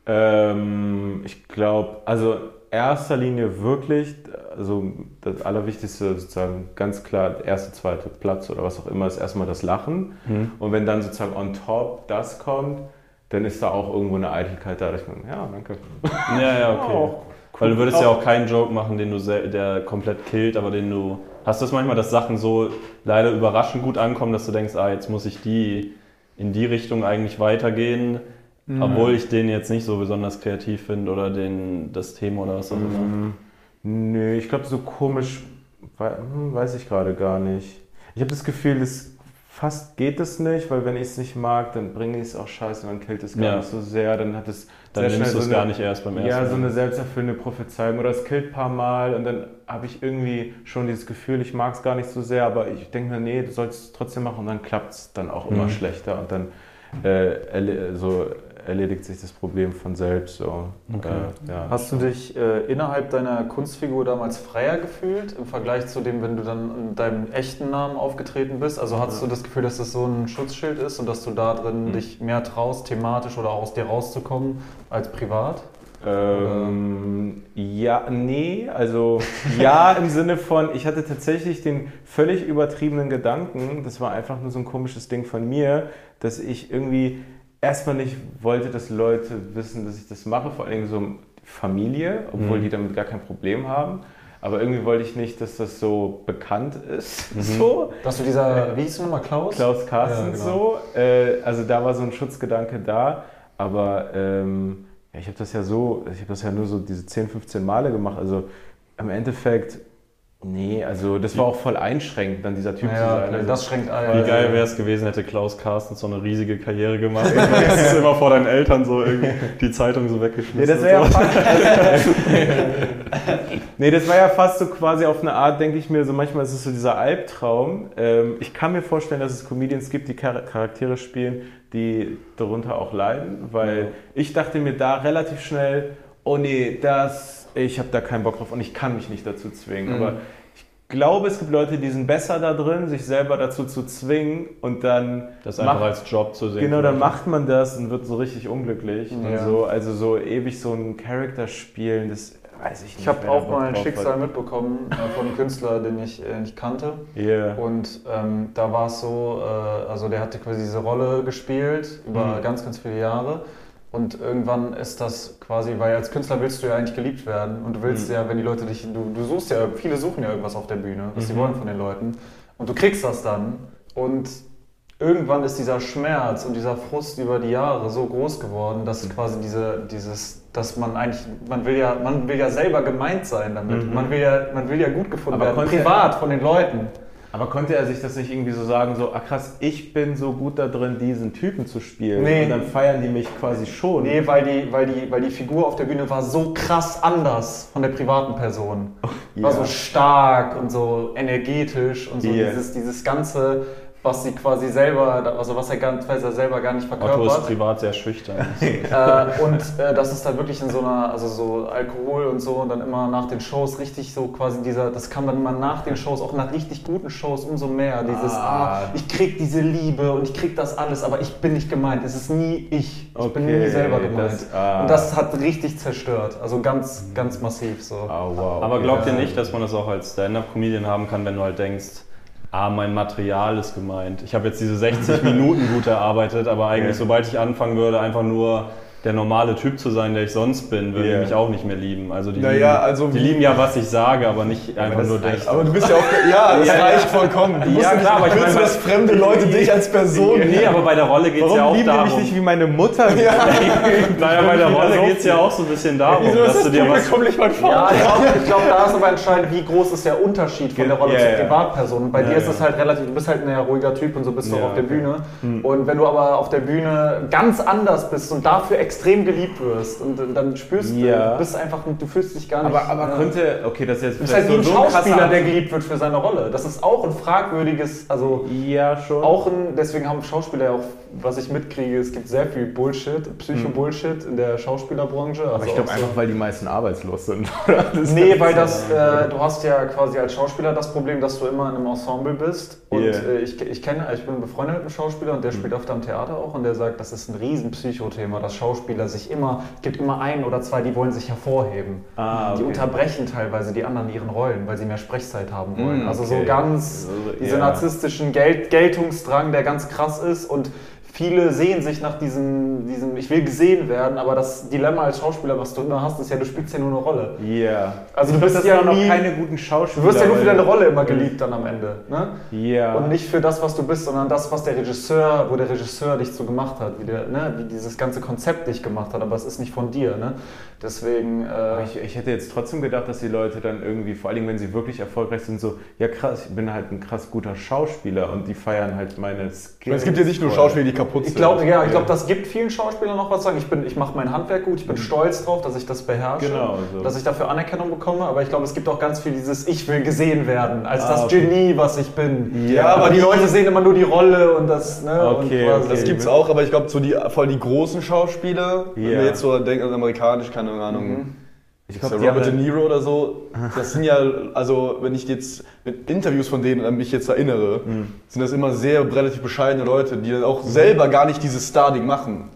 Ähm, ich glaube, also erster Linie wirklich, also das Allerwichtigste sozusagen ganz klar, erste, zweite Platz oder was auch immer, ist erstmal das Lachen. Und wenn dann sozusagen on top das kommt, dann ist da auch irgendwo eine Eitelkeit da, dass ich mir, ja, danke. Ja, ja, okay. Auch Weil du würdest ja auch keinen Joke machen, den du der komplett killt, aber den du. Hast du das manchmal, dass Sachen so leider überraschend gut ankommen, dass du denkst, ah, jetzt muss ich die in die Richtung eigentlich weitergehen, obwohl ich den jetzt nicht so besonders kreativ finde oder den, das Thema oder was auch immer. Nee, ich glaube, so komisch hm, weiß ich gerade gar nicht. Ich habe das Gefühl, es fast geht es nicht, weil wenn ich es nicht mag, dann bringe ich es auch scheiße, dann killt es gar Ja. nicht so sehr, dann hat es Dann sehr nimmst du es so gar nicht erst beim ersten Ja, so eine selbsterfüllende Prophezeiung oder es killt ein paar Mal und dann habe ich irgendwie schon dieses Gefühl, ich mag es gar nicht so sehr, aber ich denke mir, nee, du sollst es trotzdem machen und dann klappt es dann auch immer Mhm. schlechter und dann äh, so erledigt sich das Problem von selbst. So. Okay. Äh, ja. Hast du dich äh, innerhalb deiner Kunstfigur damals freier gefühlt im Vergleich zu dem, wenn du dann in deinem echten Namen aufgetreten bist? Also hattest du das Gefühl, dass das so ein Schutzschild ist und dass du da drin Mhm. dich mehr traust, thematisch oder aus dir rauszukommen als privat? Ähm, ja, nee, also ja im Sinne von, ich hatte tatsächlich den völlig übertriebenen Gedanken, das war einfach nur so ein komisches Ding von mir, dass ich irgendwie erstmal nicht wollte, dass Leute wissen, dass ich das mache, vor allem so Familie, obwohl Mhm. die damit gar kein Problem haben. Aber irgendwie wollte ich nicht, dass das so bekannt ist. So. Dass du dieser, wie hieß du nochmal, Klaus? Klaus Carstens Ja, genau. so. Äh, also da war so ein Schutzgedanke da. Aber ähm, ja, ich habe das ja so, ich habe das ja nur so diese 10, 15 Male gemacht. Also im Endeffekt, nee, also das war auch voll einschränkend, dann dieser Typ zu Ja, sein. okay, Also, das schränkt ein. Wie geil wäre es gewesen, hätte Klaus Carstens so eine riesige Karriere gemacht. Das ist immer vor deinen Eltern so irgendwie die Zeitung so Ja, weggeschmissen. das wäre ja fast. nee, das war ja fast so quasi auf eine Art, denke ich mir, so manchmal ist es so dieser Albtraum. Ähm, ich kann mir vorstellen, dass es Comedians gibt, die Char Charaktere spielen, die darunter auch leiden, weil ich dachte mir da relativ schnell, oh nee, das, ich habe da keinen Bock drauf und ich kann mich nicht dazu zwingen. Aber ich glaube, es gibt Leute, die sind besser da drin, sich selber dazu zu zwingen und dann Das einfach macht- als Job zu sehen. Genau, dann macht man das und wird so richtig unglücklich. Und Ja. so, also so ewig so einen Charakter spielen, das weiß ich nicht. Ich habe auch mal ein Schicksal hat. mitbekommen äh, von einem Künstler, den ich äh, nicht kannte. Yeah. Und ähm, da war es so, äh, also der hatte quasi diese Rolle gespielt über Mhm. ganz, ganz viele Jahre. Und irgendwann ist das quasi, weil als Künstler willst du ja eigentlich geliebt werden. Und du willst Mhm. ja, wenn die Leute dich, du, du suchst ja, viele suchen ja irgendwas auf der Bühne, was sie Mhm. wollen von den Leuten. Und du kriegst das dann. Und irgendwann ist dieser Schmerz und dieser Frust über die Jahre so groß geworden, dass quasi diese, dieses, dass man eigentlich, man will ja, man will ja selber gemeint sein damit. Mhm. Man, will ja, man will ja gut gefunden Aber werden, privat von den Leuten. Aber konnte er sich das nicht irgendwie so sagen, so, ah krass, ich bin so gut da drin, diesen Typen zu spielen. Nee. Und dann feiern die mich quasi schon. Nee, weil die, weil, die, weil die Figur auf der Bühne war so krass anders von der privaten Person. War ja. so stark und so energetisch und so Ja. dieses, dieses ganze, was sie quasi selber, also was er, ganz, was er selber gar nicht Otto ist verkörpert. privat sehr schüchtern. äh, und äh, das ist dann wirklich in so einer, also so Alkohol und so und dann immer nach den Shows richtig so quasi dieser, das kam dann immer nach den Shows, auch nach richtig guten Shows umso mehr. Dieses, ah, Ah. ich krieg diese Liebe und ich krieg das alles, aber ich bin nicht gemeint. Es ist nie ich. Ich bin nie Okay, selber gemeint. das- ah. Und das hat richtig zerstört. Also ganz, ganz massiv so. Oh, wow. Aber okay. glaubt ihr nicht, dass man das auch als Stand-Up-Comedian haben kann, wenn du halt denkst, ah, mein Material ist gemeint. Ich habe jetzt diese 60 Minuten gut erarbeitet, aber eigentlich, Ja. sobald ich anfangen würde, einfach nur der normale Typ zu sein, der ich sonst bin, würde Ja. die mich auch nicht mehr lieben. Also die, Naja, lieben, also die lieben ja, was ich sage, aber nicht einfach das nur dich. Aber du bist ja auch. Ja, das Ja, ja. reicht vollkommen. Du Ja, klar, aber ich meine, dass fremde Leute dich als Person. Nee, aber bei der Rolle geht es Warum ja auch lieben die mich darum. nicht wie meine Mutter? Naja, bei der Rolle geht es ja auch so ein bisschen darum, dass du dir was. nicht mein Ja, ich glaube, glaub, da ist aber entscheidend, wie groß ist der Unterschied von der Rolle Ja, zur ja. Privatperson. Und bei Ja, dir ist ja. es halt relativ, du bist halt ein ruhiger Typ und so bist du Ja, auch auf der. Bühne. Und wenn du aber auf der Bühne ganz anders bist und dafür extrem geliebt wirst und dann spürst Ja. du, bist einfach, du fühlst dich gar nicht. Aber, aber ja. könnte, okay, das ist jetzt Du bist halt so ein Schauspieler, der geliebt wird für seine Rolle. Das ist auch ein fragwürdiges, also Ja, schon. auch ein, deswegen haben Schauspieler ja auch, was ich mitkriege, es gibt sehr viel Bullshit, Psycho-Bullshit in der Schauspielerbranche. Also aber ich glaube auch so- einfach, weil die meisten arbeitslos sind. Nee, weil das, äh, du hast ja quasi als Schauspieler das Problem, dass du immer in einem Ensemble bist. Und Yeah. äh, ich, ich kenne, ich bin befreundet mit einem Schauspieler und der spielt oft am Theater auch und der sagt, das ist ein riesen Psychothema, dass Schauspieler sich immer, es gibt immer einen oder zwei, die wollen sich hervorheben. Ah, Die okay. unterbrechen teilweise die anderen ihren Rollen, weil sie mehr Sprechzeit haben wollen. Mm, Also so okay. ganz Also, ja. narzisstischen Gel Geltungsdrang, der ganz krass ist und viele sehen sich nach diesem, diesem, ich will gesehen werden, aber das Dilemma als Schauspieler, was du immer hast, ist ja, du spielst ja nur eine Rolle. Ja. Also du bist ja nie- noch keine guten Schauspieler. Du wirst ja nur für deine Rolle immer geliebt dann am Ende. Ne? Ja. Und nicht für das, was du bist, sondern das, was der Regisseur, wo der Regisseur dich so gemacht hat, wie, der, ne, wie dieses ganze Konzept dich gemacht hat, aber es ist nicht von dir. Ne? Deswegen, äh, Ich, ich hätte jetzt trotzdem gedacht, dass die Leute dann irgendwie, vor allem wenn sie wirklich erfolgreich sind, so, ja krass, ich bin halt ein krass guter Schauspieler und die feiern halt meine Skills. Es gibt ja nicht nur. Schauspieler, die kaputt ich sind. glaube, ja, ich glaube, das gibt vielen Schauspielern noch was zu sagen. Ich, bin- ich mache mein Handwerk gut, ich bin stolz drauf, dass ich das beherrsche, Genau, so. dass ich dafür Anerkennung bekomme, aber ich glaube, es gibt auch ganz viel dieses Ich will gesehen werden, als Ah, das okay. Genie, was ich bin. Ja, aber aber die Leute sehen immer nur die Rolle und das, ne? Okay, und okay. Das gibt's auch, aber ich glaube, so die, vor allem die großen Schauspieler, wenn Ja. wir jetzt so denken, also amerikanisch, keine Ahnung, Ich ich glaube, glaube, Robert De Niro oder so, das sind ja, also wenn ich jetzt mit Interviews von denen an mich jetzt erinnere, sind das immer sehr relativ bescheidene Leute, die dann auch selber gar nicht dieses Star-Ding machen.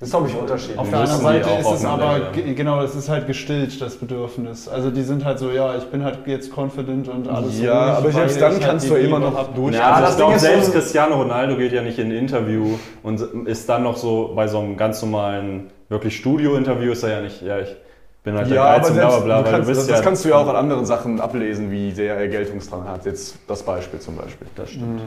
Das ist, glaube ich, unterschiedlich. Auf der anderen Seite ist es aber, Level. ge- genau, das ist halt gestillt, das Bedürfnis. Also die sind halt so, ja, ich bin halt jetzt confident und alles so. Ja, ruhig, aber selbst dann ich halt kannst die du ja immer noch durch. Ja, also das Ding glaube, ist selbst so- Cristiano Ronaldo geht ja nicht in ein Interview und ist dann noch so bei so einem ganz normalen, wirklich Studio-Interview ist er ja nicht, ja, ich bin halt Ja, der aber Geilste, bla selbst, bla bla, du weil kannst, du bist das, ja... das kannst du ja auch an anderen Sachen ablesen, wie sehr er Geltungsdrang hat. Jetzt das Beispiel zum Beispiel. Das stimmt.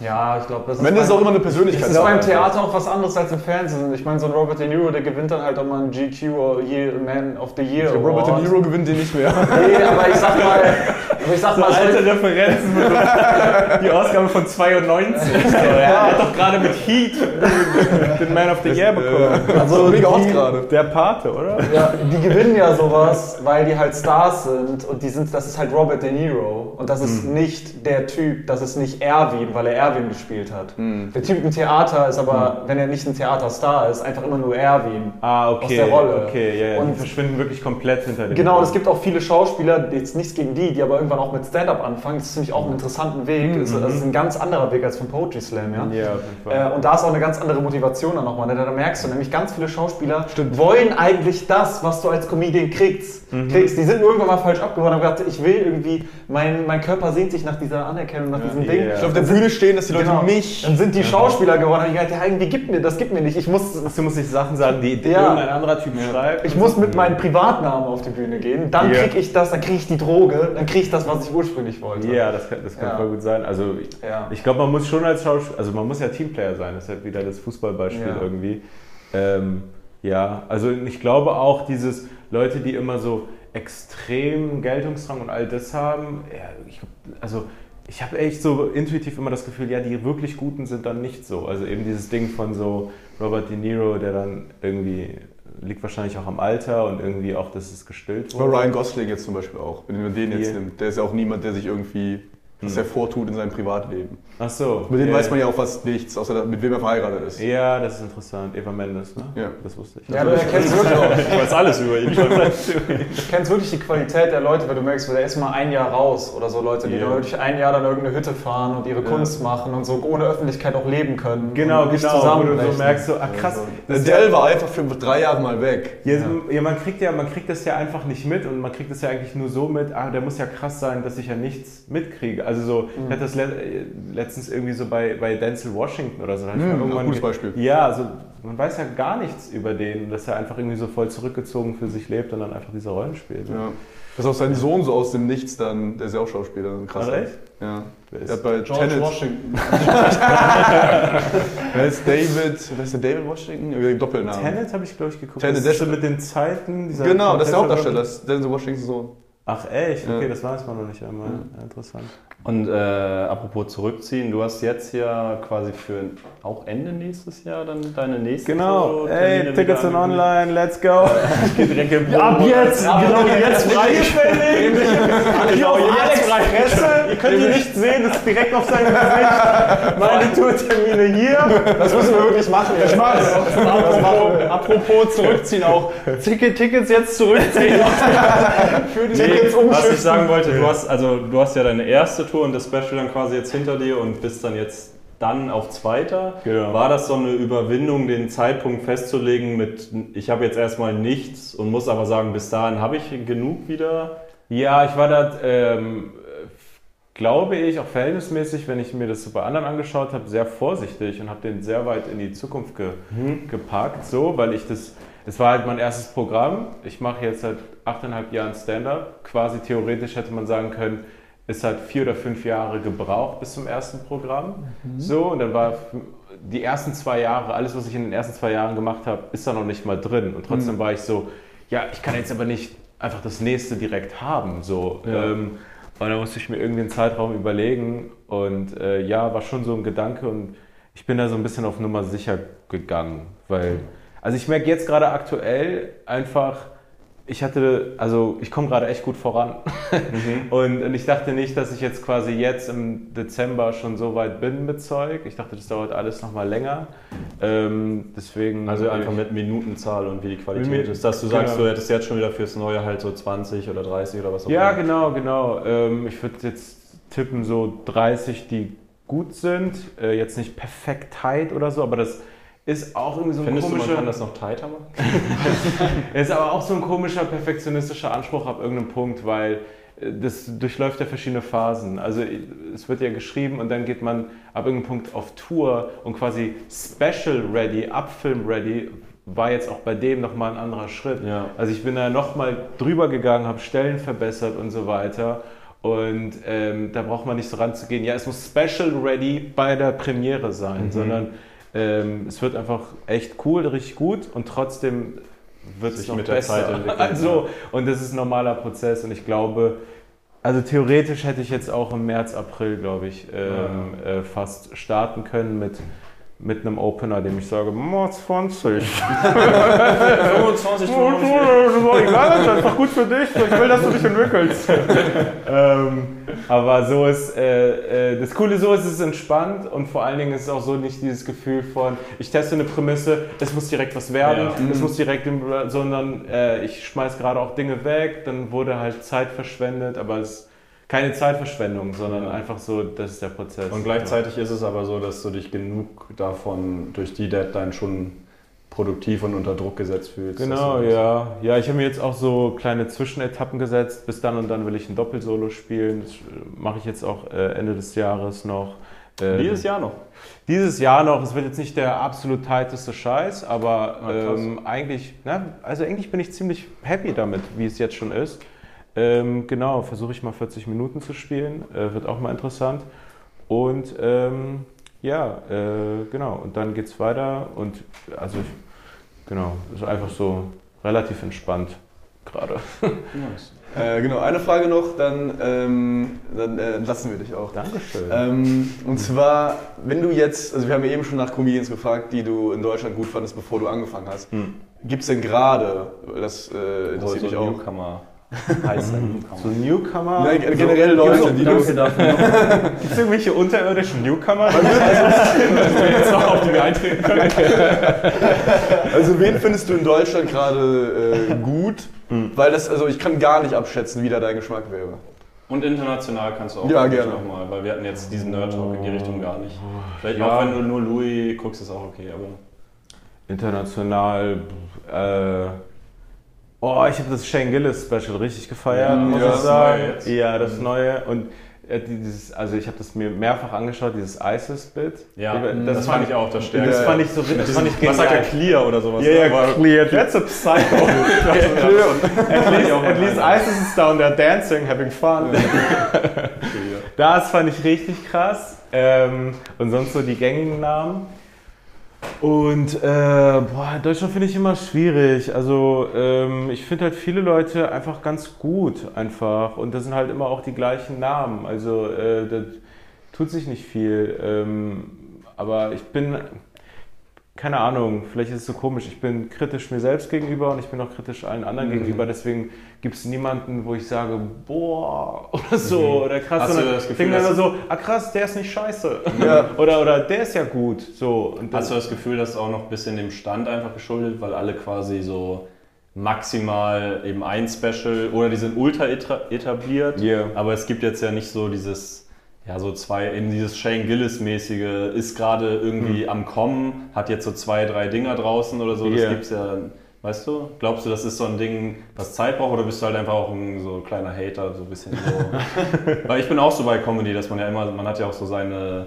Ja, ich glaube, das Am Ende ist auch immer eine Das Persönlichkeit. ist beim Theater auch was anderes als im Fernsehen. Ich meine, so ein Robert De Niro, der gewinnt dann halt auch mal einen GQ oder Year, Man of the Year. Robert De Award. Niro gewinnt den nicht mehr. Nee, aber ich sag mal, aber ich sag mal, so- Alte Referenzen mit die Ausgabe von 92. So, er hat doch gerade mit Heat den Man of the Year bekommen. Also mega hot gerade. Der Pate, oder? ja, die gewinnen ja sowas, weil die halt Stars sind und die sind, das ist halt Robert De Niro und das ist nicht der Typ, das ist nicht Erwin, weil er Erwin gespielt hat. Der Typ im Theater ist aber, wenn er nicht ein Theaterstar ist, einfach immer nur Erwin. Ah, okay. Aus der Rolle. Okay, ja, ja. Und- die verschwinden wirklich komplett hinter dem. Genau, es gibt auch viele Schauspieler, jetzt nichts gegen die, die aber irgendwann auch mit Stand-up anfangen. Das ist nämlich auch einen interessanten Weg. Das ist- Das ist ein ganz anderer Weg als vom Poetry Slam, ja. Ja, Fall. Äh, und da ist auch eine ganz andere Motivation dann nochmal. Ne? Da merkst du nämlich, ganz viele Schauspieler wollen eigentlich das, was du als Comedian kriegst. Mhm. kriegst. Die sind irgendwann mal falsch abgeworden und haben gedacht, ich will irgendwie, mein, mein Körper sehnt sich nach dieser Anerkennung, nach diesem Ding. ja. Ich will auf der Bühne stehen, dass die Leute Genau. mich. Dann sind die Schauspieler geworden und haben gedacht, ja, irgendwie gibt mir, das gibt mir nicht. Ich muss, Du musst nicht Sachen sagen, die, die Ja. irgendein anderer Typ schreibt. ich muss mit meinem Privatnamen auf die Bühne gehen. Dann Ja. krieg ich das, dann krieg ich die Droge, dann krieg ich das, was ich ursprünglich wollte. Ja, das kann, das kann Ja. voll gut sein. Also ich, ich glaube, man muss schon als Schauspieler, also man muss ja Teamplayer sein, das ist ja wieder das Fußballbeispiel irgendwie. Ähm, ja, also ich glaube auch dieses Leute, die immer so extrem Geltungsdrang und all das haben, ja, ich, also ich habe echt so intuitiv immer das Gefühl, ja, die wirklich Guten sind dann nicht so. Also eben dieses Ding von so Robert De Niro, der dann irgendwie liegt wahrscheinlich auch am Alter und irgendwie auch, dass es gestillt wurde. Ryan Gosling jetzt zum Beispiel auch. Wenn man den jetzt nimmt, der ist ja auch niemand, der sich irgendwie was hervortut in seinem Privatleben. Ach so. Mit denen ja, weiß man ja auch fast nichts, außer mit wem er verheiratet ist. Ja, das ist interessant. Eva Mendes, ne? Ja. Das wusste ich. Ja, du erkennst wirklich, auch, Ich weiß alles über ihn. du kennst wirklich die Qualität der Leute, weil du merkst, der ist mal ein Jahr raus oder so Leute, die Ja. dann wirklich ein Jahr dann irgendeine Hütte fahren und ihre Kunst machen und so ohne Öffentlichkeit auch leben können. Genau, und genau, wo du so merkst, so, ah krass, ja, Dell war einfach für drei Jahre mal weg. ja, ja, man kriegt ja, man kriegt das ja einfach nicht mit und man kriegt das ja eigentlich nur so mit, ah, der muss ja krass sein, dass ich ja nichts mitkriege. Also so, ich hatte das le äh, letztens irgendwie so bei, bei Denzel Washington oder so. da hab ich mal Hm, irgendwann gutes Beispiel. Ja, also man weiß ja gar nichts über den, dass er einfach irgendwie so voll zurückgezogen für sich lebt und dann einfach diese Rollen spielt. Ja. Dass auch sein Sohn so aus dem Nichts dann, der ist ja auch Schauspieler, ein krasser. Ach, echt? Ja. Wer ist- Er hat bei George Tenet, Washington. wer ist David, wer ist der David Washington? Über den Doppelnamen. Tenet habe ich, glaube ich, geguckt. Tenet, das der ist so ist- mit den Zeiten. Dieser Genau, das ist der Hauptdarsteller, das ist Denzel Washingtons Sohn. Ach echt? Okay, Ja. das weiß man noch nicht einmal. Ja, interessant. Und äh, apropos zurückziehen, du hast jetzt ja quasi für auch Ende nächstes Jahr dann deine nächste Genau. Ey, Tickets sind online, let's go. Ich geh direkt in Ab jetzt, genau jetzt frei. Genau jetzt frei. Ihr könnt ihn nicht sehen, das ist direkt auf seinem Gesicht. Meine Tourtermine hier. Das müssen wir wirklich machen. Jetzt. Apropos, apropos zurückziehen auch. Ticket, Tickets jetzt zurückziehen. Die Tickets was ich sagen wollte, du hast, also, du hast ja deine erste Tour und das Special dann quasi jetzt hinter dir und bist dann jetzt dann auf zweiter. Genau. War das so eine Überwindung, den Zeitpunkt festzulegen mit, ich habe jetzt erstmal nichts und muss aber sagen, bis dahin habe ich genug wieder? Ja, ich war da ähm, glaube ich, auch verhältnismäßig, wenn ich mir das so bei anderen angeschaut habe, sehr vorsichtig und habe den sehr weit in die Zukunft ge gepackt, so, weil ich das, es war halt mein erstes Programm. Ich mache jetzt seit achteinhalb Jahren Stand-up. Quasi theoretisch hätte man sagen können, es hat vier oder fünf Jahre gebraucht bis zum ersten Programm. So, und dann war die ersten zwei Jahre, alles, was ich in den ersten zwei Jahren gemacht habe, ist da noch nicht mal drin. Und trotzdem war ich so, ja, ich kann jetzt aber nicht einfach das nächste direkt haben. So. Ähm, und da musste ich mir irgendwie einen Zeitraum überlegen. Und äh, ja, war schon so ein Gedanke. Und ich bin da so ein bisschen auf Nummer sicher gegangen. Weil, also ich merke jetzt gerade aktuell einfach, ich hatte, also ich komme gerade echt gut voran. und, und ich dachte nicht, dass ich jetzt quasi jetzt im Dezember schon so weit bin mit Zeug. Ich dachte, das dauert alles nochmal länger. Ähm, deswegen. Also einfach mit Minutenzahl und wie die Qualität Mit- ist. Dass du sagst, genau. du hättest jetzt schon wieder fürs Neue halt so 20 oder 30 oder was auch Ja, immer. genau, genau. Ähm, ich würde jetzt tippen so 30, die gut sind. Äh, jetzt nicht perfekt tight oder so, aber das ist auch irgendwie so ein Findest du, komischer. man kann das noch tighter machen? ist aber auch so ein komischer perfektionistischer Anspruch ab irgendeinem Punkt, weil äh, das durchläuft ja verschiedene Phasen. Also äh, es wird ja geschrieben und dann geht man ab irgendeinem Punkt auf Tour und quasi Special Ready, Abfilm Ready war jetzt auch bei dem nochmal ein anderer Schritt. Ja. Also ich bin da nochmal drüber gegangen, habe Stellen verbessert und so weiter. Und ähm, da braucht man nicht so ranzugehen, ja, es muss Special Ready bei der Premiere sein, Mhm. sondern ähm, es wird einfach echt cool, richtig gut und trotzdem wird Sich es noch mit der besser. Zeit entwickeln, Also, und das ist ein normaler Prozess und ich glaube, also theoretisch hätte ich jetzt auch im März, April, glaube ich, ähm, äh, fast starten können mit, mit einem Opener, dem ich sage, "Mo, 20. 25 Oh, oh, egal, das ist einfach gut für dich. Ich will, dass du dich entwickelst. ähm, aber so ist, äh, äh, das Coole so ist, es ist entspannt und vor allen Dingen ist es auch so nicht dieses Gefühl von, ich teste eine Prämisse, es muss direkt was werden, Ja. es muss direkt, sondern äh, ich schmeiß gerade auch Dinge weg, dann wurde halt Zeit verschwendet, aber es ist keine Zeitverschwendung, sondern einfach so, das ist der Prozess. Und gleichzeitig ist es aber so, dass du dich genug davon durch die Deadline schon produktiv und unter Druck gesetzt fühlst. Genau, ja. Ja, ich habe mir jetzt auch so kleine Zwischenetappen gesetzt. Bis dann und dann will ich ein Doppelsolo spielen. Das äh, mache ich jetzt auch äh, Ende des Jahres noch. Äh, Dieses Jahr noch. Dieses Jahr noch. Es wird jetzt nicht der absolut tighteste Scheiß, aber Ah, ähm, eigentlich, na, also eigentlich bin ich ziemlich happy damit, wie es jetzt schon ist. Ähm, genau, versuche ich mal 40 Minuten zu spielen. Äh, wird auch mal interessant. Und ähm, ja, äh, genau. Und dann geht's weiter. Und also ich, genau, ist einfach so relativ entspannt gerade. Äh, genau, eine Frage noch, dann, ähm, dann äh, entlassen wir dich auch. Dankeschön. Ähm, und zwar, wenn du jetzt, also wir haben ja eben schon nach Comedians gefragt, die du in Deutschland gut fandest, bevor du angefangen hast. Hm. Gibt es denn gerade, das äh, interessiert mich so auch, Newcomer. Heißer so Newcomer. Newcomer. Nein, generell Leute, die Danke dafür. Gibt es irgendwelche unterirdischen Newcomer? jetzt noch auf die eintreten können. also wen findest du in Deutschland gerade äh, gut? Hm. Weil das, also ich kann gar nicht abschätzen, wie da dein Geschmack wäre. Und international kannst du auch Ja, wirklich gerne. nochmal, weil wir hatten jetzt diesen Nerd Talk in die Richtung gar nicht. Vielleicht Ja. auch wenn du nur Louis guckst, ist auch okay, aber. International. Äh, oh, ich habe das Shane Gillis Special richtig gefeiert, Ja, muss ich sagen. Ja, das Neue. Und äh, dieses, also ich habe das mir mehrfach angeschaut, dieses ISIS-Bit. Ja, das, das, fand ich auch das Stärkste. Das fand ich so das fand ich Was sagt er, genial. Clear oder sowas? Ja, ja, Aber- clear. That's a psycho. at, least, at least ISIS is down there dancing, having fun. Das fand ich richtig krass. Ähm, und sonst so die gängigen Namen. Und äh, boah, Deutschland finde ich immer schwierig. Also ähm, ich finde halt viele Leute einfach ganz gut einfach. Und das sind halt immer auch die gleichen Namen. Also äh, da tut sich nicht viel. Ähm, aber ich bin, keine Ahnung, vielleicht ist es so komisch. Ich bin kritisch mir selbst gegenüber und ich bin auch kritisch allen anderen Mhm. gegenüber. Deswegen gibt es niemanden, wo ich sage, boah, oder so, oder krass. Mhm. Hast du sondern ich denke immer so, ah krass, der ist nicht scheiße. Ja. oder, oder der ist ja gut. So. Und Hast du das Gefühl, dass es auch noch ein bisschen dem Stand einfach geschuldet, weil alle quasi so maximal eben ein Special oder die sind ultra etabliert, Yeah. aber es gibt jetzt ja nicht so dieses, ja so zwei, eben dieses Shane Gillis-mäßige, ist gerade irgendwie am Kommen, hat jetzt so zwei, drei Dinger draußen oder so, das Yeah. gibt es ja Weißt du? Glaubst du, das ist so ein Ding, was Zeit braucht, oder bist du halt einfach auch ein so kleiner Hater, so ein bisschen so? Weil ich bin auch so bei Comedy, dass man ja immer, man hat ja auch so seine,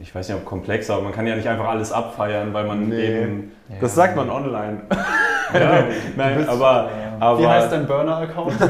ich weiß nicht, ob komplex, aber man kann ja nicht einfach alles abfeiern, weil man Nee. eben. Das sagt man online. Ja, Nein, aber, aber Wie heißt dein Burner-Account?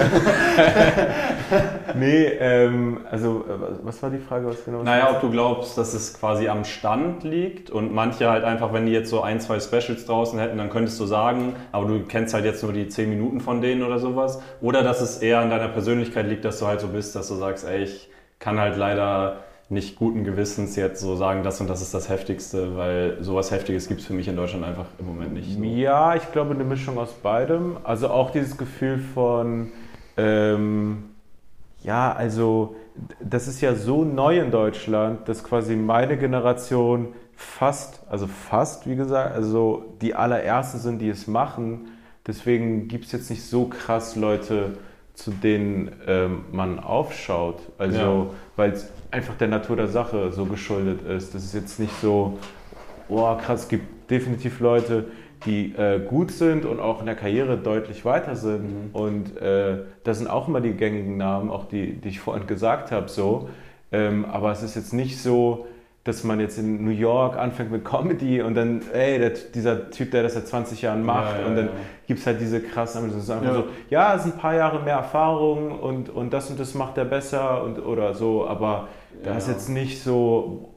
nee, ähm, also äh, was war die Frage, was genau? Naja, ob du glaubst, dass es quasi am Stand liegt und manche halt einfach, wenn die jetzt so ein, zwei Specials draußen hätten, dann könntest du sagen, aber du kennst halt jetzt nur die zehn Minuten von denen oder sowas. Oder dass es eher an deiner Persönlichkeit liegt, dass du halt so bist, dass du sagst, ey, ich kann halt leider nicht guten Gewissens jetzt so sagen, das und das ist das Heftigste, weil sowas Heftiges gibt es für mich in Deutschland einfach im Moment nicht. So. Ja, ich glaube eine Mischung aus beidem. Also auch dieses Gefühl von, ähm, ja, also das ist ja so neu in Deutschland, dass quasi meine Generation fast, also fast, wie gesagt, also die allerersten sind, die es machen. Deswegen gibt es jetzt nicht so krass Leute, zu denen ähm, man aufschaut. Also, Ja. weil einfach der Natur der Sache so geschuldet ist. Das ist jetzt nicht so, oh krass, es gibt definitiv Leute, die äh, gut sind und auch in der Karriere deutlich weiter sind. Und äh, das sind auch immer die gängigen Namen, auch die, die ich vorhin gesagt habe, so. Ähm, aber es ist jetzt nicht so, dass man jetzt in New York anfängt mit Comedy und dann, ey, der, dieser Typ, der das seit 20 Jahren macht Ja, ja, und dann ja. gibt es halt diese krassen, das ist einfach Ja. so, ja, es sind ein paar Jahre mehr Erfahrung und, und das und das macht er besser und, oder so, aber da ist jetzt nicht so,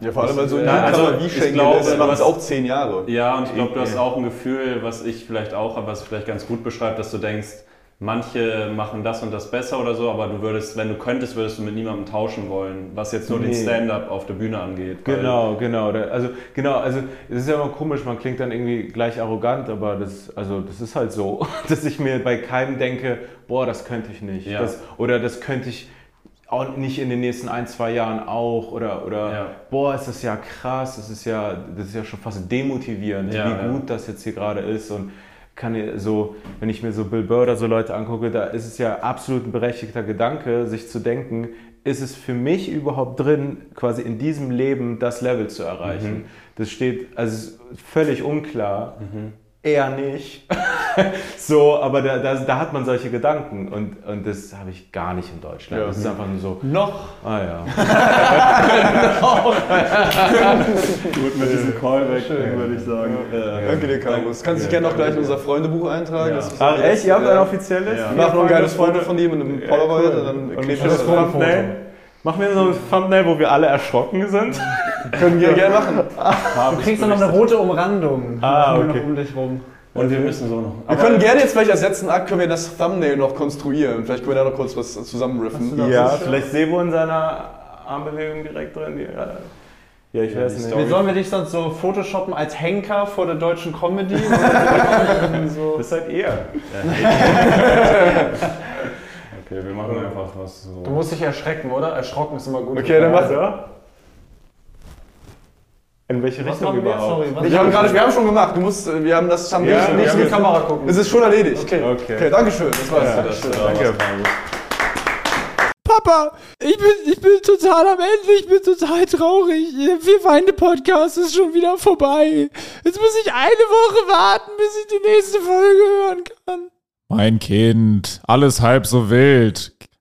Ja, vor allem, weil so ein Ja, also, wie ich Schengen glaube, ist, macht es auch zehn Jahre. Ja, und ich glaube, du hast auch ein Gefühl, was ich vielleicht auch habe, was vielleicht ganz gut beschreibt, dass du denkst, manche machen das und das besser oder so, aber du würdest, wenn du könntest, würdest du mit niemandem tauschen wollen, was jetzt nur den Nee. Stand-up auf der Bühne angeht. Genau, genau. Also genau, also es ist ja immer komisch, man klingt dann irgendwie gleich arrogant, aber das, also das ist halt so, dass ich mir bei keinem denke, boah, das könnte ich nicht. Ja. Das, oder das könnte ich auch nicht in den nächsten ein, zwei Jahren auch. Oder, oder Ja. boah, ist das ja krass, das ist ja, das ist ja schon fast demotivierend, Ja, wie gut das jetzt hier gerade ist. Und kann so, wenn ich mir so Bill Burr oder so Leute angucke, da ist es ja absolut ein berechtigter Gedanke, sich zu denken, ist es für mich überhaupt drin, quasi in diesem Leben das Level zu erreichen? Das steht, also völlig unklar. Eher nicht. so, aber da, da, da hat man solche Gedanken und, und das habe ich gar nicht in Deutschland. Ja. Das ist einfach nur so, Noch. ah ja. Gut mit diesem Callback, würde ich sagen. Danke dir, Carlos. Kannst dich gerne noch gleich in unser Freundebuch eintragen. Ach echt, ihr habt ein offizielles? Ja. Ich mach noch ein geiles Foto von dir mit einem Polaroid und dann Und kleben das wir das. Thumbnail? Machen wir so ein Thumbnail, wo wir alle erschrocken sind? Können wir gerne machen. Du kriegst dann noch eine rote Umrandung. Ah, okay. um dich rum. Und wir müssen so noch. Wir können gerne jetzt vielleicht als letzten Akt können wir das Thumbnail noch konstruieren. Vielleicht können wir da noch kurz was zusammenriffen. Ja, vielleicht Sebo in seiner Armbewegung direkt drin. Die, ja, ich weiß Wie nicht. sollen wir dich sonst so photoshoppen als Henker vor der deutschen Comedy? so. Das seid ihr. Okay, wir machen einfach was so. Du musst dich erschrecken, oder? Erschrocken ist immer gut. Okay, dann mach. Also, in welche Was Richtung machen wir? überhaupt? Sorry, was Wir haben gerade, wir haben schon gemacht. Du musst, wir haben das Thumbnail Ja, schon. wir nicht haben in die Kamera gucken. Es ist schon erledigt. Okay. Okay. Okay, Dankeschön. Das war's. Ja, Das, Danke. Papa, ich bin, ich bin total am Ende, ich bin total traurig. Der Vier Feinde Podcast ist schon wieder vorbei. Jetzt muss ich eine Woche warten, bis ich die nächste Folge hören kann. Mein Kind, alles halb so wild.